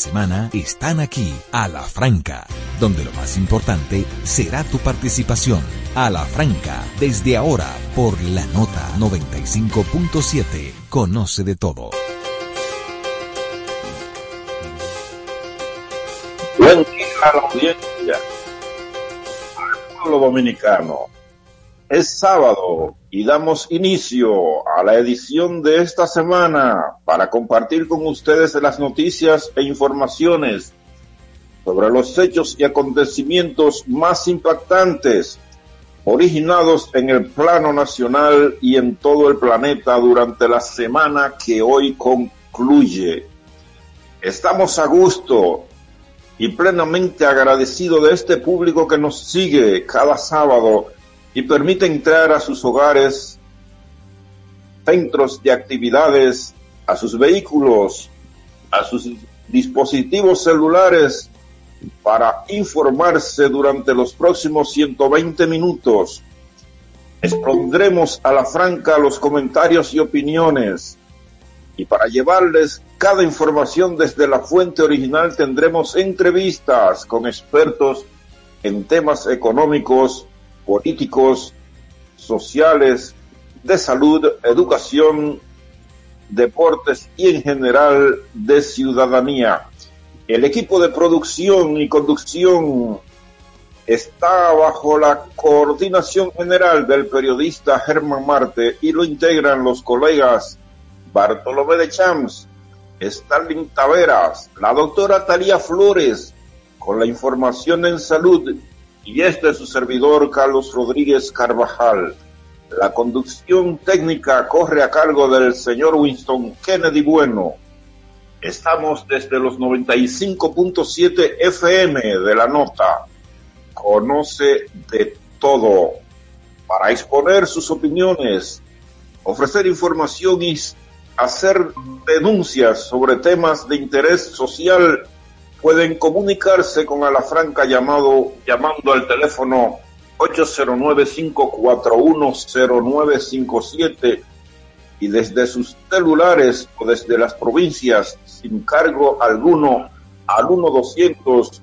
semana están aquí, a la franca, donde lo más importante será tu participación. A la franca, desde ahora, por la nota 95.7, conoce de todo. Al pueblo dominicano. Es sábado y damos inicio a la edición de esta semana para compartir con ustedes las noticias e informaciones sobre los hechos y acontecimientos más impactantes originados en el plano nacional y en todo el planeta durante la semana que hoy concluye. Estamos a gusto y plenamente agradecido de este público que nos sigue cada sábado y permite entrar a sus hogares, centros de actividades, a sus vehículos, a sus dispositivos celulares para informarse durante los próximos 120 minutos. Expondremos a la franca los comentarios y opiniones y para llevarles cada información desde la fuente original tendremos entrevistas con expertos en temas económicos, políticos, sociales, de salud, educación, deportes y en general de ciudadanía. El equipo de producción y conducción está bajo la coordinación general del periodista Germán Marte y lo integran los colegas Bartolomé de Champs, Stalin Taveras, la doctora Talía Flores, con la información en salud y este es su servidor Carlos Rodríguez Carvajal. La conducción técnica corre a cargo del señor Winston Kennedy Bueno. Estamos desde los 95.7 FM de la nota. Conoce de todo para exponer sus opiniones, ofrecer información y hacer denuncias sobre temas de interés social pueden comunicarse con Alafranca llamado, llamando al teléfono 809-541-0957 y desde sus celulares o desde las provincias sin cargo alguno al 1200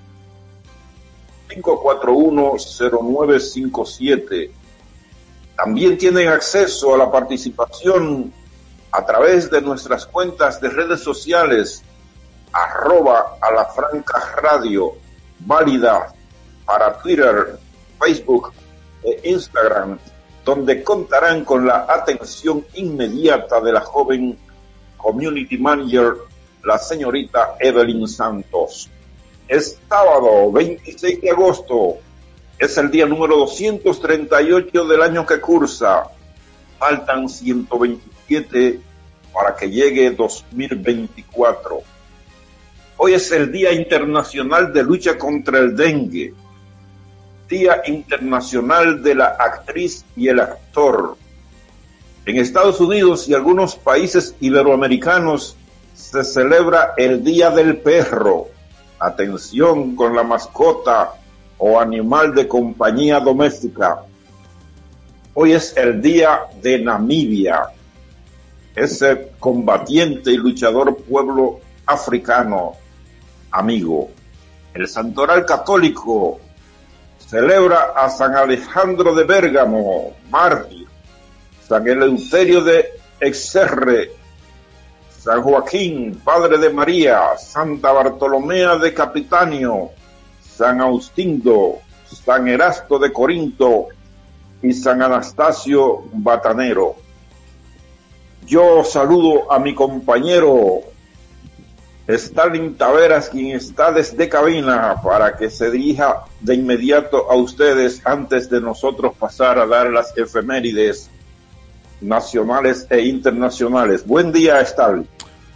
541-0957. También tienen acceso a la participación a través de nuestras cuentas de redes sociales arroba a la franca radio, válida para Twitter, Facebook e Instagram, donde contarán con la atención inmediata de la joven community manager, la señorita Evelyn Santos. Es sábado 26 de agosto, es el día número 238 del año que cursa. Faltan 127 para que llegue 2024 Hoy es el Día Internacional de Lucha contra el Dengue, Día Internacional de la Actriz y el Actor. En Estados Unidos y algunos países iberoamericanos se celebra el Día del Perro. Atención con la mascota o animal de compañía doméstica. Hoy es el Día de Namibia, ese combatiente y luchador pueblo africano amigo. El Santoral Católico celebra a San Alejandro de Bérgamo, mártir, San Eleuterio de Exerre, San Joaquín, Padre de María, Santa Bartolomea de Capitanio, San Austindo, San Erasto de Corinto. Y San Anastasio Batanero. Yo saludo a mi compañero Stalin Taveras, quien está desde cabina para que se dirija de inmediato a ustedes antes de nosotros pasar a dar las efemérides nacionales e internacionales. Buen día, Stalin.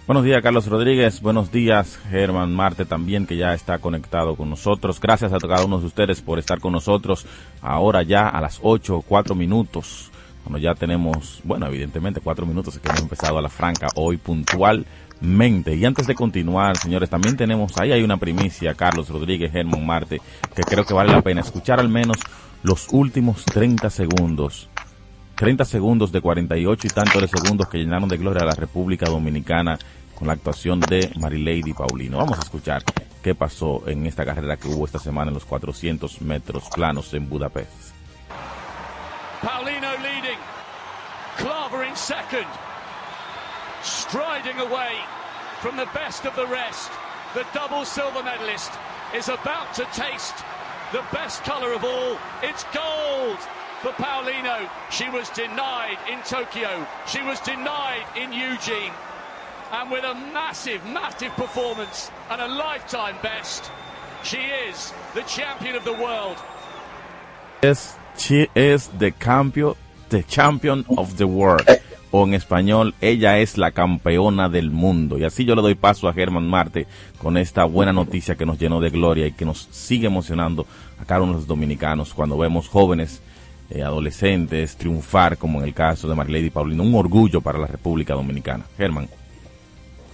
Buenos días, Carlos Rodríguez. Buenos días, Germán Marte también, que ya está conectado con nosotros. Gracias a cada uno de ustedes por estar con nosotros ahora ya a las 8, 4 minutos. Cuando ya tenemos, bueno, evidentemente cuatro minutos que hemos empezado a la franca hoy puntual mente. Y antes de continuar, señores, también tenemos, ahí hay una primicia, Carlos Rodríguez, Germán Marte, que creo que vale la pena escuchar al menos los últimos 30 segundos. 30 segundos de 48 y tantos de segundos que llenaron de gloria a la República Dominicana con la actuación de Marilady Paulino. Vamos a escuchar qué pasó en esta carrera que hubo esta semana en los 400 metros planos en Budapest. Paulino leading, Claver second, striding away from the best of the rest. The double silver medalist is about to taste the best colour of all. It's gold for Paulino. She was denied in Tokyo. She was denied in Eugene. And with a massive, massive performance and a lifetime best, she is the champion of the world. Yes, she is the champion, the champion of the world. Eh, o en español, ella es la campeona del mundo. Y así yo le doy paso a Germán Marte con esta buena noticia que nos llenó de gloria y que nos sigue emocionando a cada de los dominicanos cuando vemos jóvenes, eh, adolescentes triunfar, como en el caso de Marilady Paulino. Un orgullo para la República Dominicana. Germán.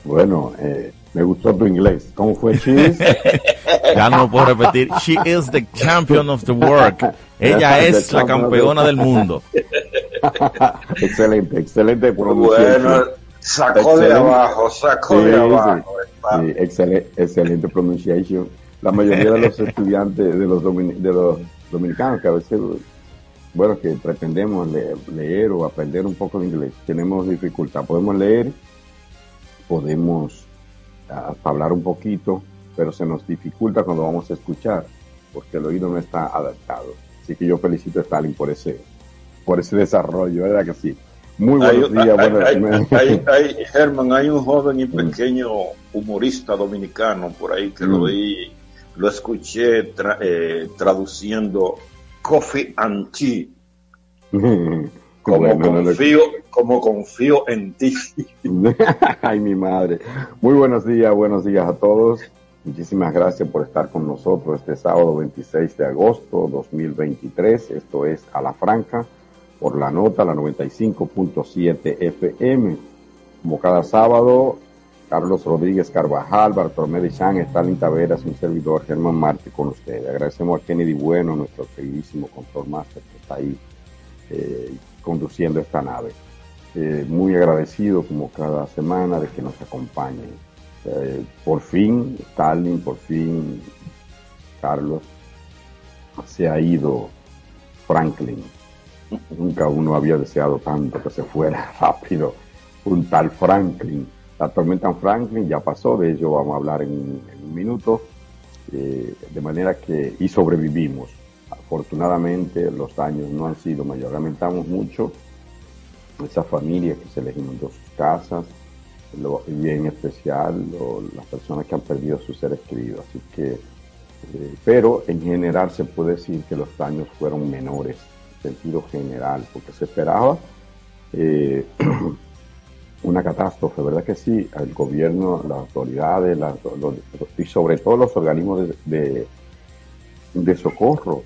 Bueno, eh, me gustó tu inglés. ¿Cómo fue, Cheese? ya no lo puedo repetir. She is the champion of the world. Ella es la campeona del mundo. excelente, excelente pronunciación. Bueno, sacó de abajo, sacó de abajo. Sí, excelente, excelente pronunciación. La mayoría de los estudiantes, de los, de los dominicanos que a veces, bueno, que pretendemos leer o aprender un poco de inglés, tenemos dificultad. Podemos leer, podemos hablar un poquito, pero se nos dificulta cuando vamos a escuchar, porque el oído no está adaptado. Así que yo felicito a Stalin por ese, por ese desarrollo, ¿verdad que sí? Muy buenos días. Hay, hay, Germán, hay un joven y mm. pequeño humorista dominicano por ahí que lo vi, mm. lo escuché eh, traduciendo Coffee and Tea. Como, confío, como confío en ti. Ay, mi madre. Muy buenos días, buenos días a todos. Muchísimas gracias por estar con nosotros este sábado 26 de agosto 2023. Esto es A la Franca por la nota, la 95.7 FM. Como cada sábado, Carlos Rodríguez Carvajal, Bartolomé de Chan, Stalin Taveras, un servidor Germán Marte con ustedes. Agradecemos a Kennedy Bueno, nuestro queridísimo control master que está ahí eh, conduciendo esta nave. Eh, muy agradecido como cada semana de que nos acompañen. Eh, por fin, Stalin, por fin, Carlos, se ha ido Franklin Nunca uno había deseado tanto que se fuera rápido un tal Franklin. La tormenta Franklin ya pasó, de ello vamos a hablar en, un minuto. Eh, de manera que, y sobrevivimos. Afortunadamente los daños no han sido mayores. Lamentamos mucho esa familia que se les inundó sus casas, y en especial las personas que han perdido sus seres queridos. Así que, eh, pero en general se puede decir que los daños fueron menores sentido general, porque se esperaba eh, una catástrofe, ¿verdad que sí? El gobierno, las autoridades y sobre todo los organismos de, socorro,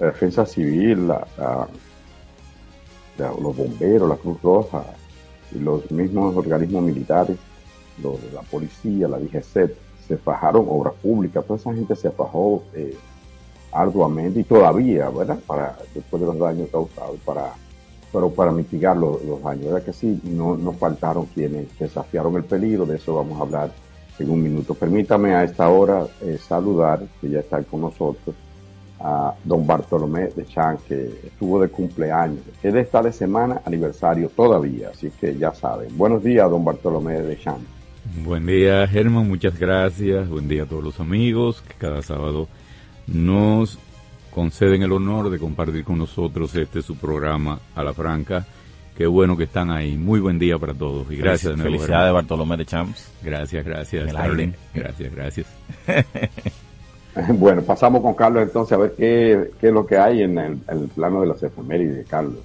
la defensa civil, los bomberos, la Cruz Roja y los mismos organismos militares, los la policía, la DGC, se fajaron obras públicas, toda esa gente se fajó. Eh, arduamente y todavía, ¿verdad? Para, después de los daños causados, para, pero para mitigar los, daños, ¿verdad? Que sí, no, no faltaron quienes desafiaron el peligro, de eso vamos a hablar en un minuto. Permítame a esta hora eh, saludar, que ya está con nosotros, a don Bartolomé de Chan, que estuvo de cumpleaños. Es de esta de semana aniversario todavía, así que ya saben. Buenos días, don Bartolomé de Chan. Buen día, Germán, muchas gracias. Buen día a todos los amigos que cada sábado nos conceden el honor de compartir con nosotros este su programa a la franca. Qué bueno que están ahí. Muy buen día para todos y gracias. de Felicidades Bartolomé de Champs. Gracias, gracias. Gracias, gracias. bueno, pasamos con Carlos entonces a ver qué, qué es lo que hay en el, plano de las efemérides, Carlos.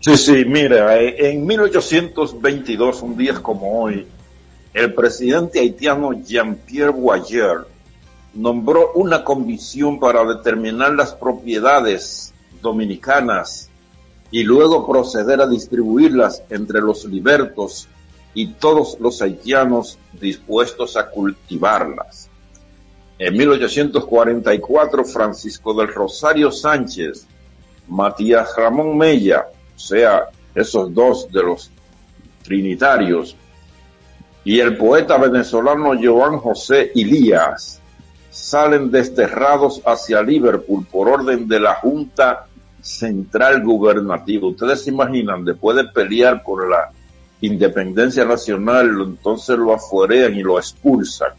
Sí, sí, mira, eh, en 1822, un día como hoy, el presidente haitiano Jean-Pierre Boyer nombró una comisión para determinar las propiedades dominicanas y luego proceder a distribuirlas entre los libertos y todos los haitianos dispuestos a cultivarlas. En 1844, Francisco del Rosario Sánchez, Matías Ramón Mella, o sea, esos dos de los trinitarios, y el poeta venezolano Joan José Ilías salen desterrados hacia Liverpool por orden de la Junta Central Gubernativa. Ustedes se imaginan, después de pelear por la independencia nacional, entonces lo afuerean y lo expulsan.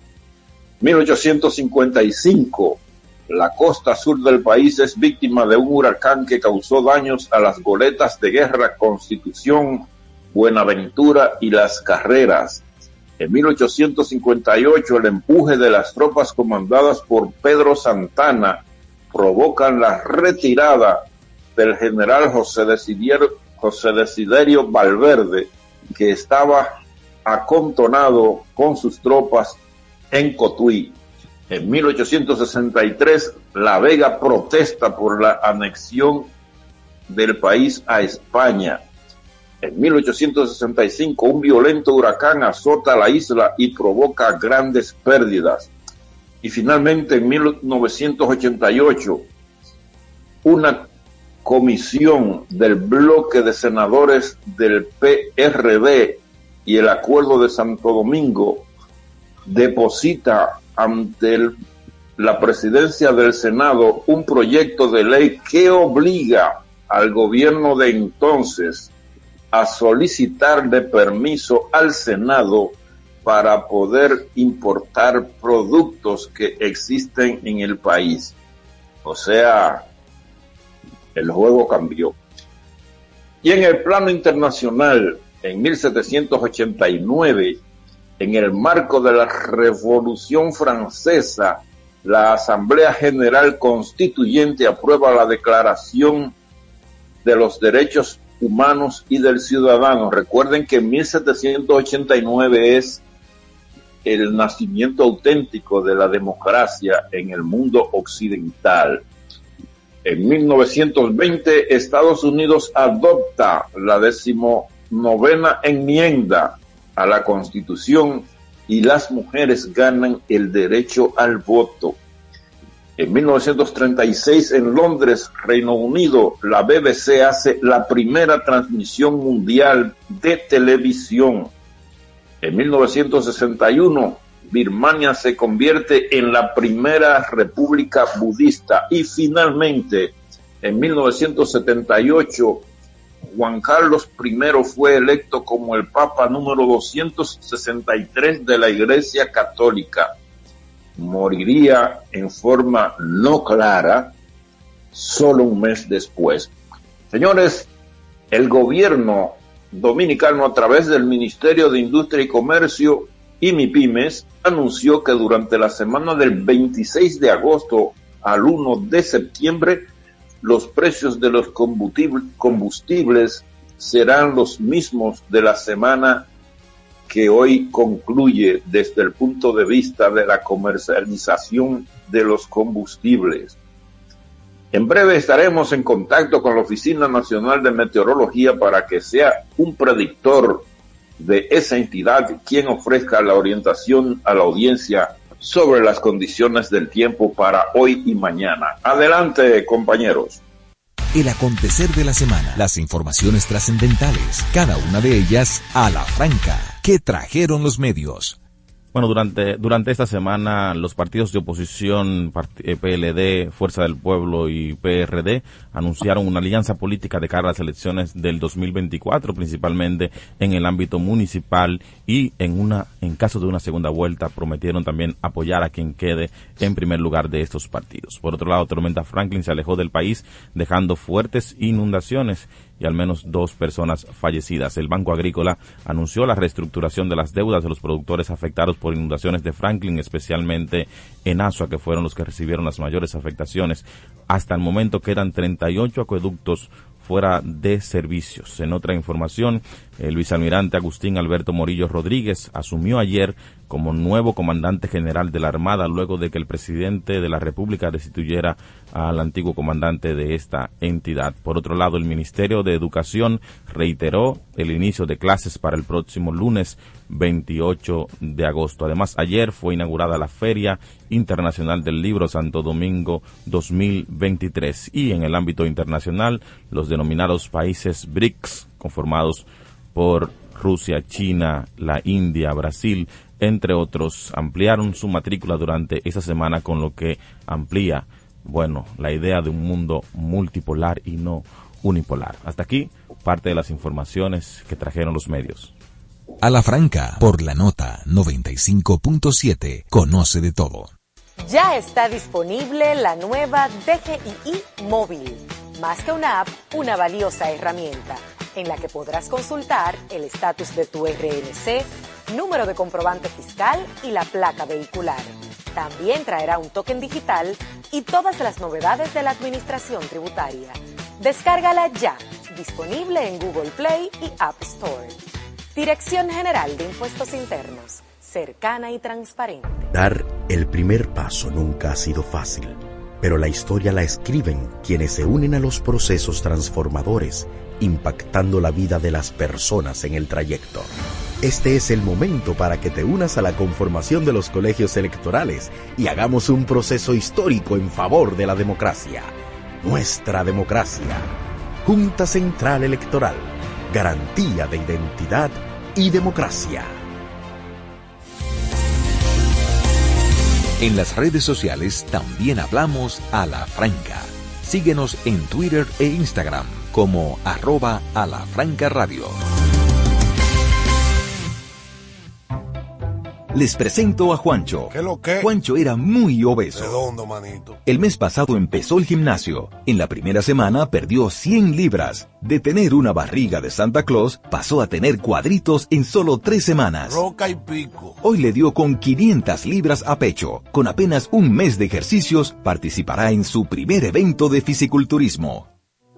1855, la costa sur del país es víctima de un huracán que causó daños a las goletas de guerra Constitución, Buenaventura y las carreras. En 1858, el empuje de las tropas comandadas por Pedro Santana provocan la retirada del general José Desiderio, José Desiderio Valverde, que estaba acontonado con sus tropas en Cotuí. En 1863, La Vega protesta por la anexión del país a España. En 1865, un violento huracán azota la isla y provoca grandes pérdidas. Y finalmente, en 1988, una comisión del bloque de senadores del PRD y el Acuerdo de Santo Domingo deposita ante la presidencia del Senado un proyecto de ley que obliga al gobierno de entonces a solicitarle permiso al Senado para poder importar productos que existen en el país. O sea, el juego cambió. Y en el plano internacional, en 1789, en el marco de la Revolución Francesa, la Asamblea General Constituyente aprueba la Declaración de los Derechos humanos y del ciudadano. Recuerden que 1789 es el nacimiento auténtico de la democracia en el mundo occidental. En 1920 Estados Unidos adopta la decimonovena enmienda a la Constitución y las mujeres ganan el derecho al voto. En 1936 en Londres, Reino Unido, la BBC hace la primera transmisión mundial de televisión. En 1961, Birmania se convierte en la primera república budista y finalmente, en 1978, Juan Carlos I fue electo como el Papa número 263 de la Iglesia Católica moriría en forma no clara solo un mes después. Señores, el gobierno dominicano a través del Ministerio de Industria y Comercio y MIPIMES anunció que durante la semana del 26 de agosto al 1 de septiembre los precios de los combustibles serán los mismos de la semana que hoy concluye desde el punto de vista de la comercialización de los combustibles. En breve estaremos en contacto con la Oficina Nacional de Meteorología para que sea un predictor de esa entidad quien ofrezca la orientación a la audiencia sobre las condiciones del tiempo para hoy y mañana. Adelante, compañeros el acontecer de la semana, las informaciones trascendentales, cada una de ellas a la franca, que trajeron los medios. Bueno, durante, durante esta semana los partidos de oposición, PLD, eh, Fuerza del Pueblo y PRD anunciaron una alianza política de cara a las elecciones del 2024, principalmente en el ámbito municipal y en una, en caso de una segunda vuelta, prometieron también apoyar a quien quede en primer lugar de estos partidos. Por otro lado, Tormenta Franklin se alejó del país dejando fuertes inundaciones y al menos dos personas fallecidas. El Banco Agrícola anunció la reestructuración de las deudas de los productores afectados por inundaciones de Franklin, especialmente en Asua, que fueron los que recibieron las mayores afectaciones. Hasta el momento quedan 38 acueductos fuera de servicios. En otra información, el vicealmirante Agustín Alberto Morillo Rodríguez asumió ayer como nuevo comandante general de la Armada luego de que el presidente de la República destituyera al antiguo comandante de esta entidad. Por otro lado, el Ministerio de Educación reiteró el inicio de clases para el próximo lunes 28 de agosto. Además, ayer fue inaugurada la Feria Internacional del Libro Santo Domingo 2023 y en el ámbito internacional los denominados países BRICS conformados Rusia, China, la India, Brasil, entre otros, ampliaron su matrícula durante esa semana con lo que amplía, bueno, la idea de un mundo multipolar y no unipolar. Hasta aquí parte de las informaciones que trajeron los medios. A la franca, por la nota 95.7, conoce de todo. Ya está disponible la nueva DGII móvil. Más que una app, una valiosa herramienta en la que podrás consultar el estatus de tu RNC, número de comprobante fiscal y la placa vehicular. También traerá un token digital y todas las novedades de la administración tributaria. Descárgala ya, disponible en Google Play y App Store. Dirección General de Impuestos Internos, cercana y transparente. Dar el primer paso nunca ha sido fácil, pero la historia la escriben quienes se unen a los procesos transformadores, impactando la vida de las personas en el trayecto. Este es el momento para que te unas a la conformación de los colegios electorales y hagamos un proceso histórico en favor de la democracia. Nuestra democracia. Junta Central Electoral. Garantía de identidad y democracia. En las redes sociales también hablamos a la franca. Síguenos en Twitter e Instagram como arroba a la franca radio. Les presento a Juancho. ¿Qué lo que? Juancho era muy obeso. Redondo, manito. El mes pasado empezó el gimnasio. En la primera semana perdió 100 libras. De tener una barriga de Santa Claus, pasó a tener cuadritos en solo tres semanas. Roca y pico. Hoy le dio con 500 libras a pecho. Con apenas un mes de ejercicios, participará en su primer evento de fisiculturismo.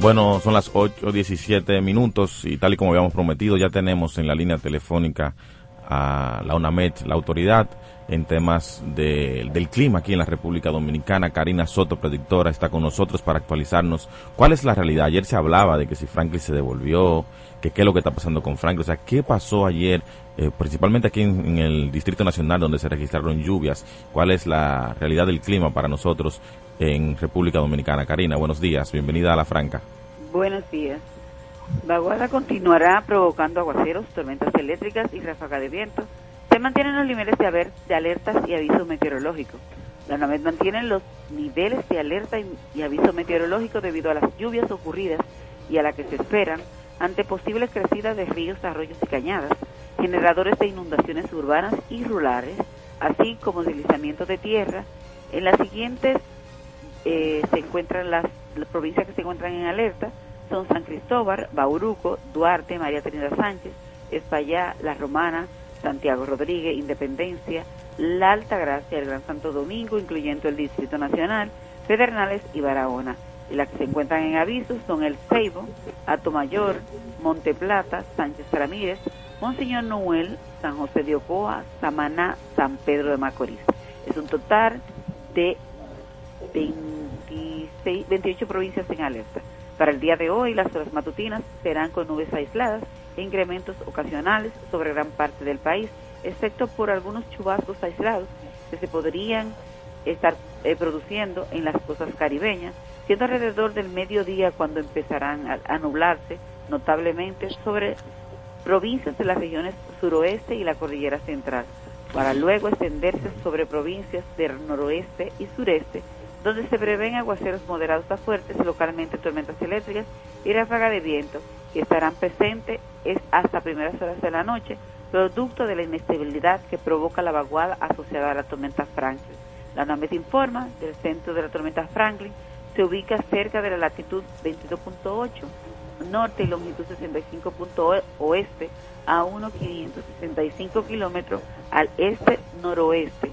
Bueno, son las 8.17 minutos y tal y como habíamos prometido, ya tenemos en la línea telefónica a la UNAMED, la autoridad en temas de, del clima aquí en la República Dominicana. Karina Soto, predictora, está con nosotros para actualizarnos cuál es la realidad. Ayer se hablaba de que si Franklin se devolvió, qué es lo que está pasando con Franklin, o sea, qué pasó ayer, eh, principalmente aquí en, el Distrito Nacional donde se registraron lluvias, cuál es la realidad del clima para nosotros en República Dominicana. Karina, buenos días, bienvenida a La Franca. Buenos días. Vaguada continuará provocando aguaceros, tormentas eléctricas y ráfaga de viento. Se mantienen los niveles de, alertas y aviso meteorológico. La NAMED mantiene los niveles de alerta y, y aviso meteorológico debido a las lluvias ocurridas y a la que se esperan ante posibles crecidas de ríos, arroyos y cañadas, generadores de inundaciones urbanas y rurales, así como deslizamientos de tierra. En las siguientes eh, se encuentran las, provincias que se encuentran en alerta son San Cristóbal, Bauruco, Duarte, María Trinidad Sánchez, Espaillá, La Romana, Santiago Rodríguez, Independencia, La Alta Gracia, el Gran Santo Domingo, incluyendo el Distrito Nacional, Pedernales y Barahona. Y las que se encuentran en avisos son el Ceibo, Atomayor, Monte Plata, Sánchez Ramírez, Monseñor Noel, San José de Ocoa, Samaná, San Pedro de Macorís. Es un total de 26, 28 provincias en alerta. Para el día de hoy, las horas matutinas serán con nubes aisladas e incrementos ocasionales sobre gran parte del país, excepto por algunos chubascos aislados que se podrían estar eh, produciendo en las costas caribeñas, siendo alrededor del mediodía cuando empezarán a, a nublarse notablemente sobre provincias de las regiones suroeste y la cordillera central, para luego extenderse sobre provincias del noroeste y sureste, donde se prevén aguaceros moderados a fuertes, localmente tormentas eléctricas y ráfaga de viento, que estarán presentes hasta primeras horas de la noche, producto de la inestabilidad que provoca la vaguada asociada a la tormenta Franklin. La NAMED informa del centro de la tormenta Franklin se ubica cerca de la latitud 22.8 norte y longitud 65. oeste a unos 565 kilómetros al este-noroeste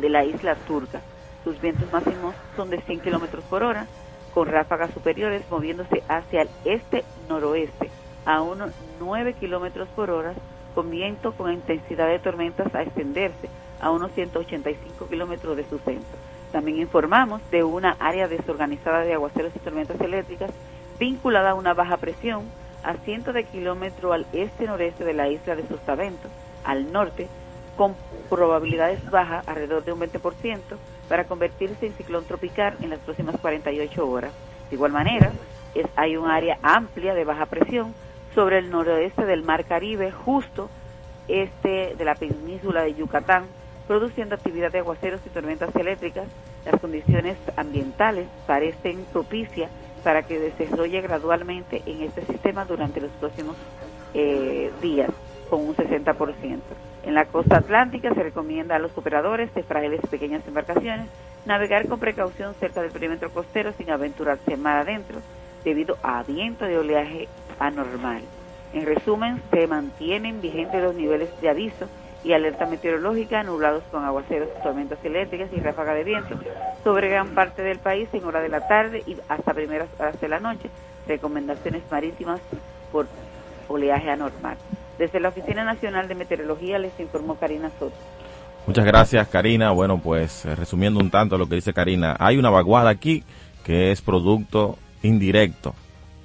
de la isla turca. Sus vientos máximos son de 100 kilómetros por hora, con ráfagas superiores moviéndose hacia el este-noroeste a unos 9 kilómetros por hora, con viento con intensidad de tormentas a extenderse a unos 185 kilómetros de su centro. También informamos de una área desorganizada de aguaceros y tormentas eléctricas vinculada a una baja presión a cientos de kilómetros al este-noreste de la isla de Sotavento, al norte, con probabilidades bajas alrededor de un 20% para convertirse en ciclón tropical en las próximas 48 horas. De igual manera, es, hay un área amplia de baja presión sobre el noroeste del Mar Caribe, justo este de la península de Yucatán, produciendo actividad de aguaceros y tormentas eléctricas. Las condiciones ambientales parecen propicias para que desarrolle gradualmente en este sistema durante los próximos eh, días con un 60%. En la costa atlántica se recomienda a los operadores de frágiles y pequeñas embarcaciones navegar con precaución cerca del perímetro costero sin aventurarse mar adentro debido a viento de oleaje anormal. En resumen, se mantienen vigentes los niveles de aviso y alerta meteorológica nublados con aguaceros, tormentas eléctricas y ráfaga de viento sobre gran parte del país en hora de la tarde y hasta primeras horas de la noche. Recomendaciones marítimas por oleaje anormal. Desde la Oficina Nacional de Meteorología les informó Karina Soto. Muchas gracias, Karina. Bueno, pues eh, resumiendo un tanto lo que dice Karina, hay una vaguada aquí que es producto indirecto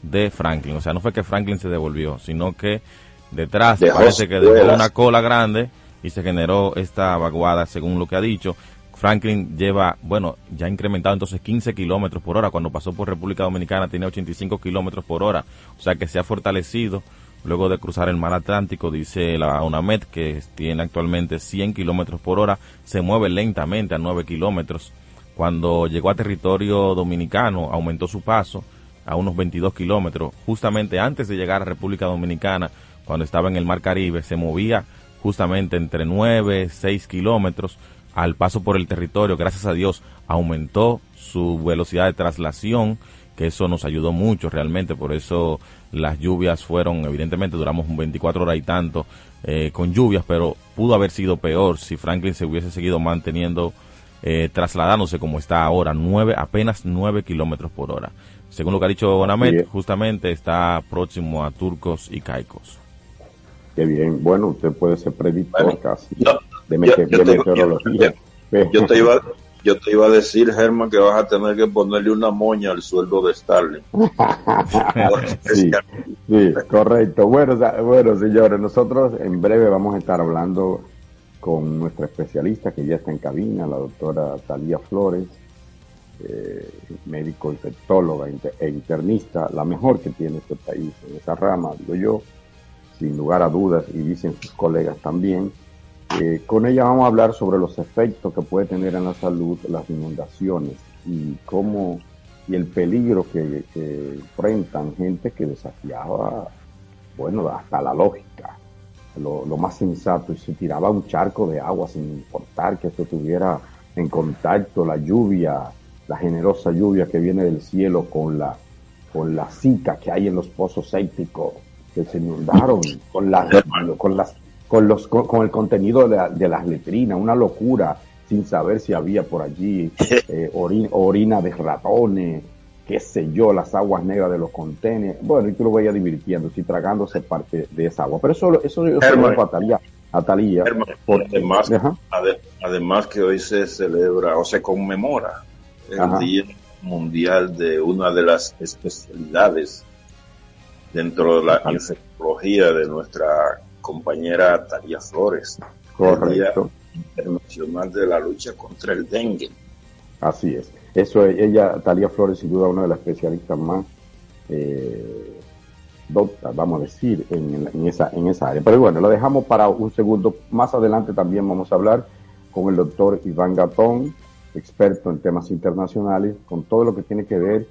de Franklin. O sea, no fue que Franklin se devolvió, sino que detrás parece que dejó una cola grande y se generó esta vaguada, según lo que ha dicho. Franklin lleva, bueno, ya ha incrementado entonces 15 kilómetros por hora. Cuando pasó por República Dominicana tenía 85 kilómetros por hora. O sea que se ha fortalecido luego de cruzar el mar Atlántico, dice la UNAMED, que tiene actualmente 100 kilómetros por hora, se mueve lentamente a 9 kilómetros. Cuando llegó a territorio dominicano, aumentó su paso a unos 22 kilómetros. Justamente antes de llegar a República Dominicana, cuando estaba en el Mar Caribe, se movía justamente entre 9, 6 kilómetros. Al paso por el territorio, gracias a Dios, aumentó su velocidad de traslación, que eso nos ayudó mucho realmente, por eso las lluvias fueron, evidentemente duramos 24 horas y tanto eh, con lluvias, pero pudo haber sido peor si Franklin se hubiese seguido manteniendo, eh, trasladándose como está ahora, nueve, apenas 9 kilómetros por hora. Según lo que ha dicho Bonamet, justamente está próximo a Turcos y Caicos. Qué bien, bueno, usted puede ser predictor casi de, meteorología. yo te iba yo te iba a decir, Germán, que vas a tener que ponerle una moña al sueldo de Starling. sí, correcto. Bueno, bueno, señores, nosotros en breve vamos a estar hablando con nuestra especialista que ya está en cabina, la doctora Talía Flores, eh, médico infectóloga e internista, la mejor que tiene este país en esa rama, digo yo, sin lugar a dudas, y dicen sus colegas también. Eh, con ella vamos a hablar sobre los efectos que puede tener en la salud las inundaciones y cómo y el peligro que, enfrentan gente que desafiaba, bueno, hasta la lógica, lo, más sensato, y se tiraba un charco de agua sin importar que esto tuviera en contacto la lluvia, la generosa lluvia que viene del cielo con la con la zika que hay en los pozos sépticos que se inundaron, con las, con las con, los, con, el contenido de, las letrinas, una locura, sin saber si había por allí eh, orina, de ratones, qué sé yo, las aguas negras de los contenedores. Bueno, y tú lo veías divirtiendo, si tragándose parte de esa agua. Pero eso, eso yo se lo a Talía. además, además que hoy se celebra o se conmemora el Día Mundial de una de las especialidades dentro de la infectología de nuestra compañera Talia Flores. Correcto. Internacional de la lucha contra el dengue. Así es. Eso es, ella, Talía Flores, sin duda una de las especialistas más eh, vamos a decir, en, esa, en esa área. Pero bueno, lo dejamos para un segundo. Más adelante también vamos a hablar con el doctor Iván Gatón, experto en temas internacionales, con todo lo que tiene que ver,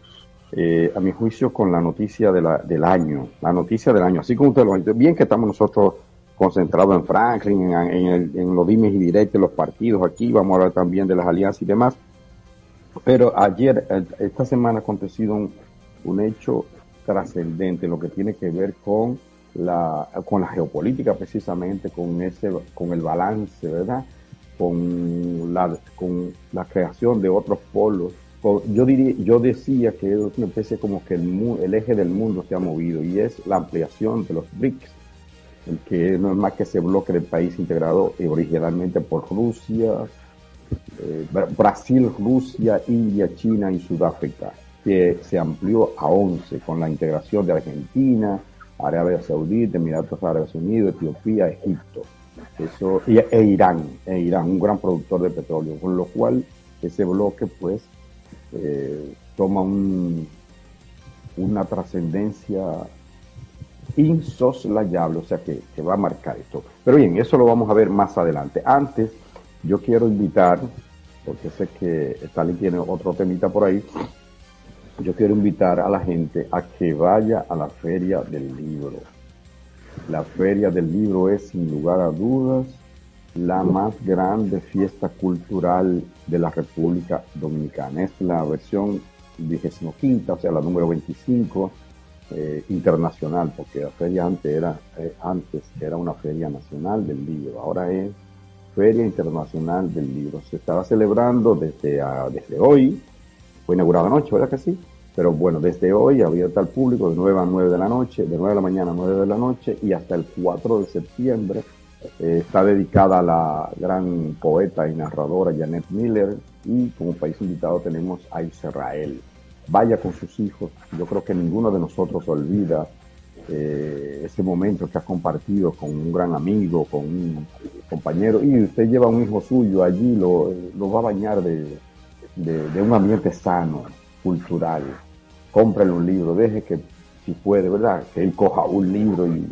eh, a mi juicio, con la noticia de la, del año, la noticia del año. Así como usted lo dice, bien que estamos nosotros concentrados en Franklin, en, los dimes y directos, los partidos aquí, vamos a hablar también de las alianzas y demás. Pero ayer, esta semana ha acontecido un, un hecho trascendente, lo que tiene que ver con la, con la geopolítica precisamente, con ese, con el balance, ¿verdad? Con la, con la creación de otros polos. Yo diría, yo decía que es una especie como que el, el eje del mundo se ha movido y es la ampliación de los BRICS que no es más que ese bloque del país integrado originalmente por Rusia, eh, Brasil, Rusia, India, China y Sudáfrica, que se amplió a 11 con la integración de Argentina, Arabia Saudita, Emiratos Árabes Unidos, Etiopía, Egipto. Eso, y, e Irán, e Irán, un gran productor de petróleo, con lo cual ese bloque pues eh, toma un, una trascendencia insoslayable, o sea que, que, va a marcar esto. Pero bien, eso lo vamos a ver más adelante. Antes, yo quiero invitar, porque sé que Stalin tiene otro temita por ahí, yo quiero invitar a la gente a que vaya a la feria del libro. La feria del libro es, sin lugar a dudas, la más grande fiesta cultural de la República Dominicana. Es la versión 25, o sea, la número 25 eh, internacional, porque la feria antes era, eh, antes era una feria nacional del libro, ahora es Feria Internacional del Libro. Se estaba celebrando desde, ah, desde hoy, fue inaugurada anoche, ¿verdad que sí? Pero bueno, desde hoy abierta al público de 9 a 9 de la noche, de 9 de la mañana a 9 de la noche y hasta el 4 de septiembre. Eh, está dedicada a la gran poeta y narradora Janet Miller y como país invitado tenemos a Israel. Vaya con sus hijos, yo creo que ninguno de nosotros olvida eh, ese momento que ha compartido con un gran amigo, con un compañero, y usted lleva un hijo suyo allí, lo, va a bañar de, un ambiente sano, cultural. Cómprele un libro, deje que, si puede, ¿verdad? Que él coja un libro y,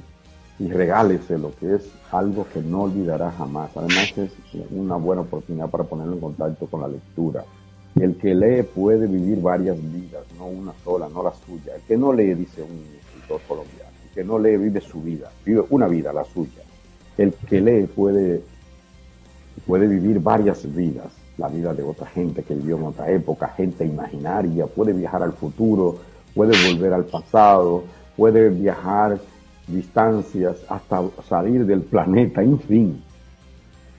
y regálese lo que es algo que no olvidará jamás. Además es una buena oportunidad para ponerlo en contacto con la lectura. El que lee puede vivir varias vidas, no una sola, no la suya. El que no lee, dice un escritor colombiano, el que no lee vive su vida, vive una vida, la suya. El que lee puede, puede vivir varias vidas la vida de otra gente que vivió en otra época, gente imaginaria, puede viajar al futuro, puede volver al pasado, puede viajar distancias hasta salir del planeta, en fin,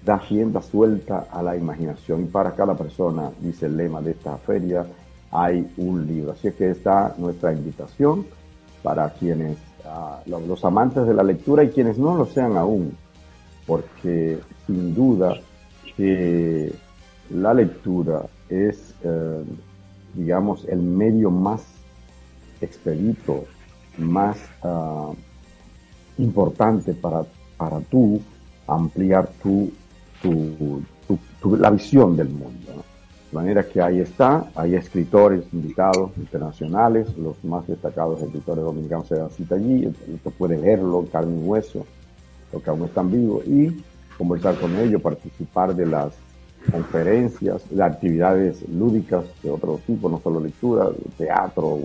da rienda suelta a la imaginación. Y para cada persona, dice el lema de esta feria, hay un libro. Así que está nuestra invitación para quienes, uh, los amantes de la lectura y quienes no lo sean aún, porque sin duda que la lectura es, eh, digamos, el medio más expedito, más uh, importante para, para tú ampliar tu, tu, la visión del mundo. De manera que ahí está, hay escritores invitados internacionales, los más destacados escritores dominicanos se dan cita allí, usted puede leerlo, carne y hueso, lo que aún están vivos, y conversar con ellos, participar de las conferencias, de actividades lúdicas de otro tipo, no solo lectura, teatro,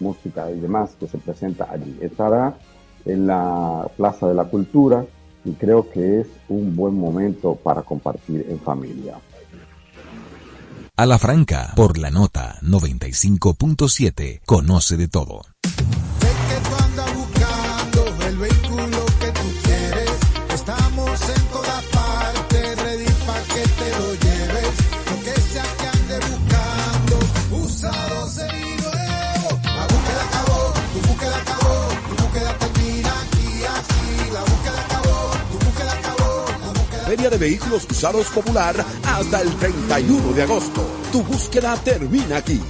música y demás que se presenta allí. Estará en la Plaza de la Cultura y creo que es un buen momento para compartir en familia. A la franca, por la nota 95.7, conoce de todo. De Vehículos Usados Popular hasta el 31 de agosto. Tu búsqueda termina aquí.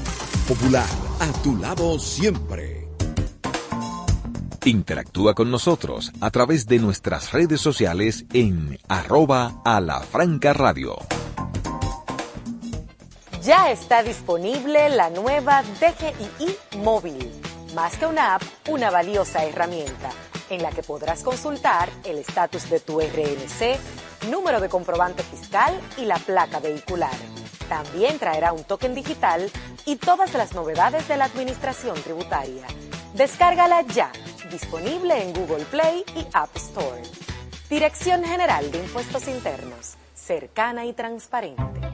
Popular, a tu lado siempre. Interactúa con nosotros a través de nuestras redes sociales en arroba a la franca radio. Ya está disponible la nueva DGII móvil. Más que una app, una valiosa herramienta en la que podrás consultar el estatus de tu RNC, número de comprobante fiscal y la placa vehicular. También traerá un token digital y todas las novedades de la administración tributaria. Descárgala ya, disponible en Google Play y App Store. Dirección General de Impuestos Internos, cercana y transparente.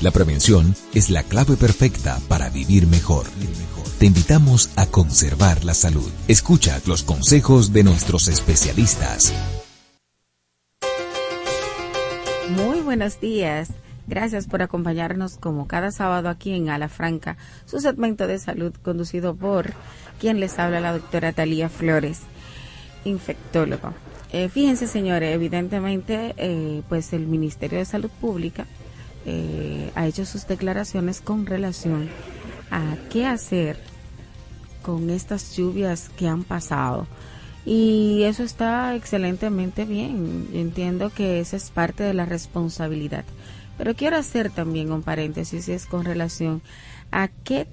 La prevención es la clave perfecta para vivir mejor. Te invitamos a conservar la salud. Escucha los consejos de nuestros especialistas. Muy buenos días. Gracias por acompañarnos como cada sábado aquí en Ala Franca, su segmento de salud conducido por quien les habla la doctora Talía Flores, infectólogo. Eh, fíjense, señores, evidentemente, eh, pues el Ministerio de Salud Pública eh, ha hecho sus declaraciones con relación a qué hacer con estas lluvias que han pasado. Y eso está excelentemente bien. entiendo que esa es parte de la responsabilidad. Pero quiero hacer también un paréntesis es con relación a qué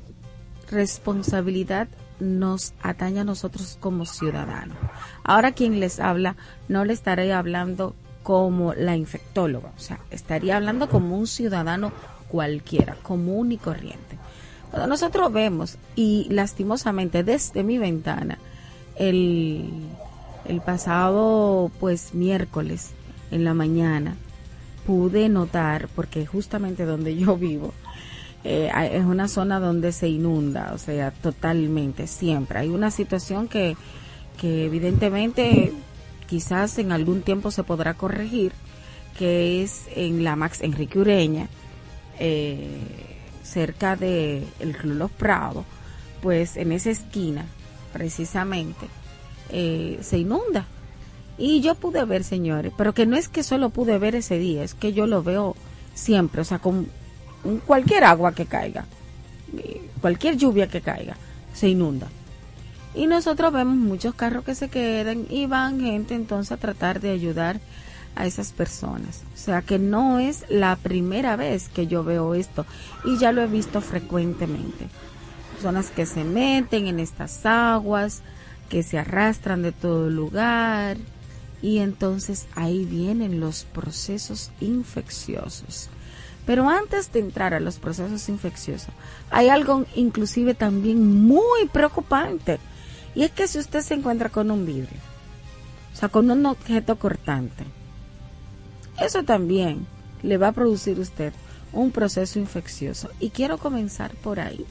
responsabilidad nos atañe a nosotros como ciudadanos. Ahora quien les habla, no le estaré hablando como la infectóloga, o sea, estaría hablando como un ciudadano cualquiera, común y corriente. Cuando nosotros vemos, y lastimosamente desde mi ventana, el, el pasado pues miércoles en la mañana, pude notar, porque justamente donde yo vivo, eh, es una zona donde se inunda, o sea, totalmente, siempre. Hay una situación que, que evidentemente quizás en algún tiempo se podrá corregir, que es en la Max Enrique Ureña, eh, cerca de el Club Los Prados, pues en esa esquina, precisamente, eh, se inunda. Y yo pude ver, señores, pero que no es que solo pude ver ese día, es que yo lo veo siempre, o sea, con cualquier agua que caiga, eh, cualquier lluvia que caiga, se inunda. Y nosotros vemos muchos carros que se quedan y van gente entonces a tratar de ayudar a esas personas. O sea que no es la primera vez que yo veo esto y ya lo he visto frecuentemente. Personas que se meten en estas aguas, que se arrastran de todo lugar y entonces ahí vienen los procesos infecciosos. Pero antes de entrar a los procesos infecciosos, hay algo inclusive también muy preocupante y es que si usted se encuentra con un vidrio, o sea, con un objeto cortante, eso también le va a producir a usted un proceso infeccioso. Y quiero comenzar por ahí.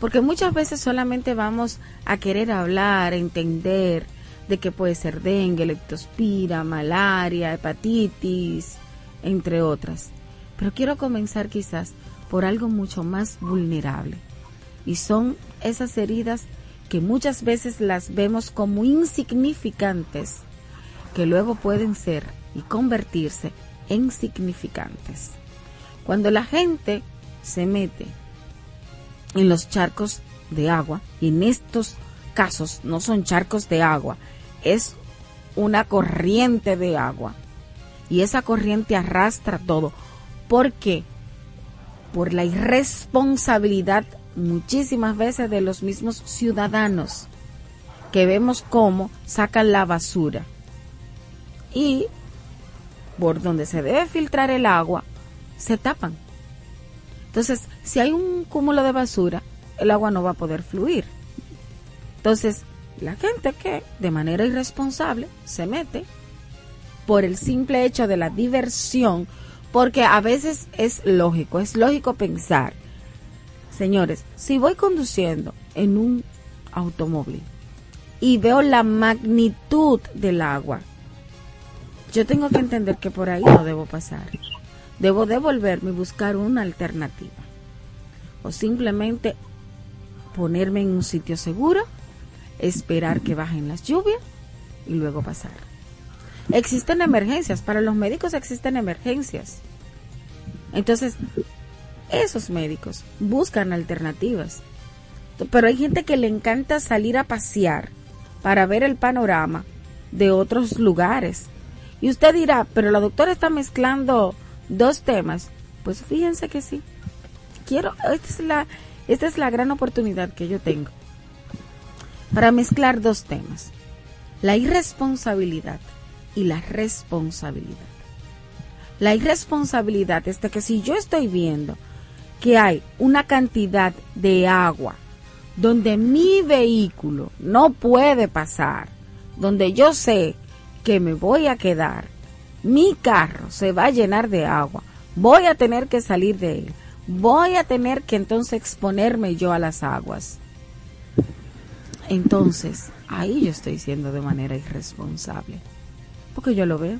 Porque muchas veces solamente vamos a querer hablar, entender de que puede ser dengue, leptospira, malaria, hepatitis, entre otras. Pero quiero comenzar quizás por algo mucho más vulnerable. Y son esas heridas que muchas veces las vemos como insignificantes, que luego pueden ser y convertirse en significantes. Cuando la gente se mete en los charcos de agua, y en estos casos no son charcos de agua, es una corriente de agua. Y esa corriente arrastra todo. ¿Por qué? Por la irresponsabilidad muchísimas veces de los mismos ciudadanos que vemos cómo sacan la basura y por donde se debe filtrar el agua se tapan. Entonces, si hay un cúmulo de basura, el agua no va a poder fluir. Entonces, la gente que de manera irresponsable se mete por el simple hecho de la diversión, porque a veces es lógico, es lógico pensar Señores, si voy conduciendo en un automóvil y veo la magnitud del agua, yo tengo que entender que por ahí no debo pasar. Debo devolverme y buscar una alternativa. O simplemente ponerme en un sitio seguro, esperar que bajen las lluvias y luego pasar. Existen emergencias, para los médicos existen emergencias. Entonces, esos médicos buscan alternativas. Pero hay gente que le encanta salir a pasear para ver el panorama de otros lugares. Y usted dirá, pero la doctora está mezclando dos temas. Pues fíjense que sí. Quiero, esta es la, esta es la gran oportunidad que yo tengo para mezclar dos temas, la irresponsabilidad y la responsabilidad. La irresponsabilidad es de que si yo estoy viendo que hay una cantidad de agua donde mi vehículo no puede pasar, donde yo sé que me voy a quedar, mi carro se va a llenar de agua, voy a tener que salir de él, voy a tener que entonces exponerme yo a las aguas. Entonces, ahí yo estoy siendo de manera irresponsable, porque yo lo veo.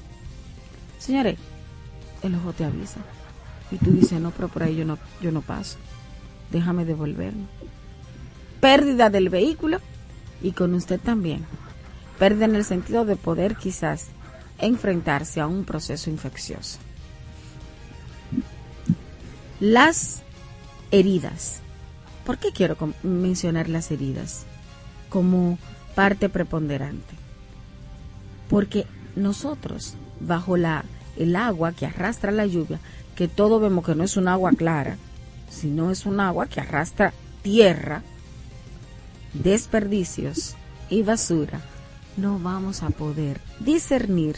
Señores, el ojo te avisa. Y tú dices, no, pero por ahí yo no, yo no paso. Déjame devolverme. Pérdida del vehículo y con usted también. Pérdida en el sentido de poder quizás enfrentarse a un proceso infeccioso. Las heridas. ¿Por qué quiero mencionar las heridas como parte preponderante? Porque nosotros, bajo la el agua que arrastra la lluvia, que todos vemos que no es un agua clara, sino es un agua que arrastra tierra, desperdicios y basura, no vamos a poder discernir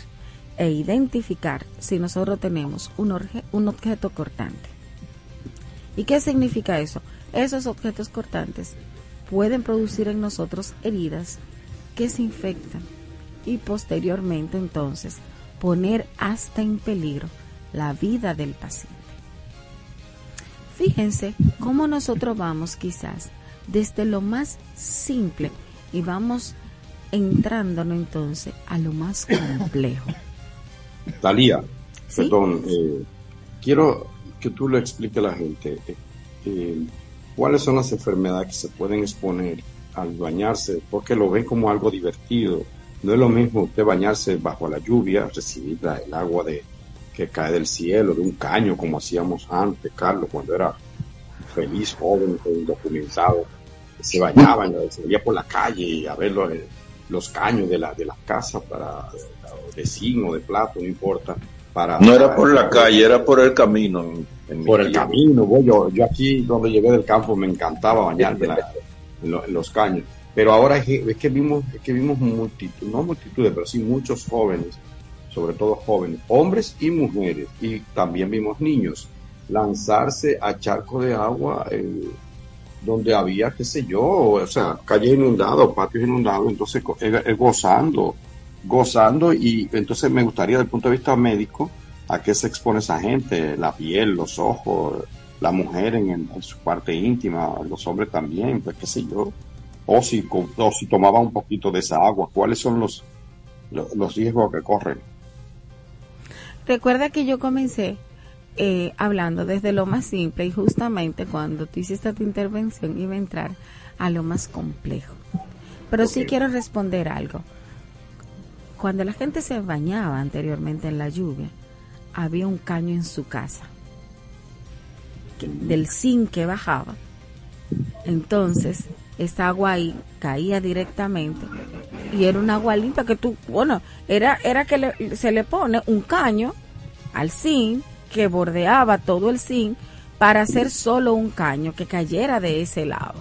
e identificar si nosotros tenemos un, un objeto cortante. ¿Y qué significa eso? Esos objetos cortantes pueden producir en nosotros heridas que se infectan y posteriormente entonces poner hasta en peligro la vida del paciente. Fíjense cómo nosotros vamos quizás desde lo más simple y vamos entrándonos entonces a lo más complejo. Talía, perdón, eh, quiero que tú le expliques a la gente eh, eh, cuáles son las enfermedades que se pueden exponer al bañarse, porque lo ven como algo divertido no es lo mismo usted bañarse bajo la lluvia, recibir el agua de, que cae del cielo, de un caño, como hacíamos antes, Carlos, cuando era feliz, joven, documentado. Se bañaba, se salía por la calle a ver los, los caños de la, de las casas para, de zinc de plato, no importa. Para, no era por la calle, era por el camino. por el camino, yo, yo aquí donde llegué del campo me encantaba bañarme en los caños pero ahora es que, vimos, es que vimos multitud, no multitudes, pero sí muchos jóvenes, sobre todo jóvenes, hombres y mujeres, y también vimos niños, lanzarse a charcos de agua eh, donde había, qué sé yo, o sea, calles inundadas, patios inundados, entonces eh, eh, gozando, gozando, y entonces me gustaría, desde el punto de vista médico, a qué se expone esa gente, la piel, los ojos, la mujer en, en su parte íntima, los hombres también, pues qué sé yo. O si, si tomaba un poquito de esa agua, cuáles son los, los, riesgos que corren. Recuerda que yo comencé eh, hablando desde lo más simple y justamente cuando tú hiciste tu intervención iba a entrar a lo más complejo. Pero sí quiero responder algo. Cuando la gente se bañaba anteriormente en la lluvia, había un caño en su casa del zinc que bajaba. Entonces, esa agua ahí caía directamente y era un agua limpia que tú, bueno, era, era que se le pone un caño al zinc que bordeaba todo el zinc para hacer solo un caño que cayera de ese lado.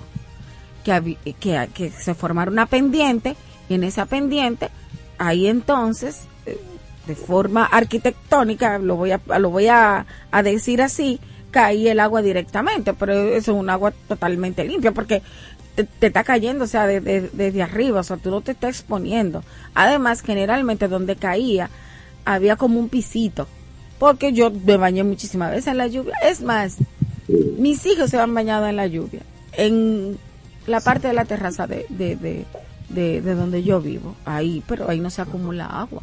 Que, que, que se formara una pendiente y en esa pendiente, ahí entonces, eh, de forma arquitectónica, lo voy a, lo voy a, a decir así, caía el agua directamente, pero eso es un agua totalmente limpia, porque te, está cayendo, o sea, desde arriba, o sea, tú no te estás exponiendo. Además, generalmente donde caía había como un pisito, porque yo me bañé muchísimas veces en la lluvia. Es más, mis hijos se han bañado en la lluvia, en la parte de la terraza de, de, de, de donde yo vivo, ahí, pero ahí no se acumula agua,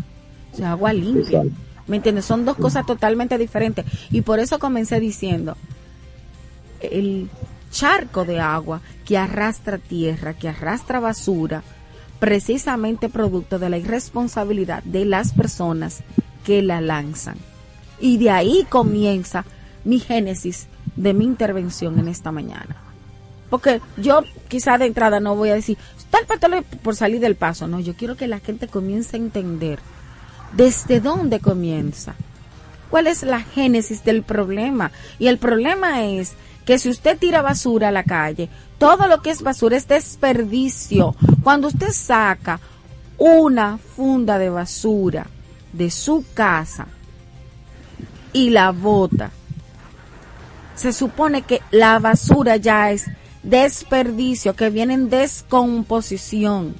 o agua limpia. ¿Me entiendes? Son dos cosas totalmente diferentes. Y por eso comencé diciendo, el charco de agua que arrastra tierra, que arrastra basura, precisamente producto de la irresponsabilidad de las personas que la lanzan. Y de ahí comienza mi génesis de mi intervención en esta mañana. Porque yo quizá de entrada no voy a decir, tal por salir del paso, no, yo quiero que la gente comience a entender desde dónde comienza cuál es la génesis del problema. Y el problema es que si usted tira basura a la calle, todo lo que es basura es desperdicio. Cuando usted saca una funda de basura de su casa y la bota, se supone que la basura ya es desperdicio, que viene en descomposición.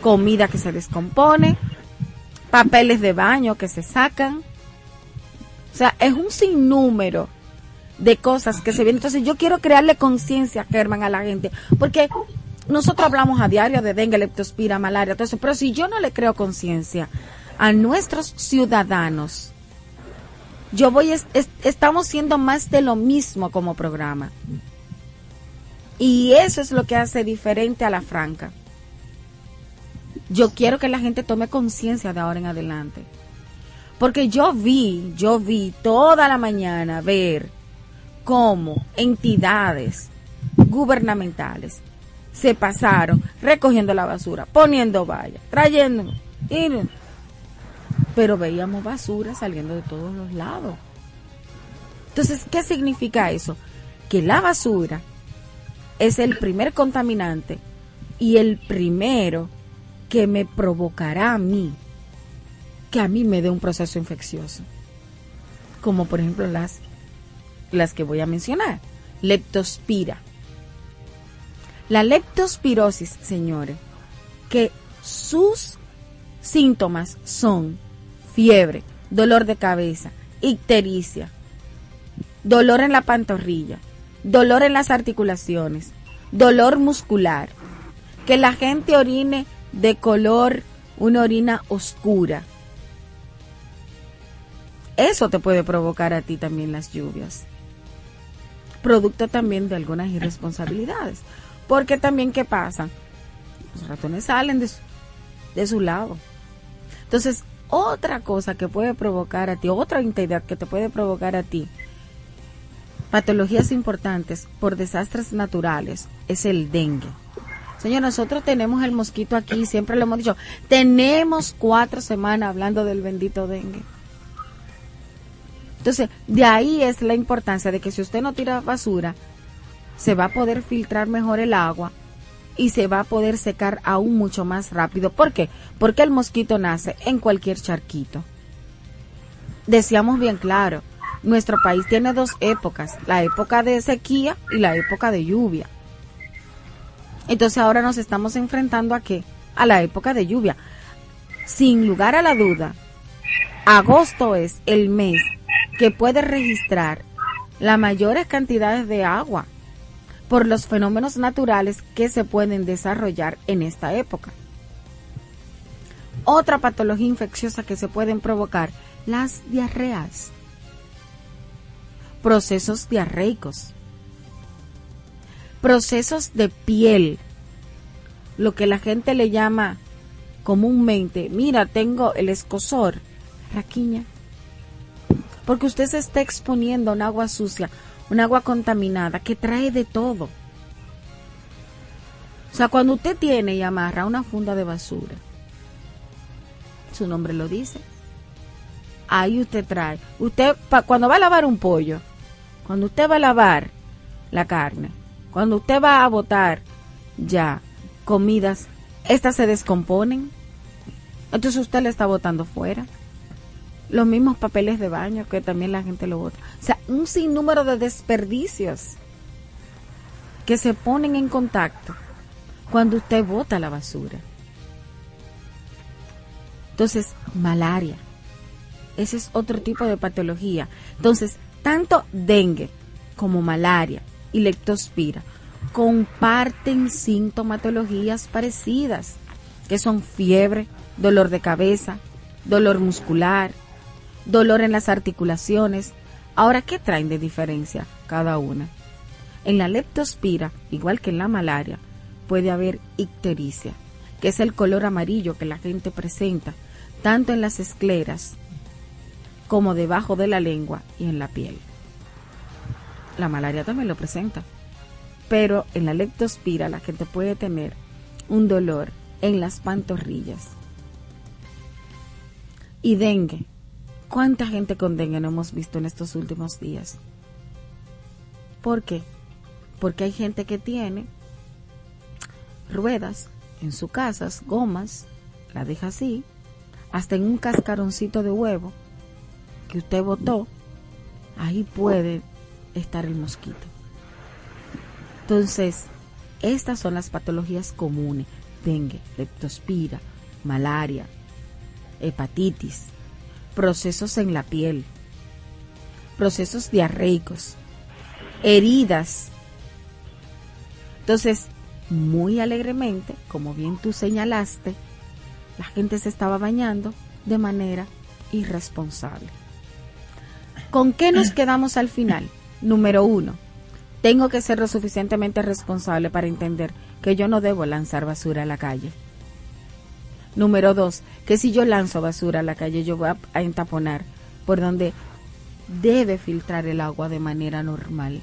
Comida que se descompone, papeles de baño que se sacan. O sea, es un sinnúmero de cosas que se vienen. Entonces yo quiero crearle conciencia, Germán, a la gente, porque nosotros hablamos a diario de dengue, leptospira, malaria, todo eso, pero si yo no le creo conciencia a nuestros ciudadanos, yo voy, estamos siendo más de lo mismo como programa. Y eso es lo que hace diferente a la franca. Yo quiero que la gente tome conciencia de ahora en adelante. Porque yo vi, yo vi toda la mañana ver cómo entidades gubernamentales se pasaron recogiendo la basura, poniendo vallas, trayendo, pero veíamos basura saliendo de todos los lados. Entonces, ¿qué significa eso? Que la basura es el primer contaminante y el primero que me provocará a mí que a mí me dé un proceso infeccioso. Como por ejemplo las, las que voy a mencionar. Leptospira. La leptospirosis, señores, que sus síntomas son fiebre, dolor de cabeza, ictericia, dolor en la pantorrilla, dolor en las articulaciones, dolor muscular, que la gente orine de color, una orina oscura. Eso te puede provocar a ti también las lluvias. Producto también de algunas irresponsabilidades. Porque también, ¿qué pasa? Los ratones salen de su, de su lado. Entonces, otra cosa que puede provocar a ti, otra entidad que te puede provocar a ti, patologías importantes por desastres naturales, es el dengue. Señor, nosotros tenemos el mosquito aquí, siempre lo hemos dicho, tenemos cuatro semanas hablando del bendito dengue. Entonces, de ahí es la importancia de que si usted no tira basura, se va a poder filtrar mejor el agua y se va a poder secar aún mucho más rápido. ¿Por qué? Porque el mosquito nace en cualquier charquito. Decíamos bien claro, nuestro país tiene dos épocas, la época de sequía y la época de lluvia. Entonces ahora nos estamos enfrentando a qué? A la época de lluvia. Sin lugar a la duda, agosto es el mes que puede registrar las mayores cantidades de agua por los fenómenos naturales que se pueden desarrollar en esta época. Otra patología infecciosa que se pueden provocar, las diarreas, procesos diarreicos, procesos de piel, lo que la gente le llama comúnmente, mira, tengo el escosor, raquiña, porque usted se está exponiendo a un agua sucia un agua contaminada que trae de todo. O sea, cuando usted tiene y amarra una funda de basura, su nombre lo dice, ahí usted trae. Usted, cuando va a lavar un pollo, cuando usted va a lavar la carne, cuando usted va a botar ya comidas, estas se descomponen, entonces usted le está botando fuera los mismos papeles de baño que también la gente lo bota. O sea, un sinnúmero de desperdicios que se ponen en contacto cuando usted bota la basura. Entonces, malaria. Ese es otro tipo de patología. Entonces, tanto dengue como malaria y lectospira comparten sintomatologías parecidas, que son fiebre, dolor de cabeza, dolor muscular, dolor en las articulaciones. Ahora, ¿qué traen de diferencia cada una? En la leptospira, igual que en la malaria, puede haber ictericia, que es el color amarillo que la gente presenta, tanto en las escleras como debajo de la lengua y en la piel. La malaria también lo presenta, pero en la leptospira la gente puede tener un dolor en las pantorrillas. Y dengue, ¿Cuánta gente con dengue no hemos visto en estos últimos días? ¿Por qué? Porque hay gente que tiene ruedas en sus casas, gomas, la deja así, hasta en un cascaroncito de huevo que usted botó, ahí puede estar el mosquito. Entonces, estas son las patologías comunes, dengue, leptospira, malaria, hepatitis, procesos en la piel, procesos diarreicos, heridas. Entonces, muy alegremente, como bien tú señalaste, la gente se estaba bañando de manera irresponsable. ¿Con qué nos quedamos al final? Número uno, tengo que ser lo suficientemente responsable para entender que yo no debo lanzar basura a la calle. Número dos, que si yo lanzo basura a la calle, yo voy a, entaponar por donde debe filtrar el agua de manera normal.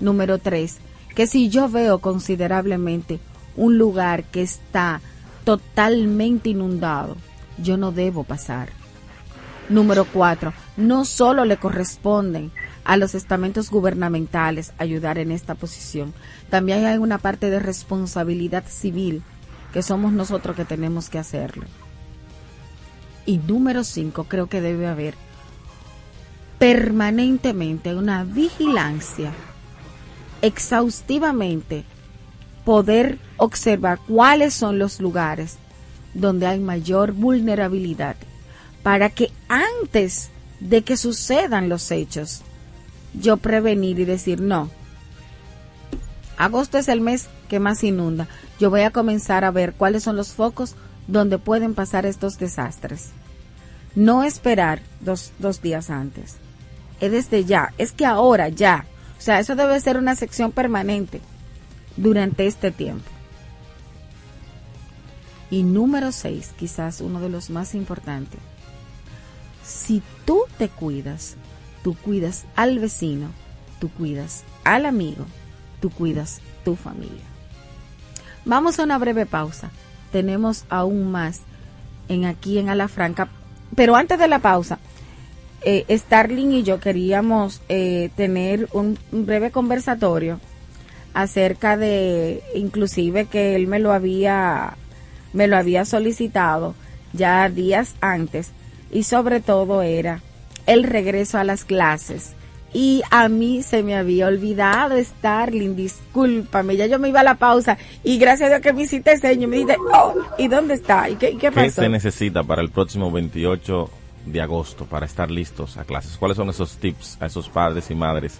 Número tres, que si yo veo considerablemente un lugar que está totalmente inundado, yo no debo pasar. Número cuatro, no solo le corresponden a los estamentos gubernamentales ayudar en esta posición, también hay una parte de responsabilidad civil que somos nosotros que tenemos que hacerlo. Y número cinco, creo que debe haber permanentemente una vigilancia, exhaustivamente poder observar cuáles son los lugares donde hay mayor vulnerabilidad para que antes de que sucedan los hechos, yo prevenir y decir, no, agosto es el mes que más inunda, yo voy a comenzar a ver cuáles son los focos donde pueden pasar estos desastres. No esperar dos, dos días antes, es desde ya, es que ahora ya, o sea, eso debe ser una sección permanente durante este tiempo. Y número seis, quizás uno de los más importantes, si tú te cuidas, tú cuidas al vecino, tú cuidas al amigo, tú cuidas tu familia. Vamos a una breve pausa. Tenemos aún más en aquí en Alafranca. Pero antes de la pausa, eh, Starling y yo queríamos eh, tener un, un, breve conversatorio acerca de, inclusive que él me lo había, me lo había solicitado ya días antes y sobre todo era el regreso a las clases. Y a mí se me había olvidado, Starling, discúlpame, ya yo me iba a la pausa y gracias a Dios que me hiciste seño, me dice, oh, ¿y dónde está? ¿Y qué, qué pasó? ¿Qué se necesita para el próximo 28 de agosto para estar listos a clases? ¿Cuáles son esos tips a esos padres y madres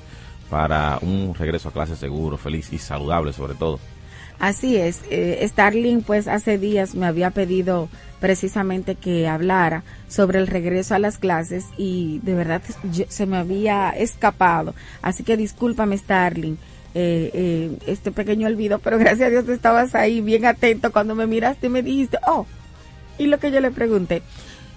para un regreso a clases seguro, feliz y saludable sobre todo? Así es, eh, Starling pues hace días me había pedido precisamente que hablara sobre el regreso a las clases y de verdad se me había escapado. Así que discúlpame Starling. Eh, eh, este pequeño olvido, pero gracias a Dios estabas ahí bien atento cuando me miraste y me dijiste, oh, y lo que yo le pregunté,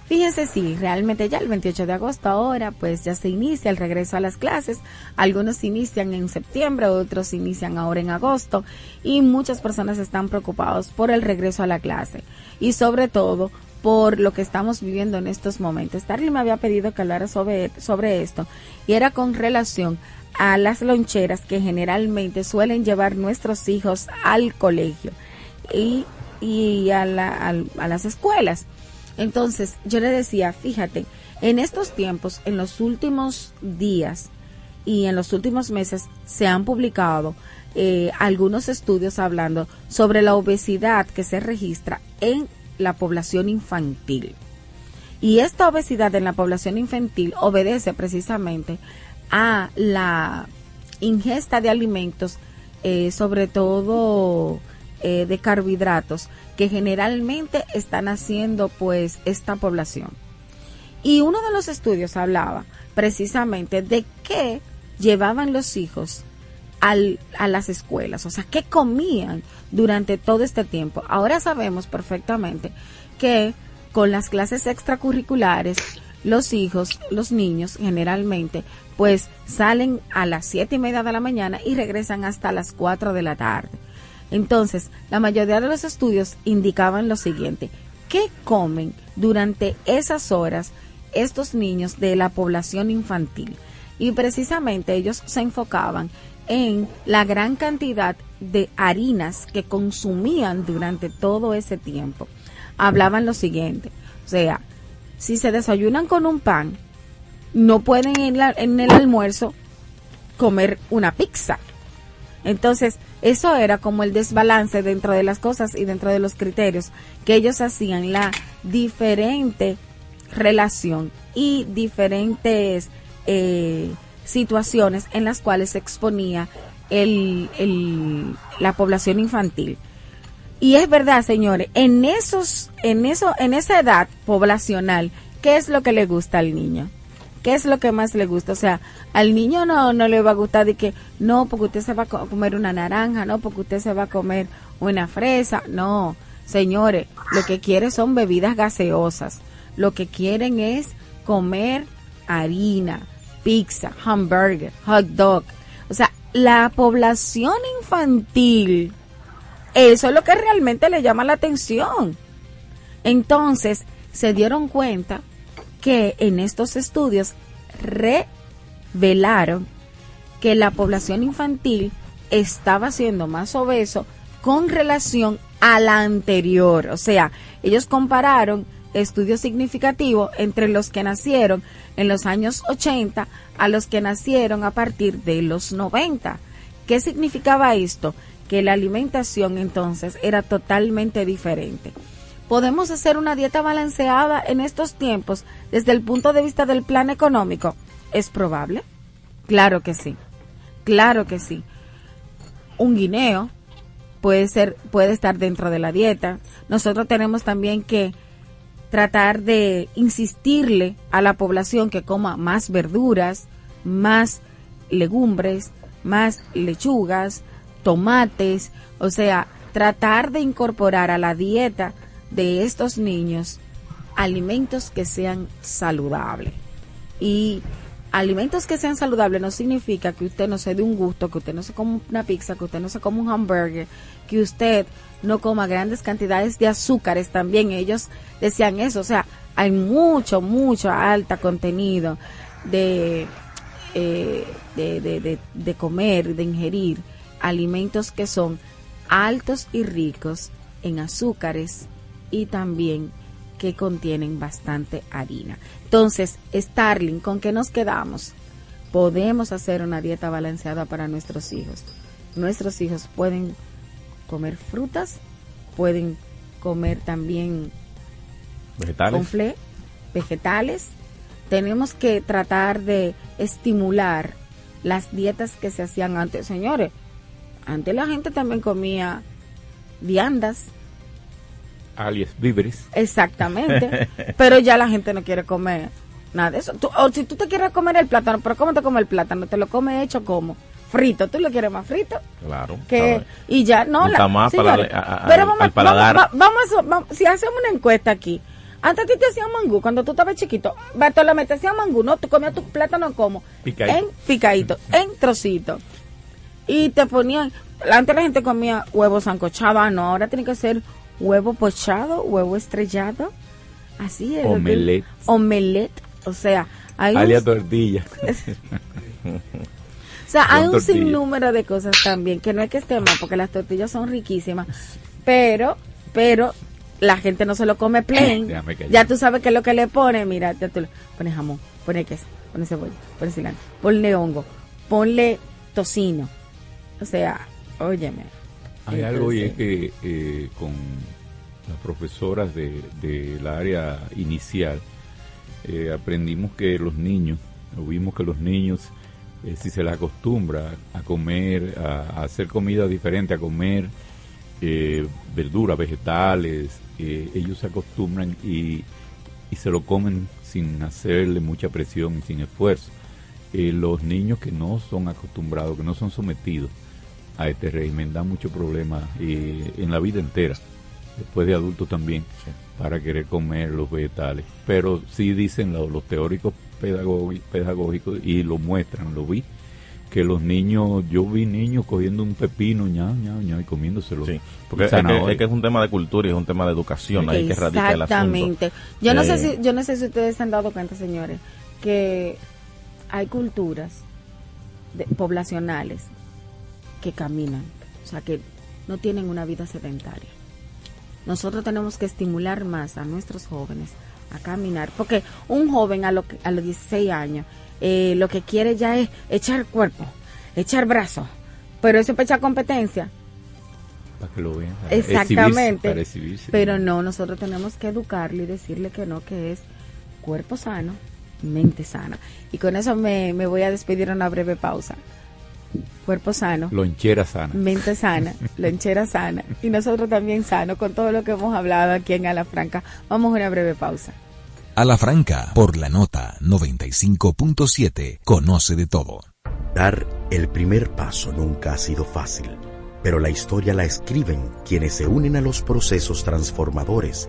Fíjense, sí, realmente ya el 28 de agosto ahora, pues ya se inicia el regreso a las clases. Algunos inician en septiembre, otros inician ahora en agosto y muchas personas están preocupados por el regreso a la clase y sobre todo por lo que estamos viviendo en estos momentos. Starly me había pedido que hablara sobre, sobre esto y era con relación a las loncheras que generalmente suelen llevar nuestros hijos al colegio y, y a, la, a las escuelas. Entonces, yo le decía, fíjate, en estos tiempos, en los últimos días y en los últimos meses se han publicado eh, algunos estudios hablando sobre la obesidad que se registra en la población infantil. Y esta obesidad en la población infantil obedece precisamente a la ingesta de alimentos, eh, sobre todo eh, de carbohidratos, que generalmente están haciendo pues esta población. Y uno de los estudios hablaba precisamente de qué llevaban los hijos al, a las escuelas, o sea, qué comían durante todo este tiempo. Ahora sabemos perfectamente que con las clases extracurriculares, los hijos, los niños generalmente, pues salen a las siete y media de la mañana y regresan hasta las cuatro de la tarde. Entonces, la mayoría de los estudios indicaban lo siguiente, ¿qué comen durante esas horas estos niños de la población infantil. Y precisamente ellos se enfocaban en la gran cantidad de harinas que consumían durante todo ese tiempo. Hablaban lo siguiente, o sea, si se desayunan con un pan, no pueden en, en el almuerzo comer una pizza. Entonces, eso era como el desbalance dentro de las cosas y dentro de los criterios que ellos hacían, la diferente relación y diferentes eh, situaciones en las cuales se exponía el, el, la población infantil. Y es verdad, señores, en esos, en eso, en esa edad poblacional, ¿qué es lo que le gusta al niño? ¿Qué es lo que más le gusta? O sea, al niño no, no le va a gustar de que, no, porque usted se va a comer una naranja, no, porque usted se va a comer una fresa, no. Señores, lo que quiere son bebidas gaseosas. Lo que quieren es comer harina, pizza, hamburger, hot dog. O sea, la población infantil, eso es lo que realmente le llama la atención. Entonces, se dieron cuenta que en estos estudios revelaron que la población infantil estaba siendo más obeso con relación a la anterior. O sea, ellos compararon estudios significativos entre los que nacieron en los años 80 a los que nacieron a partir de los 90. ¿Qué significaba esto? Que la alimentación entonces era totalmente diferente. ¿Podemos hacer una dieta balanceada en estos tiempos desde el punto de vista del plan económico? ¿Es probable? Claro que sí. Claro que sí. Un guineo puede ser puede estar dentro de la dieta. Nosotros tenemos también que tratar de insistirle a la población que coma más verduras, más legumbres, más lechugas, tomates, o sea, tratar de incorporar a la dieta de estos niños alimentos que sean saludables. Y alimentos que sean saludables no significa que usted no se dé un gusto, que usted no se coma una pizza, que usted no se coma un hamburger, que usted no coma grandes cantidades de azúcares también. Ellos decían eso, o sea, hay mucho, mucho alta contenido de, eh, de, de, de, comer, de ingerir alimentos que son altos y ricos en azúcares y también que contienen bastante harina. Entonces, Starling, ¿con qué nos quedamos? Podemos hacer una dieta balanceada para nuestros hijos. Nuestros hijos pueden comer frutas, pueden comer también vegetales. vegetales. Tenemos que tratar de estimular las dietas que se hacían antes. Señores, antes la gente también comía viandas. Alias víveres. Exactamente. pero ya la gente no quiere comer nada de eso. o si tú te quieres comer el plátano, pero ¿cómo te come el plátano? ¿Te lo come hecho como? frito. ¿Tú lo quieres más frito? Claro. Que, y ya, no. La, más para pero vamos, Vamos, vamos, si hacemos una encuesta aquí. Antes ti te hacían mangú, cuando tú estabas chiquito, Bartolomé te hacían mangú, ¿no? Tú comías tu plátano como picadito. en picadito, en trocito. Y te ponían, antes la gente comía huevos sancochados, ah, no, ahora tiene que ser huevo pochado, huevo estrellado, así es. Omelette. Omelette, o sea, hay Alia tortilla. O sea, hay un sinnúmero de cosas también, que no es que esté mal, porque las tortillas son riquísimas, pero, pero la gente no se lo come plain. Ya tú sabes qué es lo que le pone, mira, ya tú le pones jamón, pone queso, pone cebolla, pone cilantro, ponle hongo, ponle tocino. O sea, óyeme. Hay algo y es que eh, con las profesoras de, área inicial eh, aprendimos que los niños, vimos que los niños eh, si se les acostumbra a comer, a, hacer comida diferente, a comer eh, verduras, vegetales, ellos se acostumbran y, y, se lo comen sin hacerle mucha presión y sin esfuerzo. los niños que no son acostumbrados, que no son sometidos a este régimen, dan mucho problema en la vida entera, después de adultos también, para querer comer los vegetales. Pero sí dicen los teóricos pedagógicos y lo muestran, lo vi, que los niños, yo vi niños cogiendo un pepino, ña, ña, ña, y comiéndoselo. Sí, porque es que, es que, es un tema de cultura y es un tema de educación, ahí que radica el asunto. Exactamente. Yo no sé Eh, si yo no sé si ustedes se han dado cuenta, señores, que hay culturas de- poblacionales que caminan, o sea, que no tienen una vida sedentaria. Nosotros tenemos que estimular más a nuestros jóvenes a caminar, porque un joven a, lo que- a los 16 años eh, lo que quiere ya es echar cuerpo, echar brazos, pero eso es para echar competencia. Para que lo vean. Exactamente. Para exhibirse. Pero no, nosotros tenemos que educarle y decirle que no, que es cuerpo sano, mente sana. Y con eso me, me voy a despedir a una breve pausa. Cuerpo sano, Lonchera sana. mente sana, lonchera sana y nosotros también sano con todo lo que hemos hablado aquí en Ala Franca. Vamos a una breve pausa. A la franca, por la nota 95.7, conoce de todo. Dar el primer paso nunca ha sido fácil, pero la historia la escriben quienes se unen a los procesos transformadores,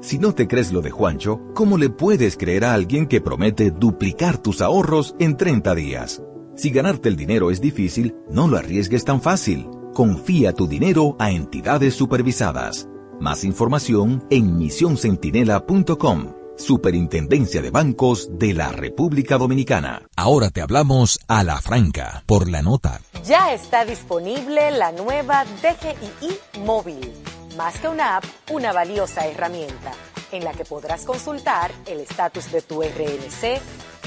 Si no te crees lo de Juancho, ¿cómo le puedes creer a alguien que promete duplicar tus ahorros en 30 días? Si ganarte el dinero es difícil, no lo arriesgues tan fácil. Confía tu dinero a entidades supervisadas. Más información en misioncentinela.com. Superintendencia de Bancos de la República Dominicana. Ahora te hablamos a la franca por la nota. Ya está disponible la nueva DGII móvil. Más que una app, una valiosa herramienta en la que podrás consultar el estatus de tu RNC,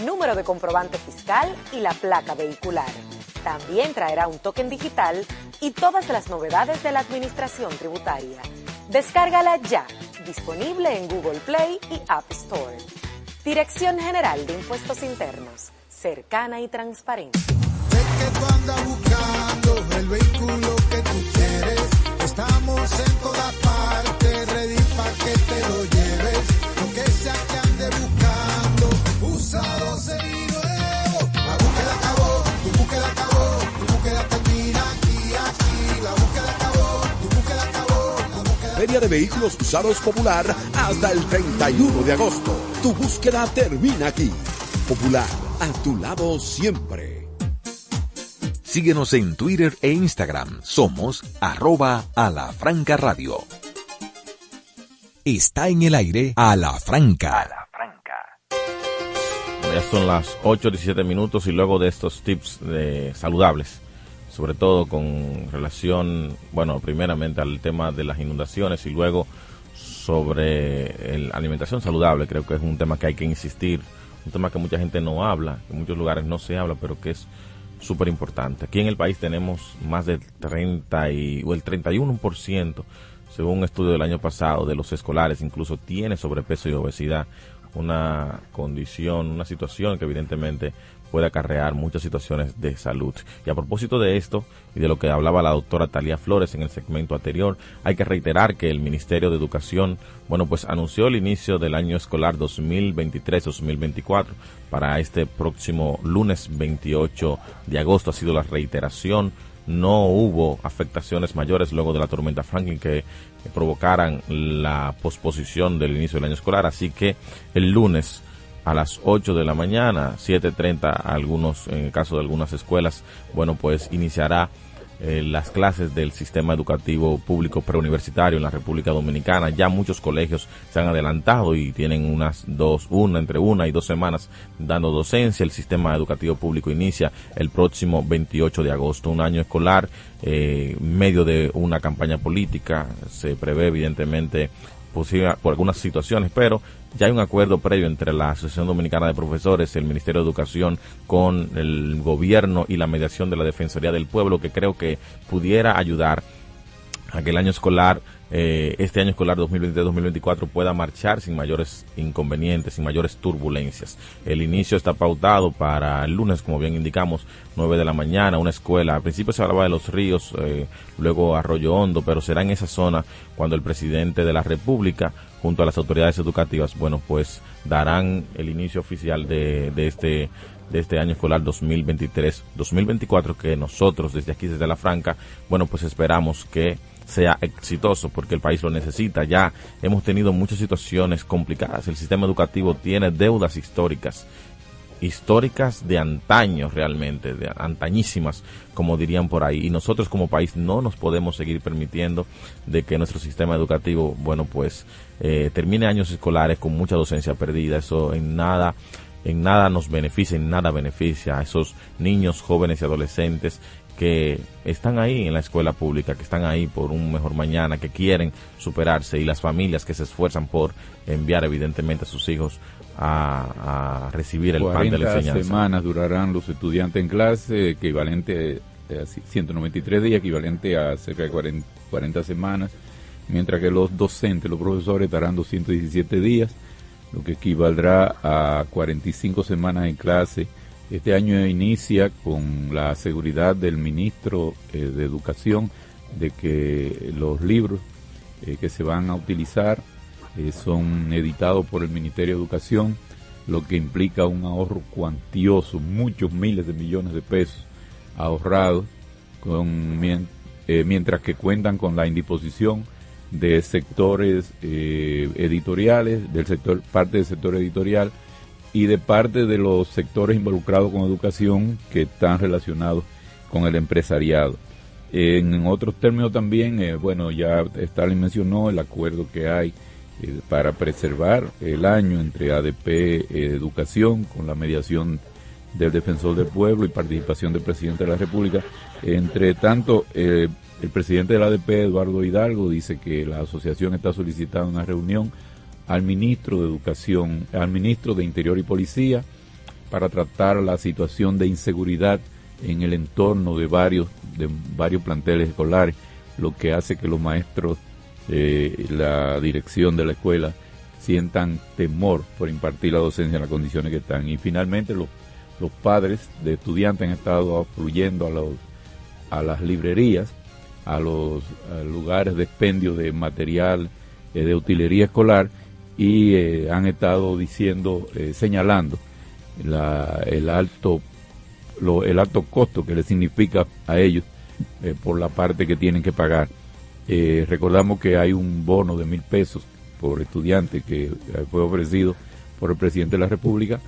número de comprobante fiscal y la placa vehicular. También traerá un token digital y todas las novedades de la administración tributaria. Descárgala ya, disponible en Google Play y App Store. Dirección General de Impuestos Internos, cercana y transparente. Estamos en todas partes, ready para que te lo lleves. Lo que sea que ande buscando, usado nuevo. La búsqueda acabó, tu búsqueda acabó, tu búsqueda termina aquí, aquí. La búsqueda acabó, tu búsqueda acabó, la búsqueda Feria de Vehículos Usados Popular hasta el 31 de agosto. Tu búsqueda termina aquí. Popular, a tu lado siempre. Síguenos en Twitter e Instagram. Somos arroba a radio. Está en el aire a la franca. Ya son las 8.17 minutos y luego de estos tips de saludables, sobre todo con relación, bueno, primeramente al tema de las inundaciones y luego sobre la alimentación saludable, creo que es un tema que hay que insistir, un tema que mucha gente no habla, que en muchos lugares no se habla, pero que es súper importante. Aquí en el país tenemos más del 30 y, o el 31%, según un estudio del año pasado, de los escolares incluso tiene sobrepeso y obesidad, una condición, una situación que evidentemente puede acarrear muchas situaciones de salud. Y a propósito de esto y de lo que hablaba la doctora Talía Flores en el segmento anterior, hay que reiterar que el Ministerio de Educación, bueno, pues anunció el inicio del año escolar 2023-2024 para este próximo lunes 28 de agosto. Ha sido la reiteración no hubo afectaciones mayores luego de la tormenta Franklin que, provocaran la posposición del inicio del año escolar. Así que el lunes a las 8 de la mañana, 7.30 algunos, en el caso de algunas escuelas, bueno, pues iniciará eh, las clases del sistema educativo público preuniversitario en la República Dominicana. Ya muchos colegios se han adelantado y tienen unas dos, una entre una y dos semanas dando docencia. El sistema educativo público inicia el próximo 28 de agosto, un año escolar, eh, medio de una campaña política. Se prevé evidentemente posible, por algunas situaciones, pero ya hay un acuerdo previo entre la Asociación Dominicana de Profesores, el Ministerio de Educación, con el gobierno y la mediación de la Defensoría del Pueblo, que creo que pudiera ayudar a que el año escolar, eh, este año escolar 2023-2024 pueda marchar sin mayores inconvenientes, sin mayores turbulencias. El inicio está pautado para el lunes, como bien indicamos, 9 de la mañana, una escuela. Al principio se hablaba de los ríos, eh, luego Arroyo Hondo, pero será en esa zona cuando el presidente de la República, junto a las autoridades educativas, bueno, pues darán el inicio oficial de, de este de este año escolar 2023-2024 que nosotros desde aquí, desde la Franca, bueno, pues esperamos que sea exitoso porque el país lo necesita. Ya hemos tenido muchas situaciones complicadas. El sistema educativo tiene deudas históricas, históricas de antaño realmente, de antañísimas, como dirían por ahí. Y nosotros como país no nos podemos seguir permitiendo de que nuestro sistema educativo, bueno, pues eh, termine años escolares con mucha docencia perdida. Eso en nada en nada nos beneficia, en nada beneficia a esos niños, jóvenes y adolescentes que están ahí en la escuela pública, que están ahí por un mejor mañana, que quieren superarse y las familias que se esfuerzan por enviar evidentemente a sus hijos a, a recibir el pan de la enseñanza. semanas durarán los estudiantes en clase, equivalente a 193 días, equivalente a cerca de 40, 40 semanas, mientras que los docentes, los profesores estarán 217 días lo que equivaldrá a 45 semanas en clase. Este año inicia con la seguridad del ministro eh, de Educación de que los libros eh, que se van a utilizar eh, son editados por el Ministerio de Educación, lo que implica un ahorro cuantioso, muchos miles de millones de pesos ahorrados, con, mientras que cuentan con la indisposición de sectores eh, editoriales, del sector, parte del sector editorial y de parte de los sectores involucrados con educación que están relacionados con el empresariado. En otros términos también, eh, bueno, ya Stalin mencionó el acuerdo que hay eh, para preservar el año entre ADP Educación con la mediación del Defensor del Pueblo y participación del Presidente de la República. Entre tanto, el presidente de la ADP, Eduardo Hidalgo, dice que la asociación está solicitando una reunión al ministro de Educación, al ministro de Interior y Policía, para tratar la situación de inseguridad en el entorno de varios, de varios planteles escolares, lo que hace que los maestros, eh, la dirección de la escuela, sientan temor por impartir la docencia en las condiciones que están. Y finalmente los, los padres de estudiantes han estado fluyendo a, los, a las librerías a los lugares de expendio de material eh, de utilería escolar y eh, han estado diciendo, eh, señalando el alto el alto costo que le significa a ellos por la parte que tienen que pagar. recordamos que hay un bono de mil pesos por estudiante que fue ofrecido por el presidente de la República,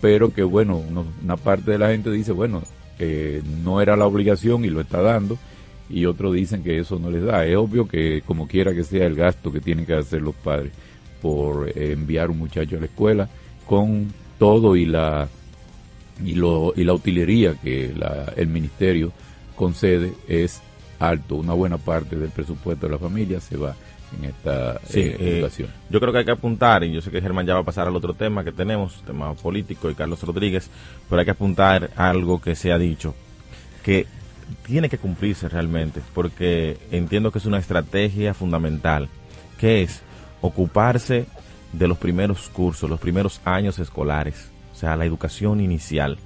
pero que bueno, una parte de la gente dice, bueno, no era la obligación y lo está dando, y otros dicen que eso no les da. Es obvio que como quiera que sea el gasto que tienen que hacer los padres por eh, enviar un muchacho a la escuela con todo y la y, lo, y la utilería que la, el ministerio concede es alto. Una buena parte del presupuesto de la familia se va en esta eh, eh, educación. yo creo que hay que apuntar, y yo sé que Germán ya va a pasar al otro tema que tenemos, tema político y Carlos Rodríguez, pero hay que apuntar algo que se ha dicho, que tiene que cumplirse realmente, porque entiendo que es una estrategia fundamental, que es ocuparse de los primeros cursos, los primeros años escolares, o sea, la educación inicial,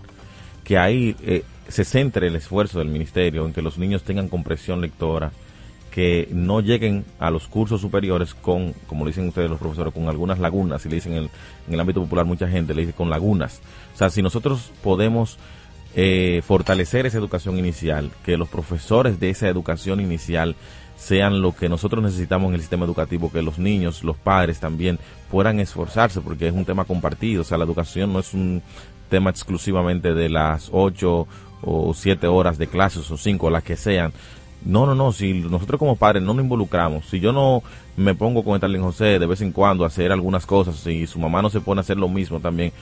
que ahí eh, se centre el esfuerzo del ministerio en que los niños tengan compresión lectora, que no lleguen a los cursos superiores con, como dicen ustedes los profesores, con algunas lagunas, y le dicen en el ámbito popular mucha gente, le dice con lagunas. O sea, si nosotros podemos eh, fortalecer esa educación inicial, que los profesores de esa educación inicial sean lo que nosotros necesitamos en el sistema educativo, que los niños, los padres también puedan esforzarse, porque es un tema compartido, o sea, la educación no es un tema exclusivamente de las ocho o siete horas de clases o cinco, las que sean. No, no, no, si nosotros como padres no nos involucramos, si yo no me pongo con Stalin José de vez en cuando a hacer algunas cosas, si su mamá no se pone a hacer lo mismo también,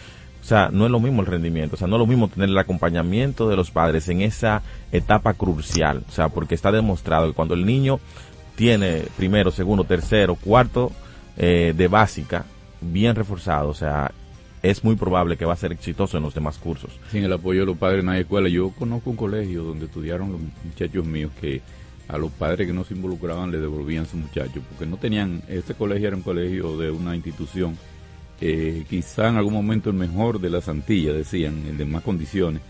o sea, no es lo mismo el rendimiento, o sea, no es lo mismo tener el acompañamiento de los padres en esa etapa crucial, o sea, porque está demostrado que cuando el niño tiene primero, segundo, tercero, cuarto eh, de básica bien reforzado, o sea, es muy probable que va a ser exitoso en los demás cursos. Sin el apoyo de los padres no hay escuela. Yo conozco un colegio donde estudiaron los muchachos míos que a los padres que no se involucraban le devolvían sus muchachos porque no tenían, este colegio era un colegio de una institución, eh, quizá en algún momento el mejor de las Antillas, decían, el de más condiciones,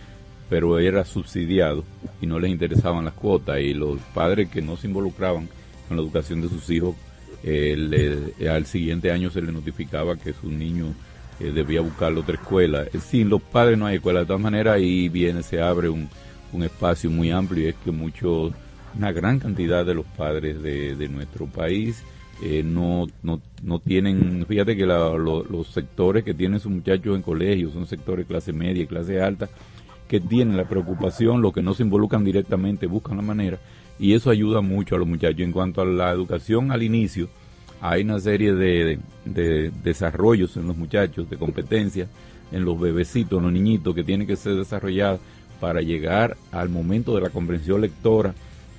pero era subsidiado y no les interesaban las cuotas y los padres que no se involucraban con la educación de sus hijos, eh, le- al siguiente año se les notificaba que su niño eh, debía buscar otra escuela. Eh, Sin los padres no hay escuela. De todas maneras, ahí viene, se abre un, un espacio muy amplio y es que muchos, una gran cantidad de los padres de nuestro país eh, no, no, no tienen, fíjate que la- lo- los sectores que tienen sus muchachos en colegios son sectores clase media y clase alta que tienen la preocupación, los que no se involucran directamente buscan la manera y eso ayuda mucho a los muchachos. En cuanto a la educación al inicio, hay una serie de, de desarrollos en los muchachos, de competencias, en los bebecitos, en los niñitos que tienen que ser desarrolladas para llegar al momento de la comprensión lectora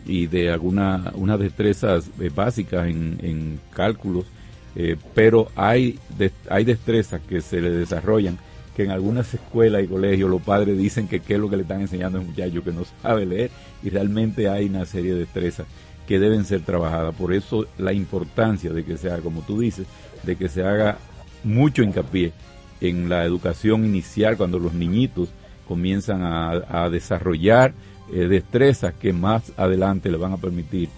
y de alguna unas destrezas eh, básicas en, en cálculos, eh, pero hay, hay destrezas que se le desarrollan que en algunas escuelas y colegios los padres dicen que qué es lo que le están enseñando al muchacho que no sabe leer y realmente hay una serie de destrezas que deben ser trabajadas. Por eso la importancia de que se haga, como tú dices, de que se haga mucho hincapié en la educación inicial cuando los niñitos comienzan a, a desarrollar eh, destrezas que más adelante le van a permitir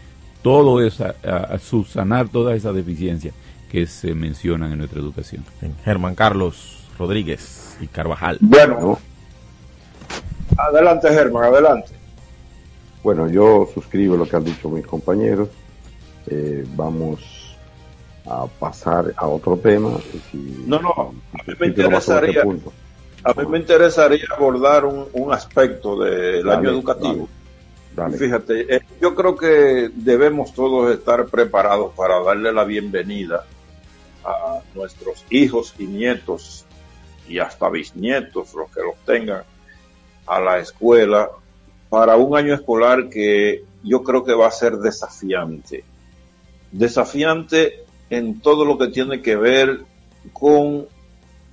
todo esa, a, a subsanar todas esas deficiencias que se mencionan en nuestra educación. Germán Carlos Rodríguez y Carvajal. Bueno, adelante Germán, adelante. Bueno, yo suscribo lo que han dicho mis compañeros. Eh, vamos a pasar a otro tema. si- No, no, a mí me este interesaría, punto. A mí me interesaría abordar un, un aspecto del Dale, año educativo. Dale. Fíjate, eh, yo creo que debemos todos estar preparados para darle la bienvenida a nuestros hijos y nietos y hasta bisnietos, los que los tengan, a la escuela para un año escolar que yo creo que va a ser desafiante. Desafiante en todo lo que tiene que ver con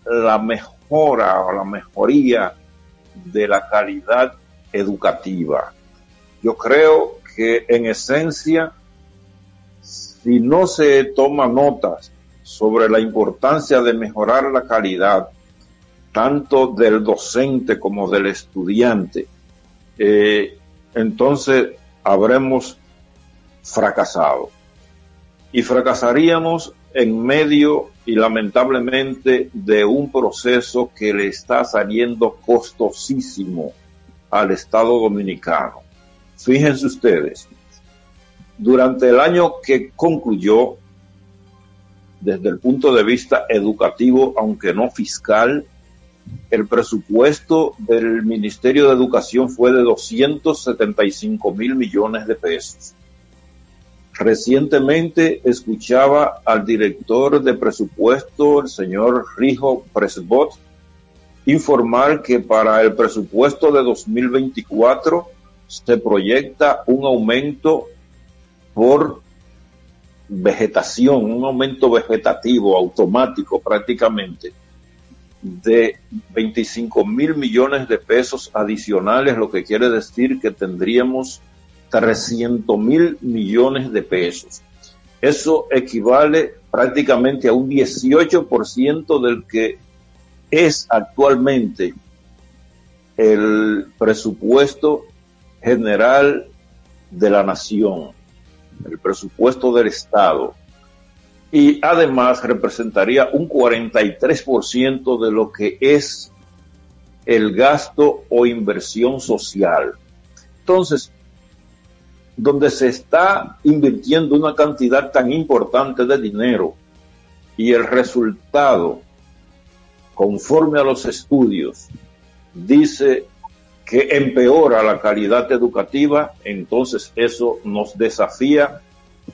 la mejora o la mejoría de la calidad educativa. Yo creo que en esencia, si no se toma notas sobre la importancia de mejorar la calidad, tanto del docente como del estudiante, eh, entonces habremos fracasado. Y fracasaríamos en medio y lamentablemente de un proceso que le está saliendo costosísimo al Estado dominicano. Fíjense ustedes, durante el año que concluyó, desde el punto de vista educativo, aunque no fiscal, el presupuesto del Ministerio de Educación fue de 275 mil millones de pesos. Recientemente escuchaba al director de presupuesto, el señor Rijo Presbot, informar que para el presupuesto de 2024 se proyecta un aumento por vegetación, un aumento vegetativo automático prácticamente de 25 mil millones de pesos adicionales, lo que quiere decir que tendríamos 300 mil millones de pesos. Eso equivale prácticamente a un 18% del que es actualmente el presupuesto general de la nación, el presupuesto del Estado. Y además representaría un 43% de lo que es el gasto o inversión social. Entonces, donde se está invirtiendo una cantidad tan importante de dinero y el resultado, conforme a los estudios, dice que empeora la calidad educativa, entonces eso nos desafía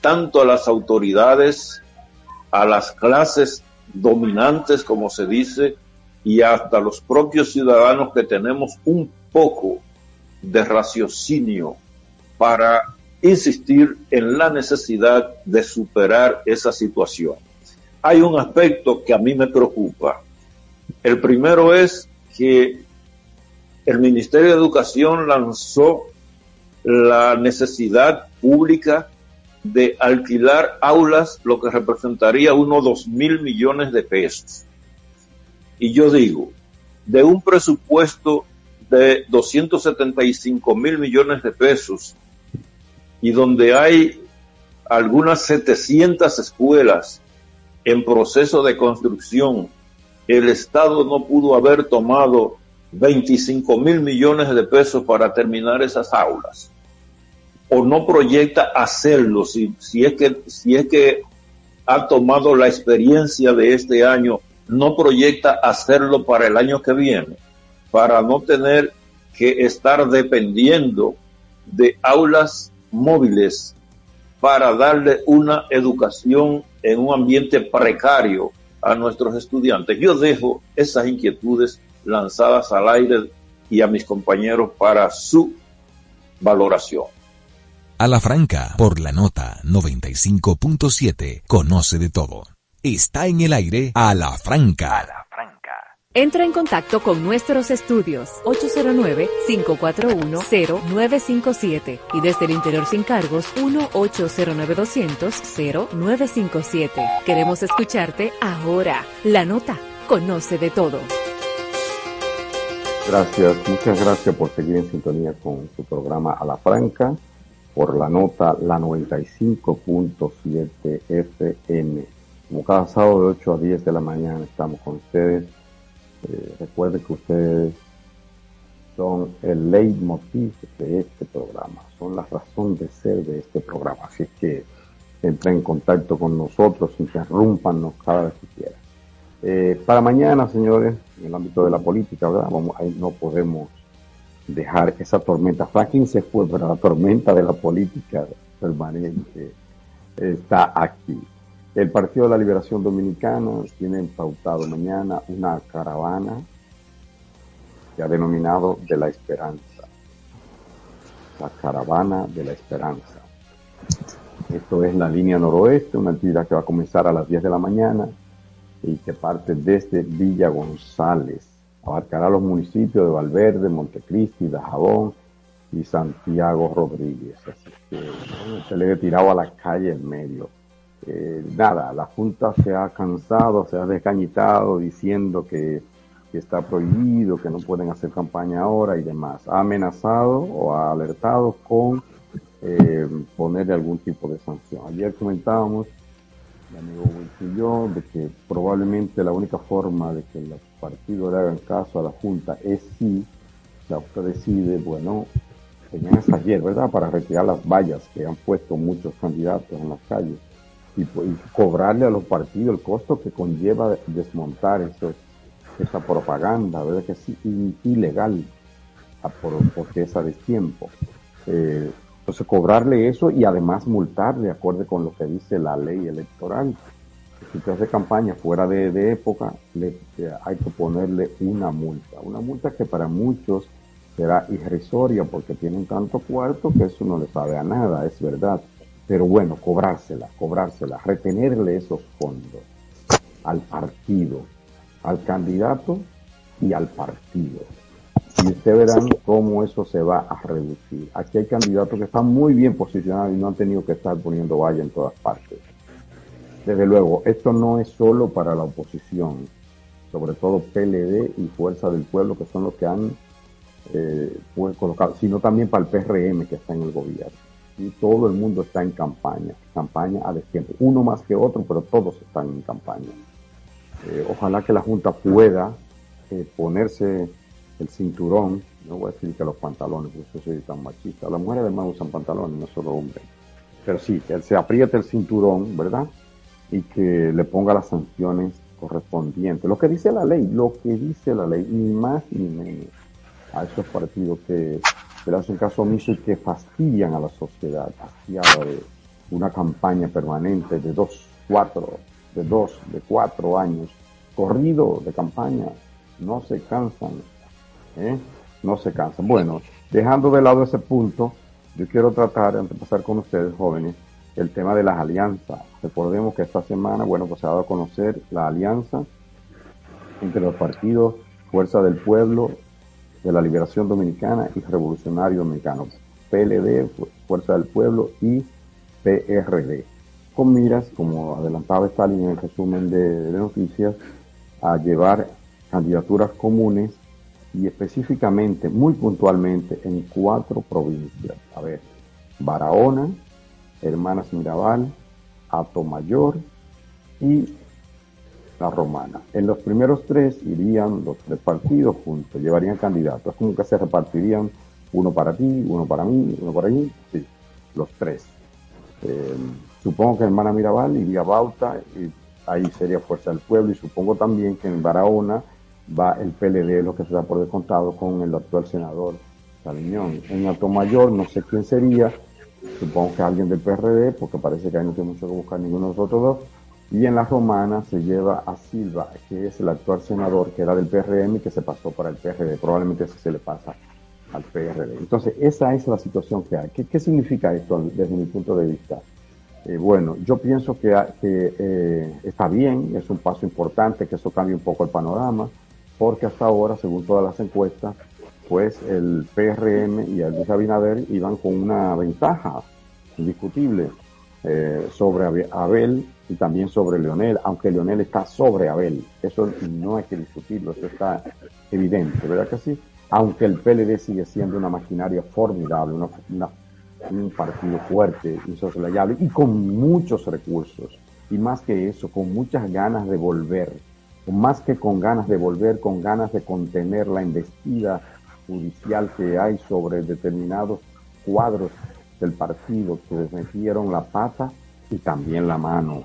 tanto a las autoridades, a las clases dominantes, como se dice, y hasta los propios ciudadanos que tenemos un poco de raciocinio para insistir en la necesidad de superar esa situación. hay un aspecto que a mí me preocupa. El primero es que el Ministerio de Educación lanzó la necesidad pública de alquilar aulas, lo que representaría unos dos mil millones de pesos. Y yo digo, de un presupuesto de 275 mil millones de pesos y donde hay algunas 700 escuelas en proceso de construcción, el Estado no pudo haber tomado 25 mil millones de pesos para terminar esas aulas. O no proyecta hacerlo si, si es que si es que ha tomado la experiencia de este año no proyecta hacerlo para el año que viene para no tener que estar dependiendo de aulas móviles para darle una educación en un ambiente precario a nuestros estudiantes. Yo dejo esas inquietudes lanzadas al aire y a mis compañeros para su valoración. A la franca, por la nota 95.7, conoce de todo. Está en el aire a la franca. Entra en contacto con nuestros estudios 809-541-0957 y desde el interior sin cargos 1-809-200-0957. Queremos escucharte ahora. La nota. Conoce de todo. Gracias, muchas gracias por seguir en sintonía con su programa A la Franca por la nota la 95.7 FM. Como cada sábado de 8 a 10 de la mañana estamos con ustedes. Eh, recuerden que ustedes son el leitmotiv de este programa, son la razón de ser de este programa. Así que entren en contacto con nosotros, interrúmpanos cada vez que quieran. Eh, para mañana, señores, en el ámbito de la política, ¿verdad? Vamos, ahí no podemos dejar esa tormenta. Franklin se fue, pero la tormenta de la política permanente está aquí. El Partido de la Liberación Dominicana tiene pautado mañana una caravana que ha denominado de la esperanza. La caravana de la esperanza. Esto es la línea noroeste, una actividad que va a comenzar a las 10 de la mañana y que parte desde Villa González abarcará los municipios de Valverde, Montecristi, Dajabón y Santiago Rodríguez. Así que se le ha tirado a la calle en medio. Eh, nada, la Junta se ha cansado, se ha descañitado diciendo que, está prohibido, que no pueden hacer campaña ahora y demás. Ha amenazado o ha alertado con eh, ponerle algún tipo de sanción. Ayer comentábamos mi amigo y yo, de que probablemente la única forma de que los partidos le hagan caso a la Junta es si la Junta decide, bueno, tenían ayer, ¿verdad?, para retirar las vallas que han puesto muchos candidatos en las calles y, pues, cobrarle a los partidos el costo que conlleva desmontar eso, esa propaganda, ¿verdad?, que es ilegal por, porque es a destiempo. Eh, entonces, cobrarle eso y además multar de acuerdo con lo que dice la ley electoral. Si usted hace campaña fuera de, época, le, hay que ponerle una multa. Una multa que para muchos será irrisoria porque tienen tanto cuarto que eso no le sabe a nada, es verdad. Pero bueno, cobrársela, cobrársela, retenerle esos fondos al partido, al candidato y al partido y ustedes verán cómo eso se va a reducir. Aquí hay candidatos que están muy bien posicionados y no han tenido que estar poniendo valla en todas partes. Desde luego, esto no es solo para la oposición, sobre todo PLD y Fuerza del Pueblo, que son los que han eh, pues, colocado, sino también para el PRM que está en el gobierno. Todo el mundo está en campaña, campaña a destiempo. Uno más que otro, pero todos están en campaña. Eh, ojalá que la Junta pueda eh, ponerse el cinturón, no voy a decir que los pantalones, porque eso soy tan machista. Las mujeres además usan pantalones, no solo hombres. Pero sí, que se apriete el cinturón, ¿verdad? Y que le ponga las sanciones correspondientes. Lo que dice la ley, lo que dice la ley, ni más ni menos a esos partidos que le hacen caso omiso y que fastidian a la sociedad, hastiada de una campaña permanente de dos, cuatro, de dos, de cuatro años, corrido de campaña, no se cansan, ¿eh? no se cansan. Bueno, dejando de lado ese punto, yo quiero tratar, antes de pasar con ustedes, jóvenes, el tema de las alianzas. Recordemos que esta semana, bueno, pues se ha dado a conocer la alianza entre los partidos Fuerza del Pueblo, de la Liberación Dominicana y Revolucionario Dominicano, PLD, Fuerza del Pueblo y PRD, con miras, como adelantaba Stalin en el resumen de, de noticias, a llevar candidaturas comunes y específicamente, muy puntualmente, en cuatro provincias. A ver, Barahona, Hermanas Mirabal, Atomayor y La Romana. En los primeros tres irían los tres partidos juntos, llevarían candidatos. Como que se repartirían uno para ti, uno para mí, uno para allí, sí, los tres. Eh, supongo que Hermana Mirabal iría Bauta y ahí sería Fuerza del Pueblo y supongo también que en Barahona va el PLD, lo que se da por descontado con el actual senador Saliñón. En Atomayor no sé quién sería, supongo que alguien del PRD, porque parece que ahí no tiene mucho que buscar ninguno de los otros dos. Y en la romana se lleva a Silva, que es el actual senador que era del PRM y que se pasó para el PRD. Probablemente ese se le pasa al PRD. Entonces, esa es la situación que hay. ¿Qué, qué significa esto desde mi punto de vista? Eh, bueno, yo pienso que, que eh, está bien, es un paso importante, que eso cambie un poco el panorama, porque hasta ahora, según todas las encuestas, pues el PRM y el Abinader iban con una ventaja indiscutible eh, sobre Abel y también sobre Leonel, aunque Leonel está sobre Abel. Eso no hay que discutirlo, eso está evidente, ¿verdad que sí? Aunque el PLD sigue siendo una maquinaria formidable, una, un partido fuerte, insoslayable y con muchos recursos. Y más que eso, con muchas ganas de volver, más que con ganas de volver, con ganas de contener la investida judicial que hay sobre determinados cuadros del partido que les metieron la pata y también la mano.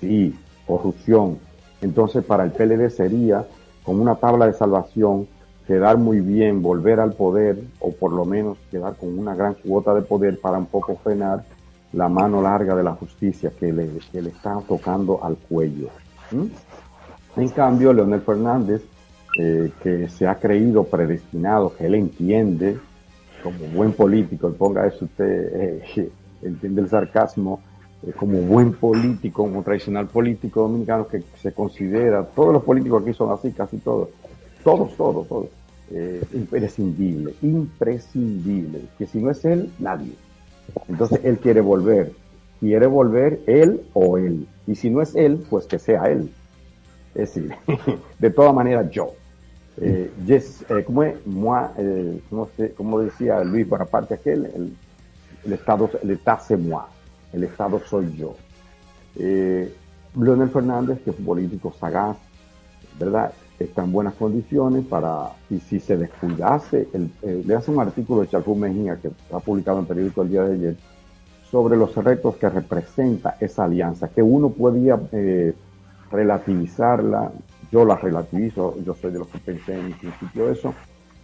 Sí, corrupción. Entonces para el PLD sería con una tabla de salvación quedar muy bien, volver al poder o por lo menos quedar con una gran cuota de poder para un poco frenar la mano larga de la justicia que le, que le está tocando al cuello. En cambio, Leonel Fernández, eh, que se ha creído predestinado, que él entiende, como buen político, ponga eso usted, eh, entiende el sarcasmo, eh, como buen político, como tradicional político dominicano que se considera, todos los políticos aquí son así, casi todos, todos, todos, todos, eh, imprescindible, imprescindible, que si no es él, nadie. Entonces él quiere volver, quiere volver él o él, y si no es él, pues que sea él. Es decir, de todas maneras yo. Eh, eh, eh, decía Luis Bonaparte aquel, el, el Estado, el moi, el Estado soy yo. Eh, Leonel Fernández, que es un político sagaz, ¿verdad? Está en buenas condiciones para, y si se descuidase, el, eh, le hace un artículo de Charles Mejía que ha publicado en el periódico el día de ayer, sobre los retos que representa esa alianza, que uno podía eh, relativizarla, yo la relativizo, yo soy de los que pensé en principio eso,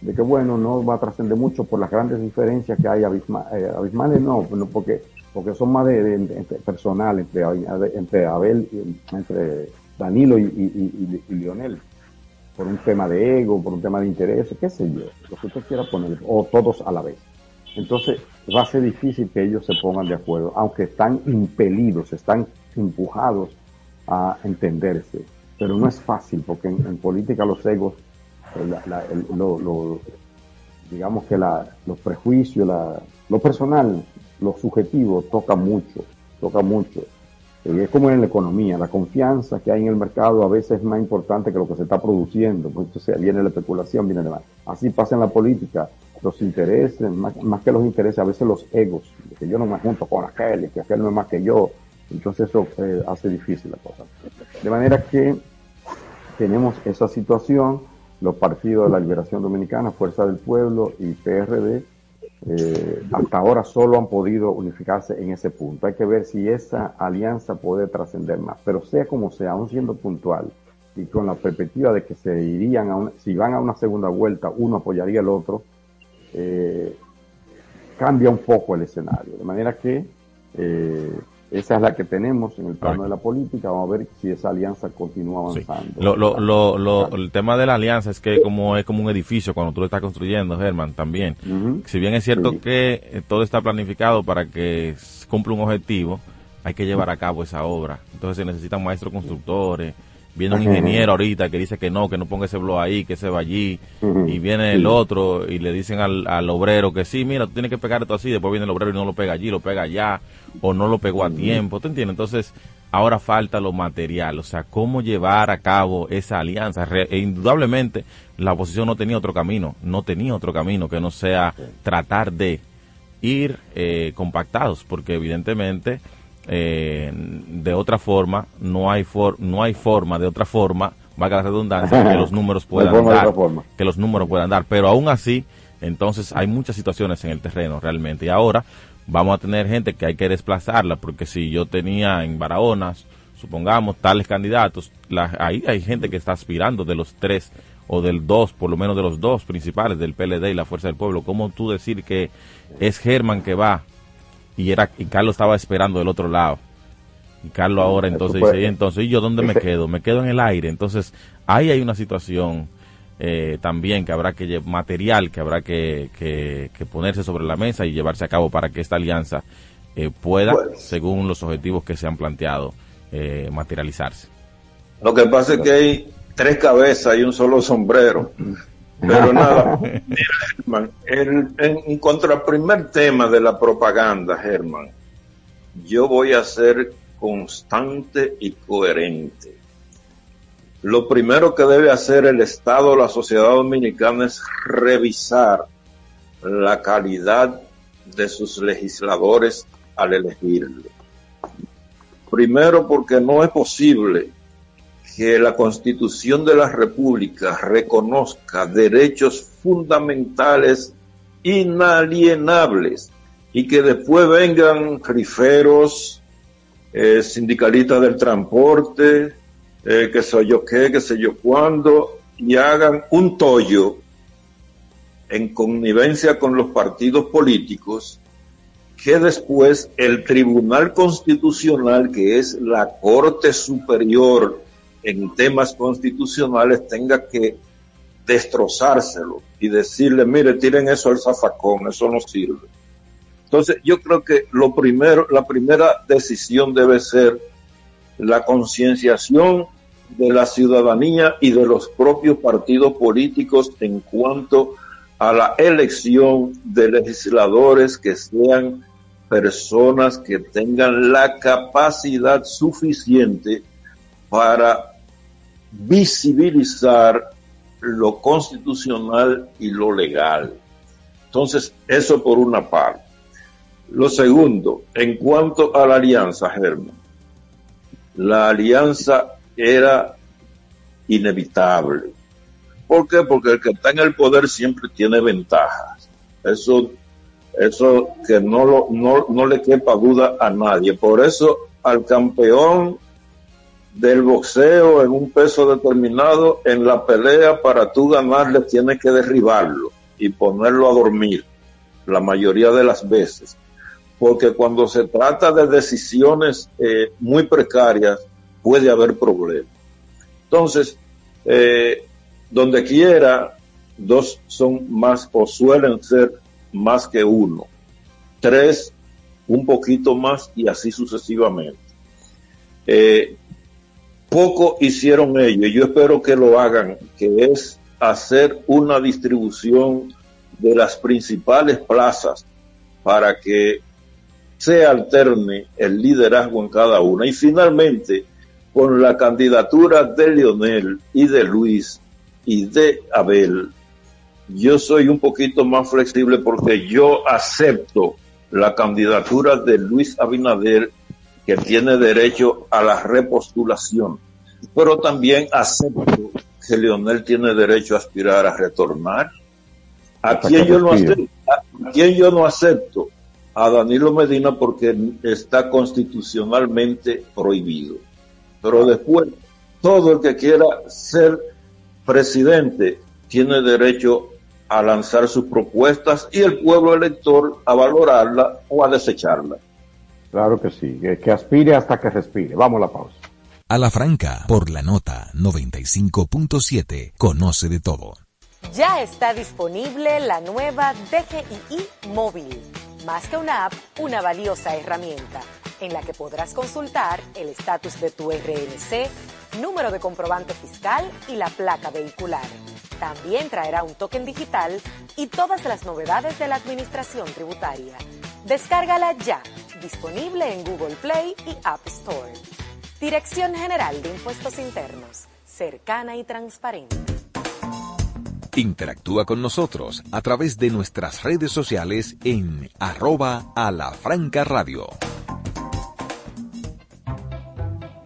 de que bueno, no va a trascender mucho por las grandes diferencias que hay abisma, eh, abismales, no, porque, porque son más de, personal entre, Abel, entre Danilo y, y, Lionel, por un tema de ego, por un tema de interés, qué sé yo, lo que usted quiera poner, o todos a la vez. Entonces va a ser difícil que ellos se pongan de acuerdo, aunque están impelidos, están empujados a entenderse pero no es fácil porque en, política los egos, lo, digamos que la, los prejuicios, lo personal, lo subjetivo toca mucho, toca mucho. Y es como en la economía, la confianza que hay en el mercado a veces es más importante que lo que se está produciendo, pues entonces viene la especulación, viene demás. Así pasa en la política, los intereses, más, más, que los intereses, a veces los egos, que yo no me junto con aquel, que aquel no es más que yo, entonces eso eh, hace difícil la cosa. De manera que tenemos esa situación, los partidos de la Liberación Dominicana, Fuerza del Pueblo y PRD, eh, hasta ahora solo han podido unificarse en ese punto. Hay que ver si esa alianza puede trascender más, pero sea como sea, aún siendo puntual y con la perspectiva de que se irían a una, si van a una segunda vuelta, uno apoyaría al otro, eh, cambia un poco el escenario. De manera que eh, esa es la que tenemos en el plano de la política. Vamos a ver si esa alianza continúa avanzando. Lo, lo, lo, lo, el tema de la alianza es que como es como un edificio cuando tú lo estás construyendo, Germán, también. Si bien es cierto Sí. que eh, todo está planificado para que cumpla un objetivo, hay que llevar a cabo esa obra. Entonces se necesitan maestros constructores. Viene un ingeniero ahorita que dice que no, que no ponga ese blog ahí, que se va allí. Y viene Sí. el otro y le dicen al, al obrero que sí, mira, tú tienes que pegar esto así. Después viene el obrero y no lo pega allí, lo pega allá. O no lo pegó a tiempo. ¿Te entiendes? Entonces, ahora falta lo material. O sea, cómo llevar a cabo esa alianza. E indudablemente, la oposición no tenía otro camino. No tenía otro camino que no sea tratar de ir eh, compactados. Porque evidentemente, eh, de otra forma, no hay, for- no hay forma, de otra forma, valga la redundancia, que los números puedan forma dar. Que los números puedan dar. Pero aún así, entonces hay muchas situaciones en el terreno realmente. Y ahora vamos a tener gente que hay que desplazarla, porque si yo tenía en Barahona, supongamos, tales candidatos, la- ahí hay gente que está aspirando de los tres o del dos, por lo menos de los dos principales, del PLD y la Fuerza del Pueblo. ¿Cómo tú decir que es Germán que va y era y Carlos estaba esperando del otro lado? Y Carlos ahora entonces dice, ¿y entonces, ¿y yo dónde me quedo? Me quedo en el aire. Entonces, ahí hay una situación eh, también que habrá que material que habrá que, que- que ponerse sobre la mesa y llevarse a cabo para que esta alianza eh, pueda, Pues- según los objetivos que se han planteado, eh, materializarse. Lo que pasa es que hay tres cabezas y un solo sombrero. Pero nada, Germán, el- en, en cuanto al primer tema de la propaganda, Germán, yo voy a ser constante y coherente. Lo primero que debe hacer el Estado, la sociedad dominicana, es revisar la calidad de sus legisladores al elegirlo. Primero porque no es posible que la Constitución de la República reconozca derechos fundamentales inalienables y que después vengan riferos, eh, sindicalistas del transporte, eh, que sé yo qué, que sé yo cuándo, y hagan un tollo en connivencia con los partidos políticos que después el Tribunal Constitucional, que es la Corte Superior en temas constitucionales, tenga que destrozárselo y decirle, mire, tiren eso al zafacón, eso no sirve. Entonces, yo creo que lo primero, la primera decisión debe ser la concienciación de la ciudadanía y de los propios partidos políticos en cuanto a la elección de legisladores que sean personas que tengan la capacidad suficiente para visibilizar lo constitucional y lo legal. Entonces, eso por una parte. Lo segundo, en cuanto a la alianza, Germán, la alianza era inevitable. ¿Por qué? Porque el que está en el poder siempre tiene ventajas. Eso, eso que no, lo, no, no le quepa duda a nadie. Por eso al campeón del boxeo en un peso determinado, en la pelea para tú ganarle tienes que derribarlo y ponerlo a dormir la mayoría de las veces. Porque cuando se trata de decisiones eh, muy precarias, puede haber problemas. Entonces, eh, donde quiera, dos son más o suelen ser más que uno. Tres, un poquito más y así sucesivamente. Eh, poco hicieron ellos, y yo espero que lo hagan, que es hacer una distribución de las principales plazas para que se alterne el liderazgo en cada una. Y finalmente, con la candidatura de Leonel y de Luis y de Abel, yo soy un poquito más flexible porque yo acepto la candidatura de Luis Abinader que tiene derecho a la repostulación, pero también acepto que Leonel tiene derecho a aspirar a retornar. ¿A quién yo no acepto? ¿A quién yo no acepto? A Danilo Medina porque está constitucionalmente prohibido. Pero después, todo el que quiera ser presidente tiene derecho a lanzar sus propuestas y el pueblo elector a valorarla o a desecharla. Claro que sí, que, que aspire hasta que respire. Vamos a la pausa. A la franca, por la nota 95.7, conoce de todo. Ya está disponible la nueva DGII móvil. Más que una app, una valiosa herramienta en la que podrás consultar el estatus de tu RNC, número de comprobante fiscal y la placa vehicular. También traerá un token digital y todas las novedades de la administración tributaria. Descárgala ya, disponible en Google Play y App Store. Dirección General de Impuestos Internos, cercana y transparente. Interactúa con nosotros a través de nuestras redes sociales en arroba a la franca radio.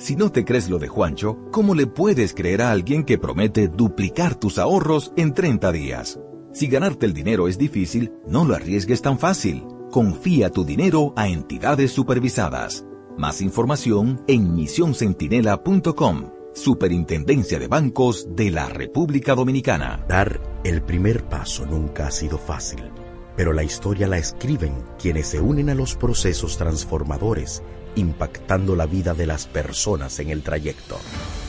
Si no te crees lo de Juancho, ¿cómo le puedes creer a alguien que promete duplicar tus ahorros en 30 días? Si ganarte el dinero es difícil, no lo arriesgues tan fácil. Confía tu dinero a entidades supervisadas. Más información en misioncentinela.com. Superintendencia de Bancos de la República Dominicana. Dar el primer paso nunca ha sido fácil, pero la historia la escriben quienes se unen a los procesos transformadores impactando la vida de las personas en el trayecto.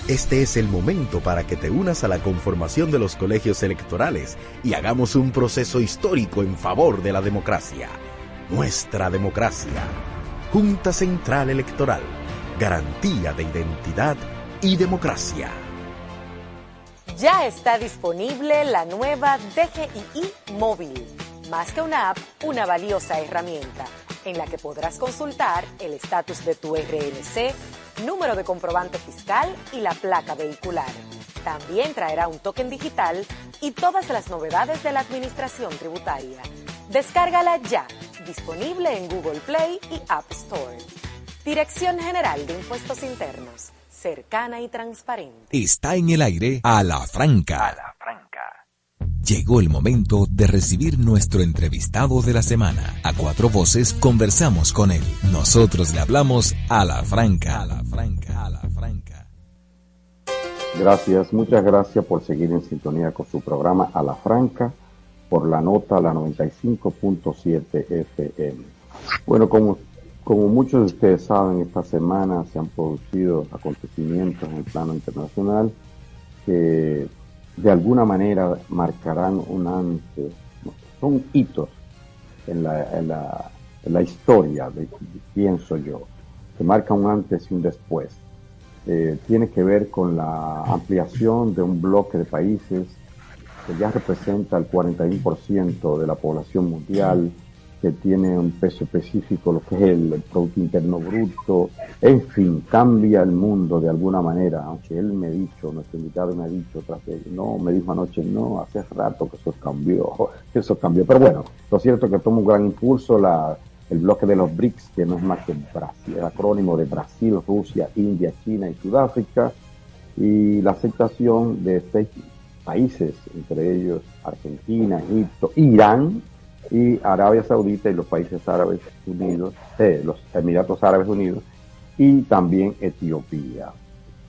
Este es el momento para que te unas a la conformación de los colegios electorales y hagamos un proceso histórico en favor de la democracia. Nuestra democracia. Junta Central Electoral. Garantía de identidad y democracia. Ya está disponible la nueva DGII móvil. Más que una app, una valiosa herramienta en la que podrás consultar el estatus de tu RNC, número de comprobante fiscal y la placa vehicular. También traerá un token digital y todas las novedades de la administración tributaria. Descárgala ya, disponible en Google Play y App Store. Dirección General de Impuestos Internos, cercana y transparente. Está en el aire a la franca. Llegó el momento de recibir nuestro entrevistado de la semana. A cuatro voces conversamos con él. Nosotros le hablamos a la franca. A la franca, a la franca. Gracias, muchas gracias por seguir en sintonía con su programa A la Franca por la nota la 95.7 FM. Bueno, como, como muchos de ustedes saben, esta semana se han producido acontecimientos en el plano internacional que de alguna manera marcarán un antes, son hitos en la, en la, historia, de, pienso yo, que marca un antes y un después. Eh, tiene que ver con la ampliación de un bloque de países que ya representa el 41% de la población mundial, que tiene un peso específico, lo que es el Producto Interno Bruto, en fin, cambia el mundo de alguna manera, aunque él me ha dicho, nuestro invitado me ha dicho, tras no, me dijo anoche, no, hace rato que eso cambió, que eso cambió, pero bueno, lo cierto es que toma un gran impulso la, el bloque de los BRICS, que no es más que Brasil, el acrónimo de Brasil, Rusia, India, China y Sudáfrica, y la aceptación de seis países, entre ellos Argentina, Egipto, Irán, y Arabia Saudita y los países árabes unidos, eh, los Emiratos Árabes Unidos y también Etiopía.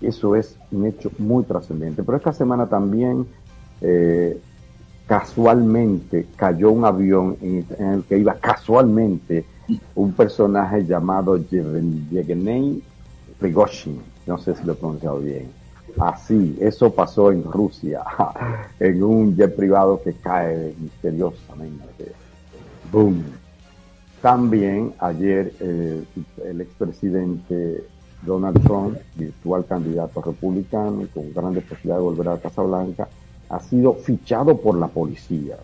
Eso es un hecho muy trascendente. Pero esta semana también eh, casualmente cayó un avión en, el que iba casualmente un personaje llamado Yevgeny Prigozhin. No sé si lo he pronunciado bien. Así, eso pasó en Rusia, en un jet privado que cae misteriosamente. Boom. También ayer eh, el expresidente Donald Trump, virtual candidato republicano con grandes posibilidades de volver a la Casa Blanca, ha sido fichado por la policía.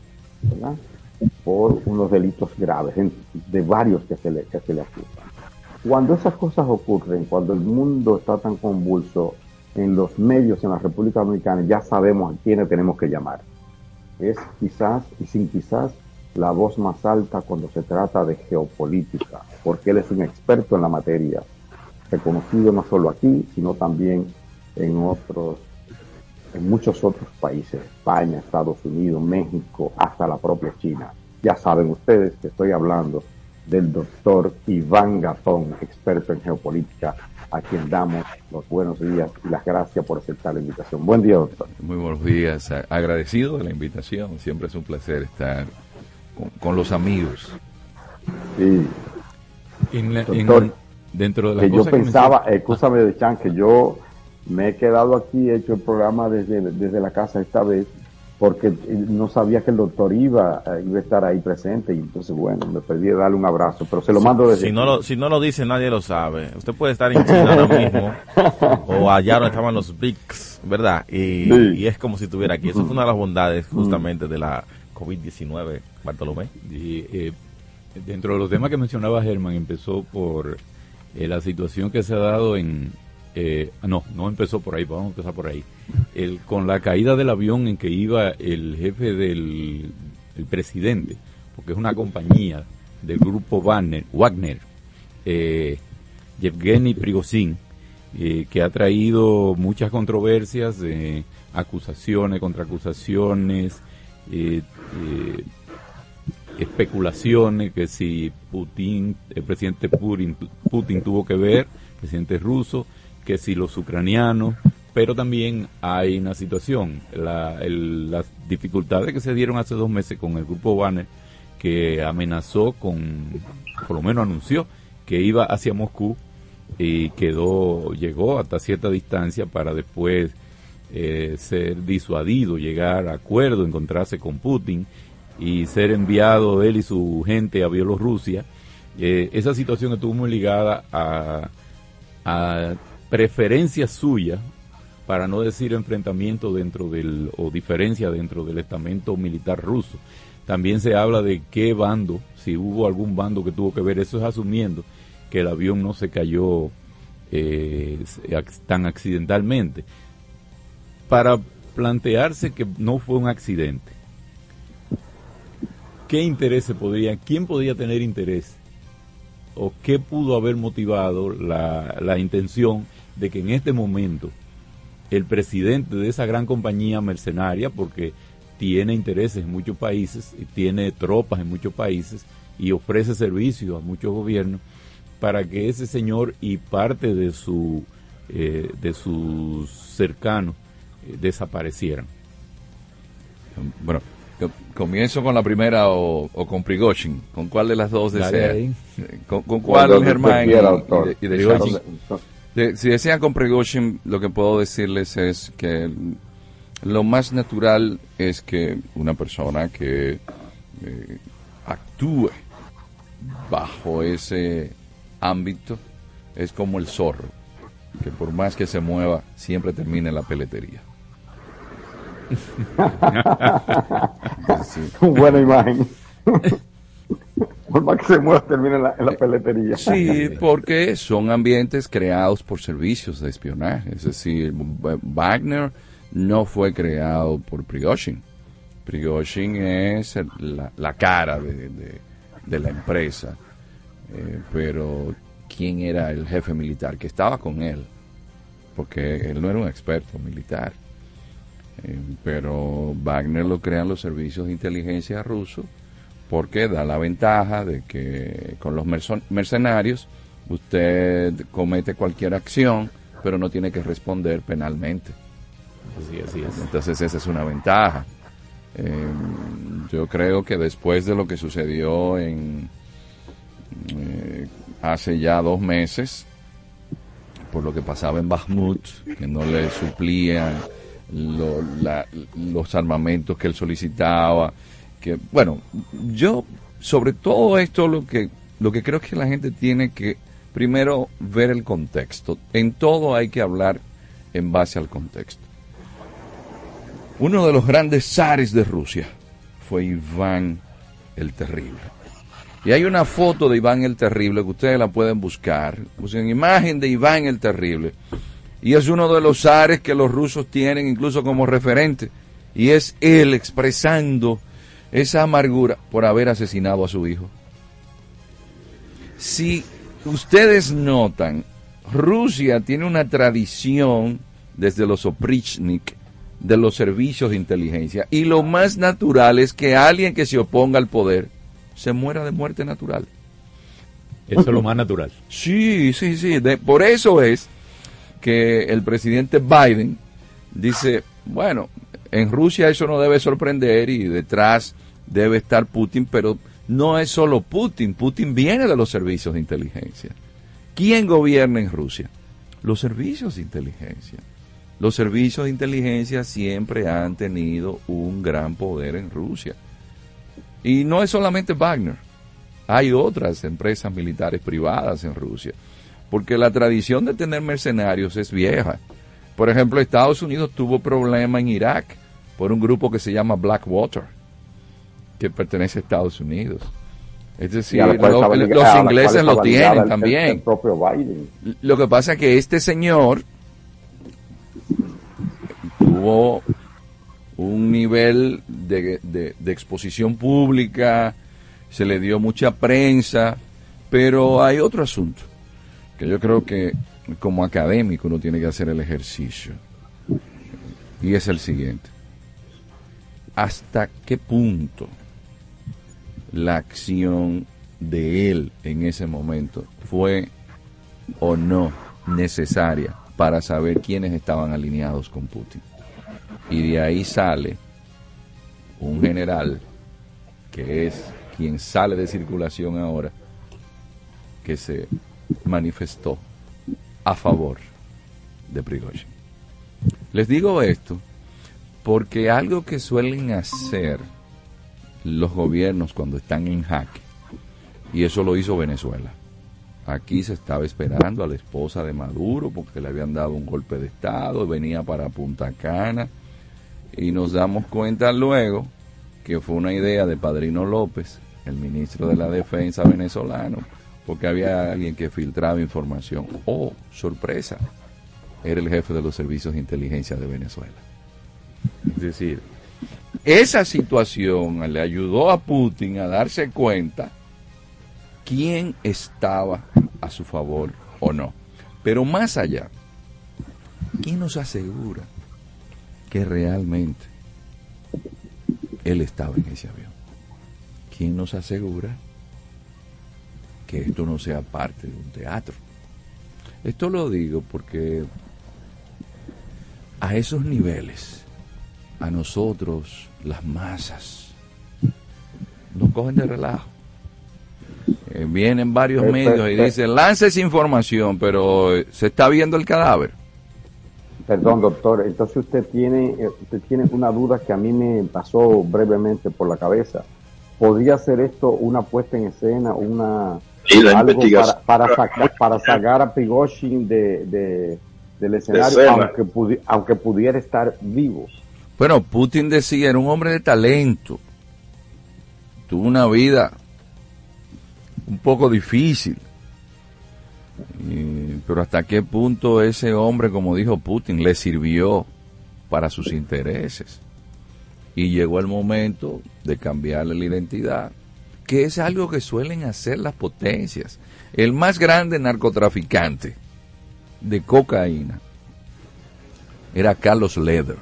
Por unos delitos graves, de varios que se le, que se le acusan. Cuando esas cosas ocurren, cuando el mundo está tan convulso, en los medios en la República Dominicana ya sabemos a quiénes tenemos que llamar. Es quizás, y sin quizás, la voz más alta cuando se trata de geopolítica, porque él es un experto en la materia, reconocido no solo aquí, sino también en otros en muchos otros países, España, Estados Unidos, México, hasta la propia China. Ya saben ustedes que estoy hablando del doctor Iván Gatón, experto en geopolítica, a quien damos los buenos días y las gracias por aceptar la invitación. Buen día, doctor. Muy buenos días. Agradecido de la invitación. Siempre es un placer estar con, con los amigos. Sí. En la- en- Doctor, dentro de las que yo que pensaba, menciona- escúchame de Chan, que yo me he quedado aquí, he hecho el programa desde, desde la casa esta vez, porque eh, no sabía que el doctor iba, eh, iba a estar ahí presente, y entonces, bueno, me perdí de darle un abrazo, pero se lo mando desde Si no lo, si no lo dice, nadie lo sabe. Usted puede estar en China ahora mismo o allá donde estaban los BRICS, ¿verdad? Y, Sí. y es como si estuviera aquí. Eso fue una de las bondades justamente de la COVID-19, Bartolomé. Y, eh, dentro de los temas que mencionaba Germán, empezó por eh, la situación que se ha dado en... eh, no, no empezó por ahí, vamos a empezar por ahí. El, con la caída del avión en que iba el jefe del el presidente, porque es una compañía del grupo Wagner, Wagner eh, Yevgeny Prigozhin, eh, que ha traído muchas controversias, eh, acusaciones, contraacusaciones, eh, eh, especulaciones que si Putin, el presidente Putin, Putin tuvo que ver, el presidente ruso, que si los ucranianos, pero también hay una situación, la- el- las dificultades que se dieron hace dos meses con el grupo Banner, que amenazó con, por lo menos anunció, que iba hacia Moscú y quedó, llegó hasta cierta distancia para después eh, ser disuadido, llegar a acuerdo, encontrarse con Putin y ser enviado él y su gente a Bielorrusia. Eh, esa situación estuvo muy ligada a, a preferencias suyas, para no decir enfrentamiento dentro del, o diferencia dentro del estamento militar ruso. También se habla de qué bando, si hubo algún bando que tuvo que ver, eso es asumiendo que el avión no se cayó eh, tan accidentalmente. Para plantearse que no fue un accidente, ¿qué interés se podría, quién podría tener interés o qué pudo haber motivado la, la intención de que en este momento el presidente de esa gran compañía mercenaria, porque tiene intereses en muchos países, tiene tropas en muchos países y ofrece servicios a muchos gobiernos, para que ese señor y parte de su eh, de sus cercanos desaparecieran. Bueno, co- comienzo con la primera o, o con Prigozhin. ¿Con cuál de las dos desea? ¿Con, con cuál, Germán? y- y de- y de Prigozhin. Charles? De- si desean con Prigozhin, lo que puedo decirles es que lo más natural es que una persona que eh, actúe bajo ese ámbito es como el zorro, que por más que se mueva, siempre termina en la peletería. Buena imagen. Por más que se mueva, termina en la, en peletería. Sí, porque son ambientes creados por servicios de espionaje. Es decir, W- Wagner no fue creado por Prigozhin. Prigozhin es la, cara de la empresa. Eh, pero, ¿quién era el jefe militar que estaba con él? Porque él no era un experto militar. Eh, pero Wagner lo crean los servicios de inteligencia rusos porque da la ventaja de que con los mercenarios usted comete cualquier acción, pero no tiene que responder penalmente. Así, así es. Entonces esa es una ventaja. Eh, yo creo que después de lo que sucedió en eh, hace ya dos meses, por lo que pasaba en Bakhmut, que no le suplían lo- la- los armamentos que él solicitaba, que bueno, yo sobre todo esto lo que lo que creo que la gente tiene que primero ver el contexto. En todo hay que hablar en base al contexto. Uno de los grandes zares de Rusia fue Iván el Terrible. Y hay una foto de Iván el Terrible que ustedes la pueden buscar. Busquen imagen de Iván el Terrible. Y es uno de los zares que los rusos tienen incluso como referente. Y es él expresando esa amargura por haber asesinado a su hijo. Si ustedes notan, Rusia tiene una tradición desde los Oprichnik de los servicios de inteligencia. Y lo más natural es que alguien que se oponga al poder se muera de muerte natural. Eso es lo más natural. Sí, sí, sí. De- por eso es que el presidente Biden dice, bueno, en Rusia eso no debe sorprender y detrás debe estar Putin, pero no es solo Putin. Putin viene de los servicios de inteligencia. ¿Quién gobierna en Rusia? Los servicios de inteligencia. Los servicios de inteligencia siempre han tenido un gran poder en Rusia. Y no es solamente Wagner. Hay otras empresas militares privadas en Rusia. Porque la tradición de tener mercenarios es vieja. Por ejemplo, Estados Unidos tuvo problema en Irak por un grupo que se llama Blackwater, que pertenece a Estados Unidos. Es decir, estaba los ingleses lo tienen el- también. El propio Biden. Lo que pasa es que este señor tuvo un nivel de, de- de exposición pública, se le dio mucha prensa, pero hay otro asunto que yo creo que como académico uno tiene que hacer el ejercicio. Y es el siguiente. ¿Hasta qué punto la acción de él en ese momento fue o no necesaria para saber quiénes estaban alineados con Putin. Y de ahí sale un general que es quien sale de circulación ahora, que se manifestó a favor de Prigozhin. Les digo esto porque algo que suelen hacer los gobiernos cuando están en jaque, y eso lo hizo Venezuela. Aquí se estaba esperando a la esposa de Maduro porque le habían dado un golpe de Estado, venía para Punta Cana, y nos damos cuenta luego que fue una idea de Padrino López, el ministro de la Defensa venezolano, porque había alguien que filtraba información. Oh, sorpresa, era el jefe de los servicios de inteligencia de Venezuela. Es decir, esa situación le ayudó a Putin a darse cuenta quién estaba a su favor o no. Pero más allá, ¿quién nos asegura que realmente él estaba en ese avión? ¿Quién nos asegura que esto no sea parte de un teatro? Esto lo digo porque a esos niveles, a nosotros, las masas, nos cogen de relajo. Eh, vienen varios medios y dicen, lance esa información, pero eh, se está viendo el cadáver. Perdón, doctor. Entonces usted tiene, eh, usted tiene una duda que a mí me pasó brevemente por la cabeza. ¿Podría ser esto una puesta en escena, una Sí, la algo investigación. para, para, sacar, para sacar a Prigozhin de, de- del escenario, escena. aunque, pudi- aunque pudiera estar vivo? Bueno, Putin decía, era un hombre de talento. Tuvo una vida un poco difícil. Y- pero hasta qué punto ese hombre, como dijo Putin, le sirvió para sus intereses. Y llegó el momento de cambiarle la identidad, que es algo que suelen hacer las potencias. El más grande narcotraficante de cocaína era Carlos Leder.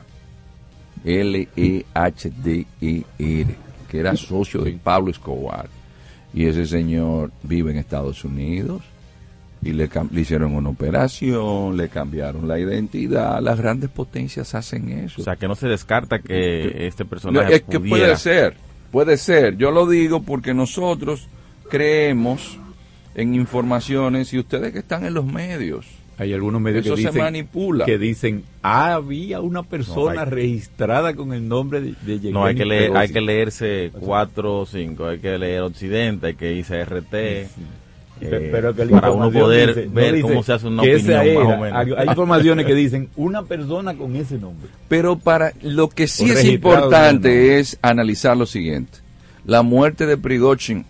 L-E-H-D-E-R, que era socio de Pablo Escobar. Y ese señor vive en Estados Unidos y le, le hicieron una operación, le cambiaron la identidad. Las grandes potencias hacen eso. O sea, que no se descarta que Que- este No, personaje que puede ser, puede ser. Yo lo digo porque nosotros creemos en informaciones y ustedes que están en los medios. Hay algunos medios Eso que se dicen, manipula. que dicen, "Ah, había una persona No, hay- registrada con el nombre de, de No, hay que, leer, hay Prigozhin". que leerse cuatro o cinco, hay que leer Occidente, hay que irse a RT, eh, Pe- pero que para uno poder dice- no ver dice cómo se hace una opinión esa más o era. menos. Hay, hay informaciones que dicen una persona con ese nombre. Pero para lo que sí O es importante no, no. es analizar lo siguiente. La muerte de Prigozhin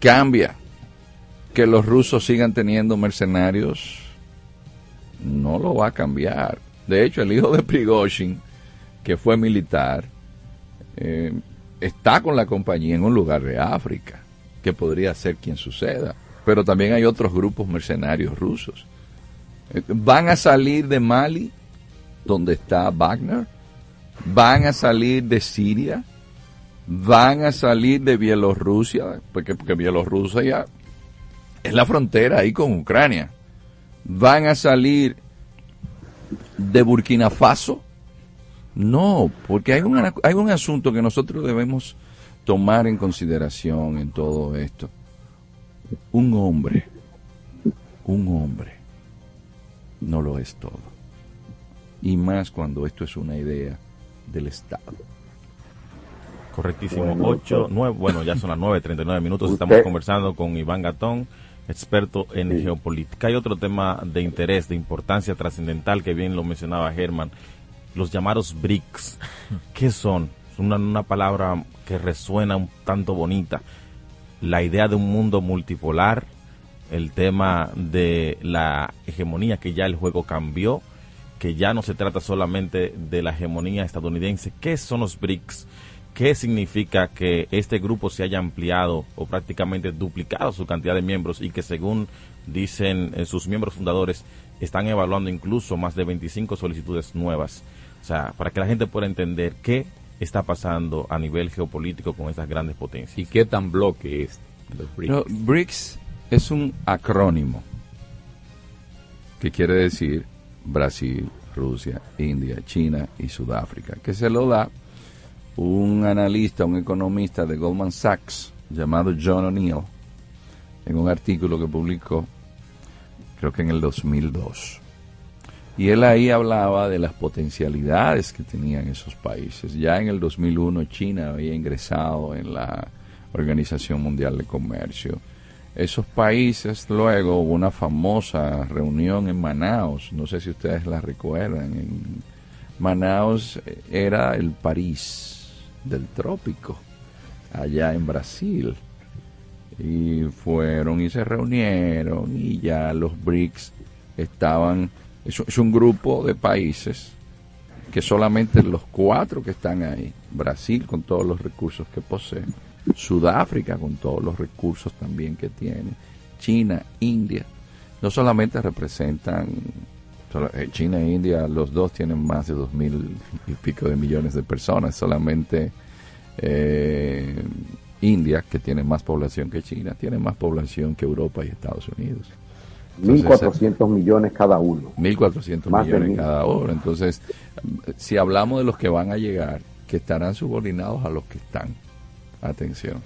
cambia que los rusos sigan teniendo mercenarios. No lo va a cambiar. De hecho, el hijo de Prigozhin, que fue militar, eh, está con la compañía en un lugar de África, que podría ser quien suceda. Pero también hay otros grupos mercenarios rusos. Eh, Van a salir de Mali, donde está Wagner, van a salir de Siria, van a salir de Bielorrusia, porque, porque Bielorrusia es la frontera ahí con Ucrania, van a salir de Burkina Faso. No, porque hay un, hay un asunto que nosotros debemos tomar en consideración en todo esto. Un hombre, un hombre, no lo es todo. Y más cuando esto es una idea del Estado. Correctísimo. Bueno, 8, 9, bueno, ya son las 9.39 minutos. Estamos conversando con Iván Gatón, experto en geopolítica. Hay otro tema de interés, de importancia trascendental que bien lo mencionaba Germán, los llamados BRICS. ¿Qué son? Es una, una palabra que resuena un tanto bonita. La idea de un mundo multipolar, el tema de la hegemonía, que ya el juego cambió, que ya no se trata solamente de la hegemonía estadounidense. ¿Qué son los BRICS? ¿Qué significa que este grupo se haya ampliado o prácticamente duplicado su cantidad de miembros y que según dicen eh, sus miembros fundadores están evaluando incluso más de 25 solicitudes nuevas? O sea, para que la gente pueda entender qué está pasando a nivel geopolítico con estas grandes potencias. ¿Y qué tan bloque es los BRICS? BRICS es un acrónimo que quiere decir Brasil, Rusia, India, China y Sudáfrica, que se lo da un analista, un economista de Goldman Sachs llamado John O'Neill en un artículo que publicó, creo que en el 2002. Y él ahí hablaba de las potencialidades que tenían esos países. Ya en el 2001 China había ingresado en la Organización Mundial de Comercio. Esos países luego hubo una famosa reunión en Manaus, no sé si ustedes la recuerdan. En Manaus era el París del trópico, allá en Brasil. Y fueron y se reunieron y ya los BRICS estaban es, un grupo de países que solamente los cuatro que están ahí, Brasil con todos los recursos que posee, Sudáfrica con todos los recursos también que tiene, China, India, no solamente representan, China e India, los dos tienen más de dos mil y pico de millones de personas, solamente eh, India, que tiene más población que China, tiene más población que Europa y Estados Unidos. 1.400 millones cada uno. 1.400 millones cada uno. Entonces, si hablamos de los que van a llegar, que estarán subordinados a los que están. Atención.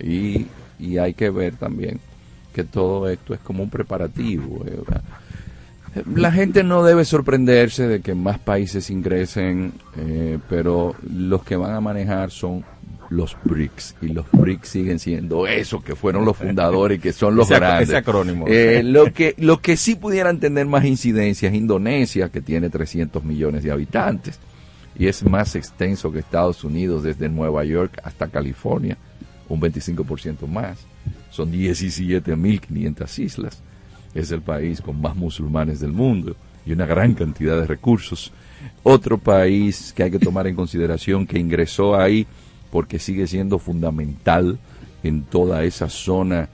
Y, y hay que ver también que todo esto es como un preparativo. ¿eh? La gente no debe sorprenderse de que más países ingresen, eh, pero los que van a manejar son los BRICS y los BRICS siguen siendo eso que fueron los fundadores y que son los ese, grandes. Ese acrónimo. Eh, lo que lo que sí pudieran tener más incidencia es Indonesia que tiene 300 millones de habitantes y es más extenso que Estados Unidos desde Nueva York hasta California, un 25% más. Son 17.500 islas. Es el país con más musulmanes del mundo y una gran cantidad de recursos. Otro país que hay que tomar en consideración que ingresó ahí porque sigue siendo fundamental en toda esa zona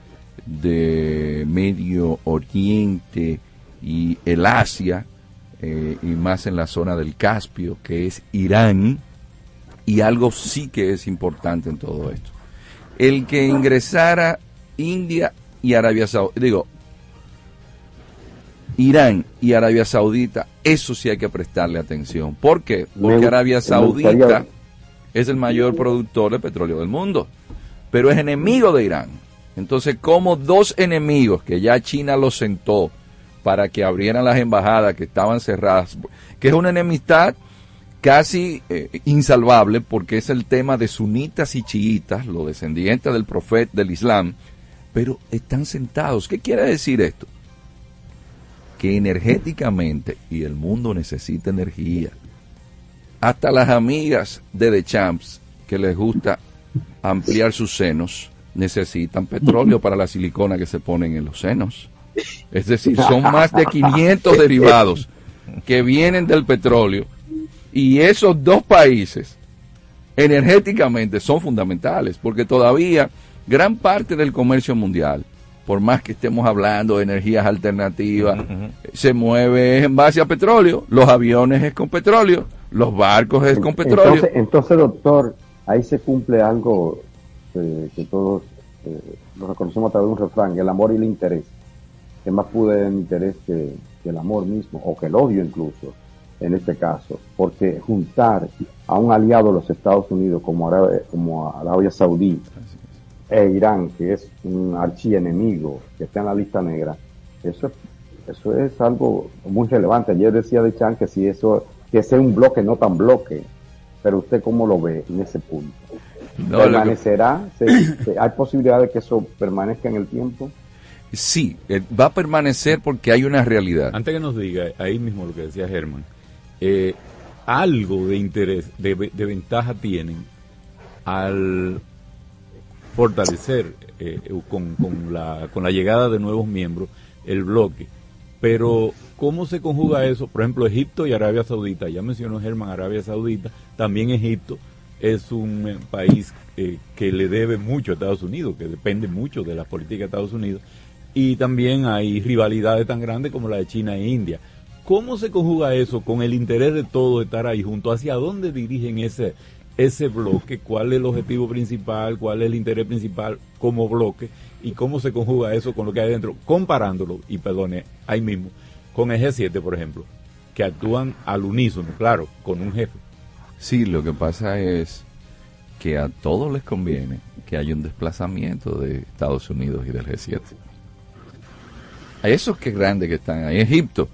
de Medio Oriente y el Asia, eh, y más en la zona del Caspio, que es Irán, y algo sí que es importante en todo esto. El que ingresara India y Arabia Saudita, digo, Irán y Arabia Saudita, eso sí hay que prestarle atención. ¿Por qué? Porque Arabia Saudita es el mayor productor de petróleo del mundo, pero es enemigo de Irán. Entonces, como dos enemigos que ya China los sentó para que abrieran las embajadas que estaban cerradas, que es una enemistad casi eh, insalvable porque es el tema de sunitas y chiitas, los descendientes del profeta del Islam, pero están sentados. ¿Qué quiere decir esto? Que energéticamente, y el mundo necesita energía, hasta las amigas de The Champs que les gusta ampliar sus senos necesitan petróleo para la silicona que se ponen en los senos. Es decir, son más de 500 derivados que vienen del petróleo. Y esos dos países energéticamente son fundamentales porque todavía gran parte del comercio mundial, por más que estemos hablando de energías alternativas, se mueve en base a petróleo, los aviones es con petróleo, Los barcos es con petróleo. Entonces, entonces, doctor, ahí se cumple algo eh, que todos eh, lo reconocemos a través de un refrán, el amor y el interés. Que más pude el interés que, que el amor mismo, o que el odio incluso, en este caso. Porque juntar a un aliado de los Estados Unidos como Arabia, como Arabia Saudí e Irán, que es un archienemigo, que está en la lista negra, eso, eso es algo muy relevante. Ayer decía de Chan que si eso, que sea un bloque no tan bloque, pero usted cómo lo ve en ese punto. No, ¿Permanecerá? ¿Se- se- ¿Hay posibilidad de que eso permanezca en el tiempo? Sí, eh, va a permanecer porque hay una realidad. Antes que nos diga, ahí mismo lo que decía Germán, eh, algo de interés, de ventaja tienen al fortalecer eh, con, con la, con la llegada de nuevos miembros el bloque. Pero, ¿cómo se conjuga eso? Por ejemplo, Egipto y Arabia Saudita. Ya mencionó Germán Arabia Saudita. También Egipto es un eh, país eh, que le debe mucho a Estados Unidos, que depende mucho de la política de Estados Unidos. Y también hay rivalidades tan grandes como la de China e India. ¿Cómo se conjuga eso con el interés de todos estar ahí juntos? ¿Hacia dónde dirigen ese, ese bloque? ¿Cuál es el objetivo principal? ¿Cuál es el interés principal como bloque? ¿Y cómo se conjuga eso con lo que hay dentro? Comparándolo, y perdone, ahí mismo, con el G7, por ejemplo, que actúan al unísono, claro, con un jefe. Sí, lo que pasa es que a todos les conviene que haya un desplazamiento de Estados Unidos y del G7. A esos que grandes que están ahí, Egipto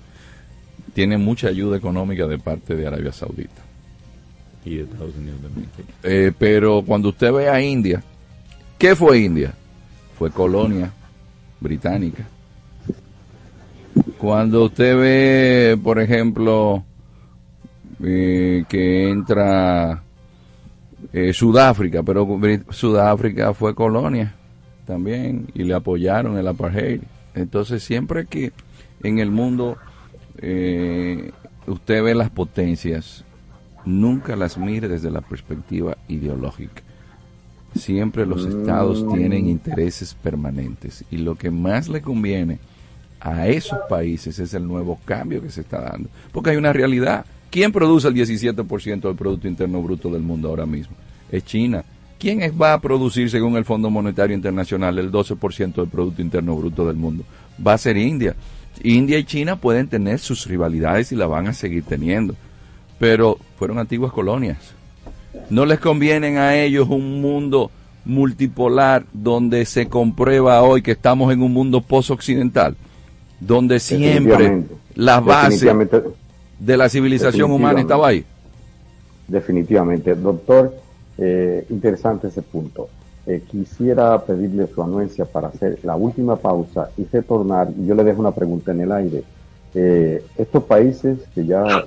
tiene mucha ayuda económica de parte de Arabia Saudita. Y de Estados Unidos también. Eh, pero cuando usted ve a India, ¿qué fue India? Fue colonia británica. Cuando usted ve, por ejemplo, eh, que entra eh, Sudáfrica, pero Sudáfrica fue colonia también y le apoyaron el apartheid. Entonces siempre que en el mundo eh, usted ve las potencias, nunca las mire desde la perspectiva ideológica. Siempre los estados tienen intereses permanentes y lo que más le conviene a esos países es el nuevo cambio que se está dando. Porque hay una realidad. ¿Quién produce el 17% del Producto Interno Bruto del mundo ahora mismo? Es China. ¿Quién va a producir, según el Fondo Monetario Internacional, el 12% del Producto Interno Bruto del mundo? Va a ser India. India y China pueden tener sus rivalidades y la van a seguir teniendo. Pero fueron antiguas colonias. No les conviene a ellos un mundo multipolar donde se comprueba hoy que estamos en un mundo post-occidental, donde siempre Definitivamente. la base Definitivamente. de la civilización humana estaba ahí. Definitivamente. Doctor, eh, interesante ese punto. Eh, quisiera pedirle su anuencia para hacer la última pausa y retornar, y yo le dejo una pregunta en el aire. Eh, estos países que ya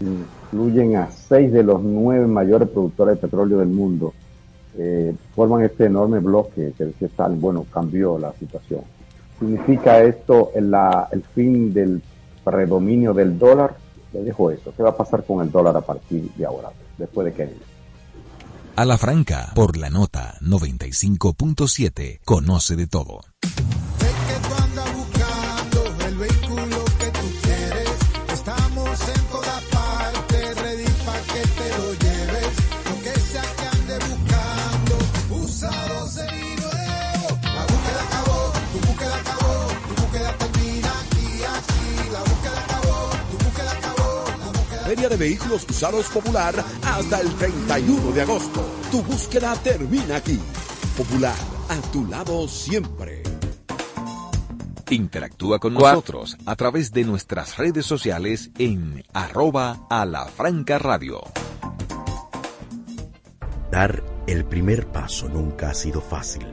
incluyen a seis de los nueve mayores productores de petróleo del mundo, eh, forman este enorme bloque que decía Stalin, bueno, cambió la situación. ¿Significa esto el, fin del predominio del dólar? Le dejo eso. ¿Qué va a pasar con el dólar a partir de ahora, después de que A la franca, por la nota 95.7, conoce de todo. Feria de Vehículos Usados Popular hasta el 31 de agosto. Tu búsqueda termina aquí. Popular, a tu lado siempre. Interactúa con ¿Cuál? nosotros a través de nuestras redes sociales en arroba a la franca radio. Dar el primer paso nunca ha sido fácil,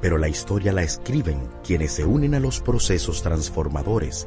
pero la historia la escriben quienes se unen a los procesos transformadores,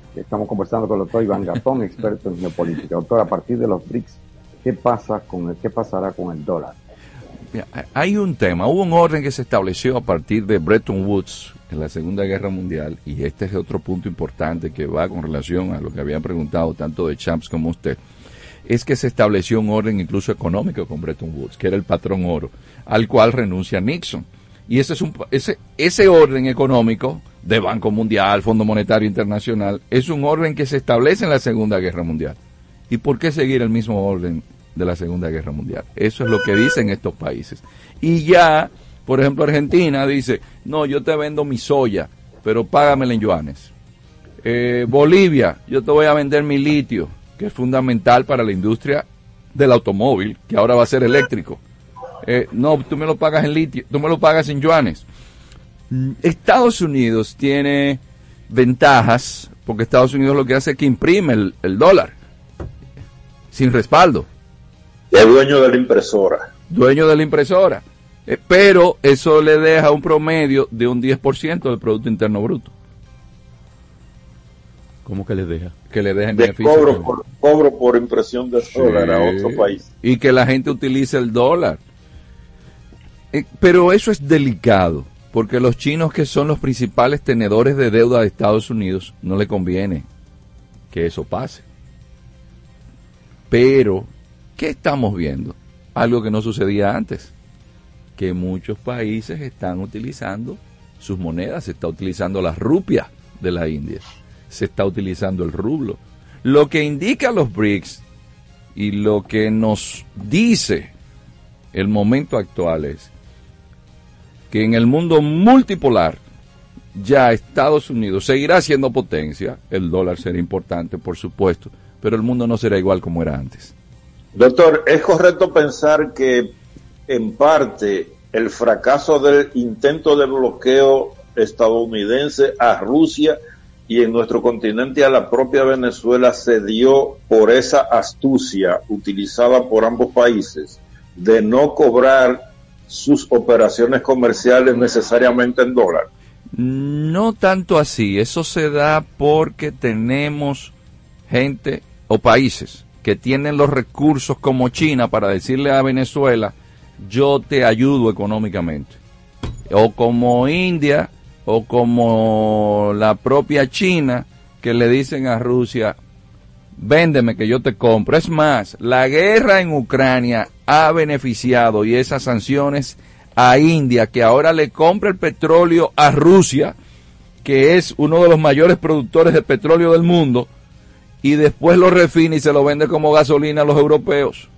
estamos conversando con el doctor Iván Gatón, experto en geopolítica. Doctor, a partir de los BRICS, ¿qué pasa con el, qué pasará con el dólar? Hay un tema, hubo un orden que se estableció a partir de Bretton Woods en la Segunda Guerra Mundial y este es otro punto importante que va con relación a lo que habían preguntado tanto de Champs como usted, es que se estableció un orden incluso económico con Bretton Woods, que era el patrón oro, al cual renuncia Nixon. Y ese, es un, ese, ese orden económico de Banco Mundial, Fondo Monetario Internacional, es un orden que se establece en la Segunda Guerra Mundial. ¿Y por qué seguir el mismo orden de la Segunda Guerra Mundial? Eso es lo que dicen estos países. Y ya, por ejemplo, Argentina dice, no, yo te vendo mi soya, pero págamela en yuanes. Eh, Bolivia, yo te voy a vender mi litio, que es fundamental para la industria del automóvil, que ahora va a ser eléctrico. Eh, no, tú me lo pagas en litio, tú me lo pagas en yuanes. Mm, Estados Unidos tiene ventajas, porque Estados Unidos lo que hace es que imprime el, el dólar, sin respaldo. Es dueño de la impresora. dueño de la impresora. Eh, pero eso le deja un promedio de un 10% del Producto Interno Bruto. ¿Cómo que le deja? Que le deja en De beneficio. cobro por, cobro por impresión de dólar a otro país. Y que la gente utilice el dólar. Eh, pero eso es delicado, porque los chinos que son los principales tenedores de deuda de Estados Unidos no le conviene que eso pase. Pero, ¿qué estamos viendo? Algo que no sucedía antes, que muchos países están utilizando sus monedas, se está utilizando la rupia de la India, se está utilizando el rublo. Lo que indica los BRICS y lo que nos dice el momento actual es que en el mundo multipolar ya Estados Unidos seguirá siendo potencia, el dólar será importante, por supuesto, pero el mundo no será igual como era antes. Doctor, ¿es correcto pensar que en parte el fracaso del intento de bloqueo estadounidense a Rusia y en nuestro continente a la propia Venezuela se dio por esa astucia utilizada por ambos países de no cobrar sus operaciones comerciales necesariamente en dólar? No tanto así, eso se da porque tenemos gente o países que tienen los recursos como China para decirle a Venezuela, yo te ayudo económicamente. O como India o como la propia China que le dicen a Rusia, véndeme que yo te compro. Es más, la guerra en Ucrania ha beneficiado y esas sanciones a India, que ahora le compra el petróleo a Rusia, que es uno de los mayores productores de petróleo del mundo, y después lo refina y se lo vende como gasolina a los europeos.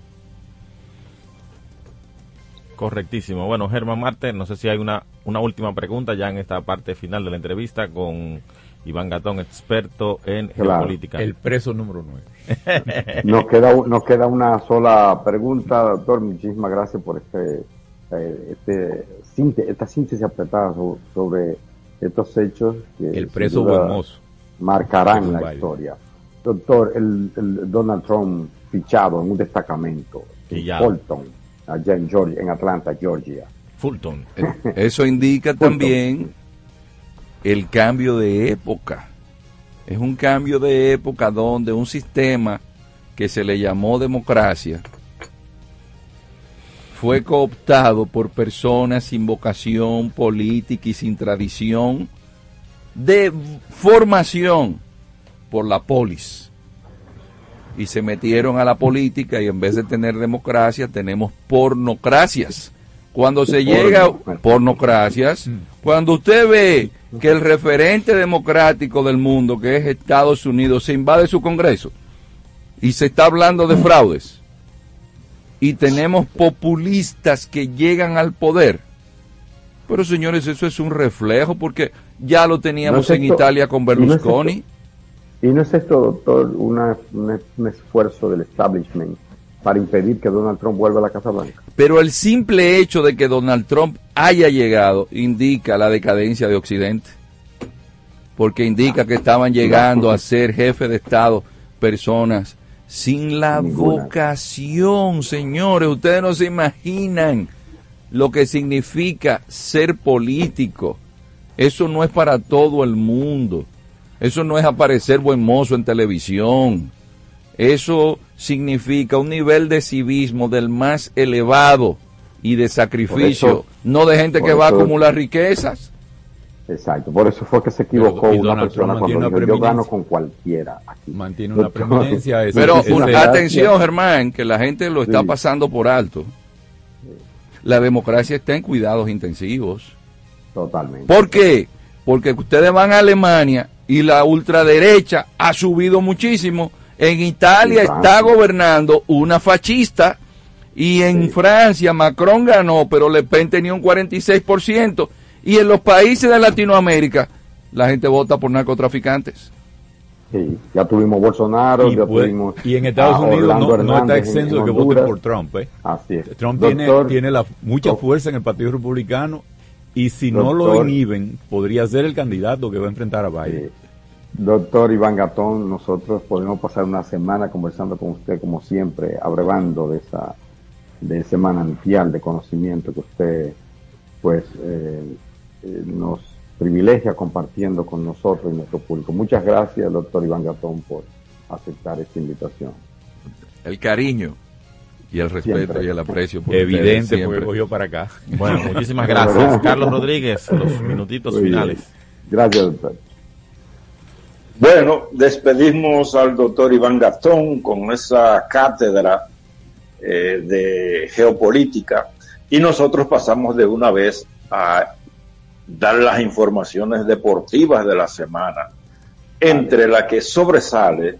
Correctísimo. Bueno, Germán Marte, no sé si hay una, una última pregunta ya en esta parte final de la entrevista con Iván Gatón, experto en Claro. geopolítica. El preso número 9. Nos queda, nos queda una sola pregunta, doctor. Muchísimas gracias por este, eh, este esta síntesis apretada so- sobre estos hechos que El preso marcarán la historia. Doctor, el, el Donald Trump fichado en un destacamento Y en ya. Fulton, allá en Georgia, en Atlanta, Georgia. Fulton. Eso indica también el cambio de época. Es un cambio de época donde un sistema que se le llamó democracia fue cooptado por personas sin vocación política y sin tradición de formación por la polis. Y se metieron a la política y en vez de tener democracia tenemos pornocracias Cuando se llega pornocracias, cuando usted ve que el referente democrático del mundo, que es Estados Unidos, se invade su Congreso y se está hablando de fraudes y tenemos populistas que llegan al poder. Pero señores, eso es un reflejo porque ya lo teníamos No es en esto- Italia con y no es esto- Berlusconi. ¿Y no es esto, doctor, una- una- un esfuerzo del establishment para impedir que Donald Trump vuelva a la Casa Blanca? Pero el simple hecho de que Donald Trump haya llegado indica la decadencia de Occidente. Porque indica que estaban llegando a ser jefe de Estado personas sin la Ninguna. vocación, señores. Ustedes no se imaginan lo que significa ser político. Eso no es para todo el mundo. Eso no es aparecer buen mozo en televisión. Eso significa un nivel de civismo del más elevado y de sacrificio, eso- no de gente que va a acumular riquezas. Exacto, por eso fue que se equivocó Pero- una persona cuando dijo, yo gano preeminencia". con cualquiera aquí. Mantiene una preeminencia. Pero atención, Germán, que la gente lo está Sí. pasando por alto. La democracia está en cuidados intensivos. Totalmente. ¿Por qué? Porque ustedes van a Alemania y la ultraderecha ha subido muchísimo. En Italia está gobernando una fascista y en Sí. Francia Macron ganó, pero Le Pen tenía un 46%. Y en los países de Latinoamérica la gente vota por narcotraficantes. Sí, ya tuvimos Bolsonaro, y, ya pues- tuvimos y en Estados Unidos no, no está exento en de que voten por Trump. ¿eh? Así es. Trump Doctor, tiene, tiene la, mucha fuerza en el Partido Republicano y si no lo inhiben, podría ser el candidato que va a enfrentar a Biden. Doctor Iván Gatón, nosotros podemos pasar una semana conversando con usted como siempre, abrevando de esa de ese manantial de conocimiento que usted pues eh, eh, nos privilegia compartiendo con nosotros y nuestro público. Muchas gracias, doctor Iván Gatón, por aceptar esta invitación. El cariño y el respeto Siempre. y el aprecio. por Evidente, porque cogió para acá. Bueno, muchísimas gracias. Carlos Rodríguez, los minutitos Muy bien. finales. Gracias, doctor. Bueno, despedimos al doctor Iván Gastón con esa cátedra eh, de geopolítica. Y nosotros pasamos de una vez a dar las informaciones deportivas de la semana, entre la que sobresale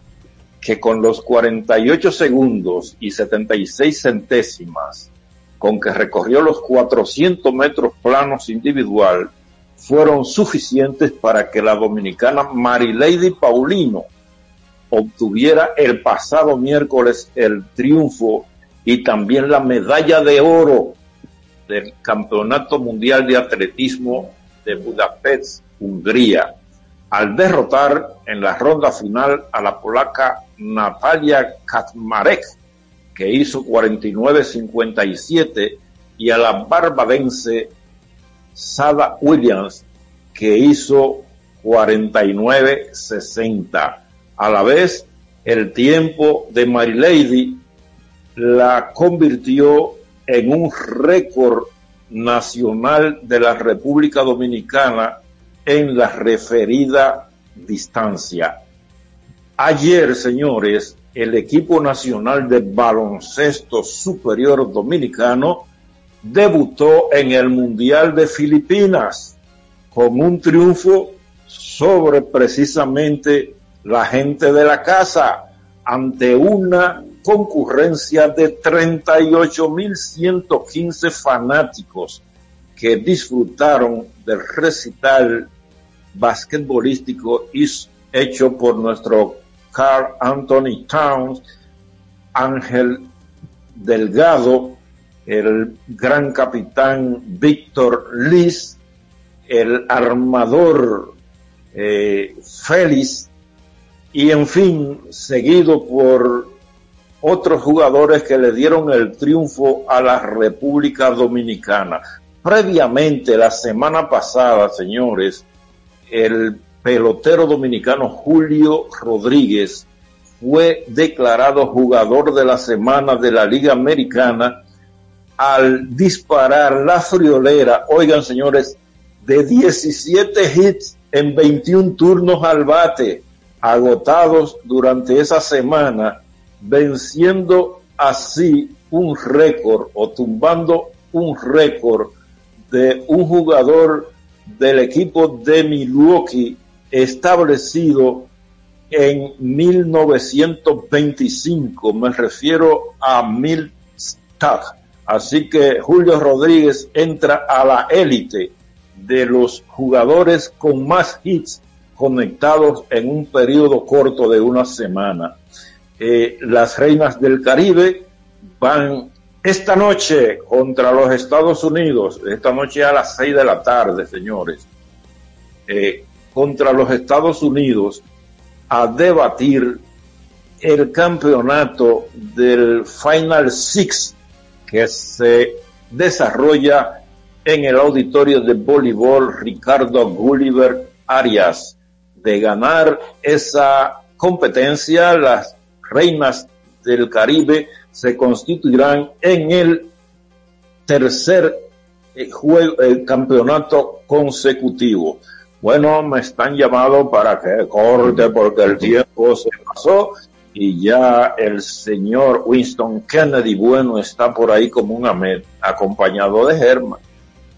que con los 48 segundos y 76 centésimas con que recorrió los 400 metros planos individual, fueron suficientes para que la dominicana Marilady Paulino obtuviera el pasado miércoles el triunfo y también la medalla de oro del Campeonato Mundial de Atletismo de Budapest, Hungría, al derrotar en la ronda final a la polaca Natalia Kaczmarek, que hizo 49.57, y a la barbadense Sada Williams, que hizo 49.60. A la vez, el tiempo de Marilady la convirtió en un récord nacional de la República Dominicana en la referida distancia. Ayer, señores, el equipo nacional de baloncesto superior dominicano debutó en el Mundial de Filipinas con un triunfo sobre precisamente la gente de la casa ante una concurrencia de 38.115 fanáticos que disfrutaron del recital basquetbolístico hecho por nuestro Carl Anthony Towns, Ángel Delgado, el gran capitán Víctor Liz, el armador eh, Félix y en fin, seguido por otros jugadores que le dieron el triunfo a la República Dominicana. Previamente, la semana pasada, señores, el pelotero dominicano Julio Rodríguez fue declarado jugador de la semana de la Liga Americana al disparar la friolera, oigan señores, de 17 hits en 21 turnos al bate, agotados durante esa semana, venciendo así un récord o tumbando un récord de un jugador del equipo de Milwaukee establecido en 1925. Me refiero a Mil Así que Julio Rodríguez entra a la élite de los jugadores con más hits conectados en un periodo corto de una semana. Eh, las Reinas del Caribe van esta noche contra los Estados Unidos, esta noche a las 6 de la tarde, señores, eh, contra los Estados Unidos a debatir el campeonato del Final Six que se desarrolla en el auditorio de voleibol Ricardo Gulliver Arias. De ganar esa competencia, las reinas del Caribe se constituirán en el tercer eh, juego, el campeonato consecutivo. Bueno, me están llamando para que corte porque el tiempo se pasó y ya el señor Winston Kennedy Bueno está por ahí como un amet, acompañado de Germán.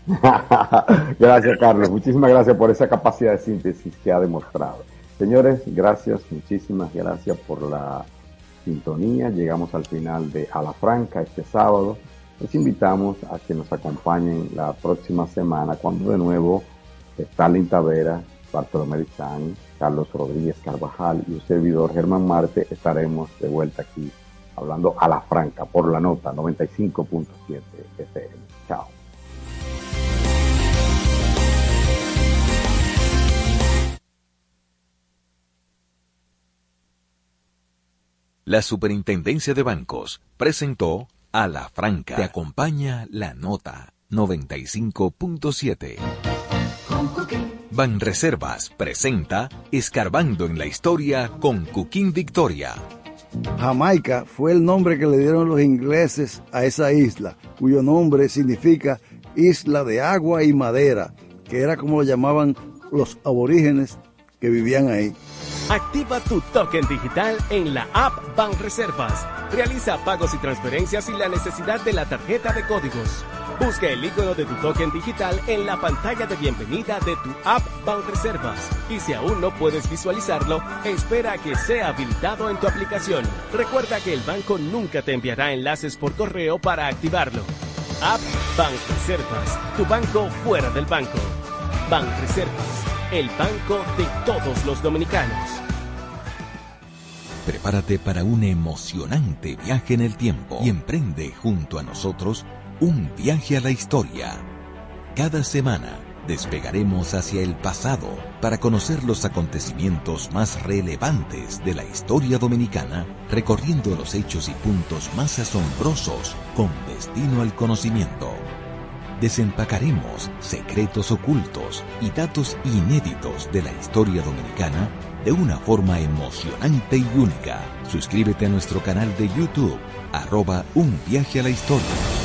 gracias, Carlos. Muchísimas gracias por esa capacidad de síntesis que ha demostrado. Señores, gracias, muchísimas gracias por la sintonía. Llegamos al final de A Franca este sábado. Les invitamos a que nos acompañen la próxima semana cuando de nuevo Stalin Tavera, Bartolomé Lizán, Carlos Rodríguez Carvajal y un servidor Germán Marte estaremos de vuelta aquí hablando a la franca por la nota 95.7 FM. Chao. La Superintendencia de Bancos presentó a la franca. Te acompaña la nota 95.7. Banreservas presenta Escarbando en la Historia con Cuquín Victoria. Jamaica fue el nombre que le dieron los ingleses a esa isla, cuyo nombre significa isla de agua y madera, que era como lo llamaban los aborígenes que vivían ahí. Activa tu token digital en la app Banreservas. Realiza pagos y transferencias sin la necesidad de la tarjeta de códigos. Busca el icono de tu token digital en la pantalla de bienvenida de tu app Banreservas. Y si aún no puedes visualizarlo, espera a que sea habilitado en tu aplicación. Recuerda que el banco nunca te enviará enlaces por correo para activarlo. App Banreservas, tu banco fuera del banco. Banreservas, el banco de todos los dominicanos. Prepárate para un emocionante viaje en el tiempo y emprende junto a nosotros un viaje a la historia. Cada semana despegaremos hacia el pasado para conocer los acontecimientos más relevantes de la historia dominicana, recorriendo los hechos y puntos más asombrosos con destino al conocimiento. Desempacaremos secretos ocultos y datos inéditos de la historia dominicana de una forma emocionante y única. Suscríbete a nuestro canal de YouTube, arroba un viaje a la historia.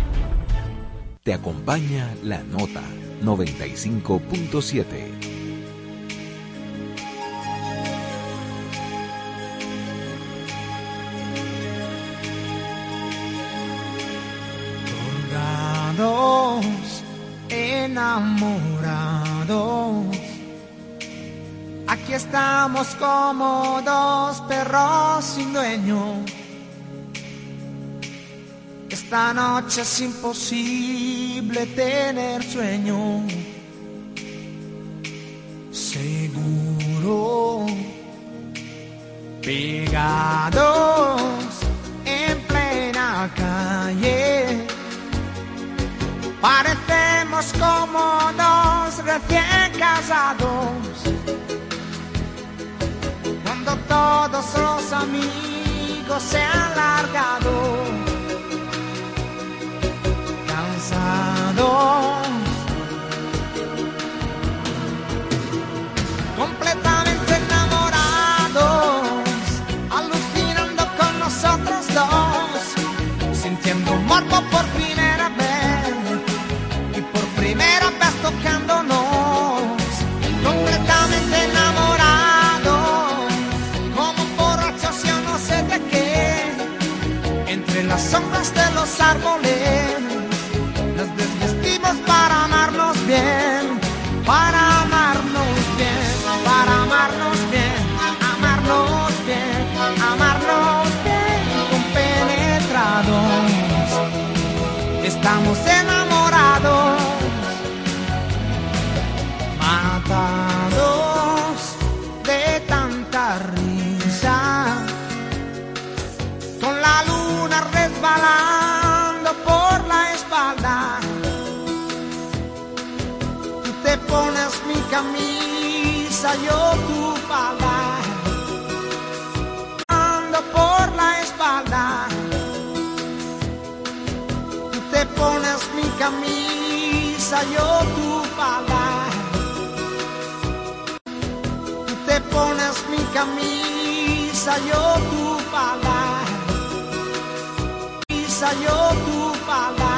Te acompaña la nota 95.7. Soldados enamorados. Aquí estamos como dos perros sin dueño esta noche es imposible tener sueño. Seguro. Pegados en plena calle. Parecemos como dos recién casados. Cuando todos los amigos se han largado Completamente enamorados, alucinando con nosotros dos, sintiendo morbo por primera vez y por primera vez tocándonos. Completamente enamorados, como borrachos yo no sé de qué, entre las sombras de los árboles, para camisa yo tu ando por la espalda, tú te pones mi camisa yo tu pala, tú te pones mi camisa yo tu pala, camisa yo tu pala.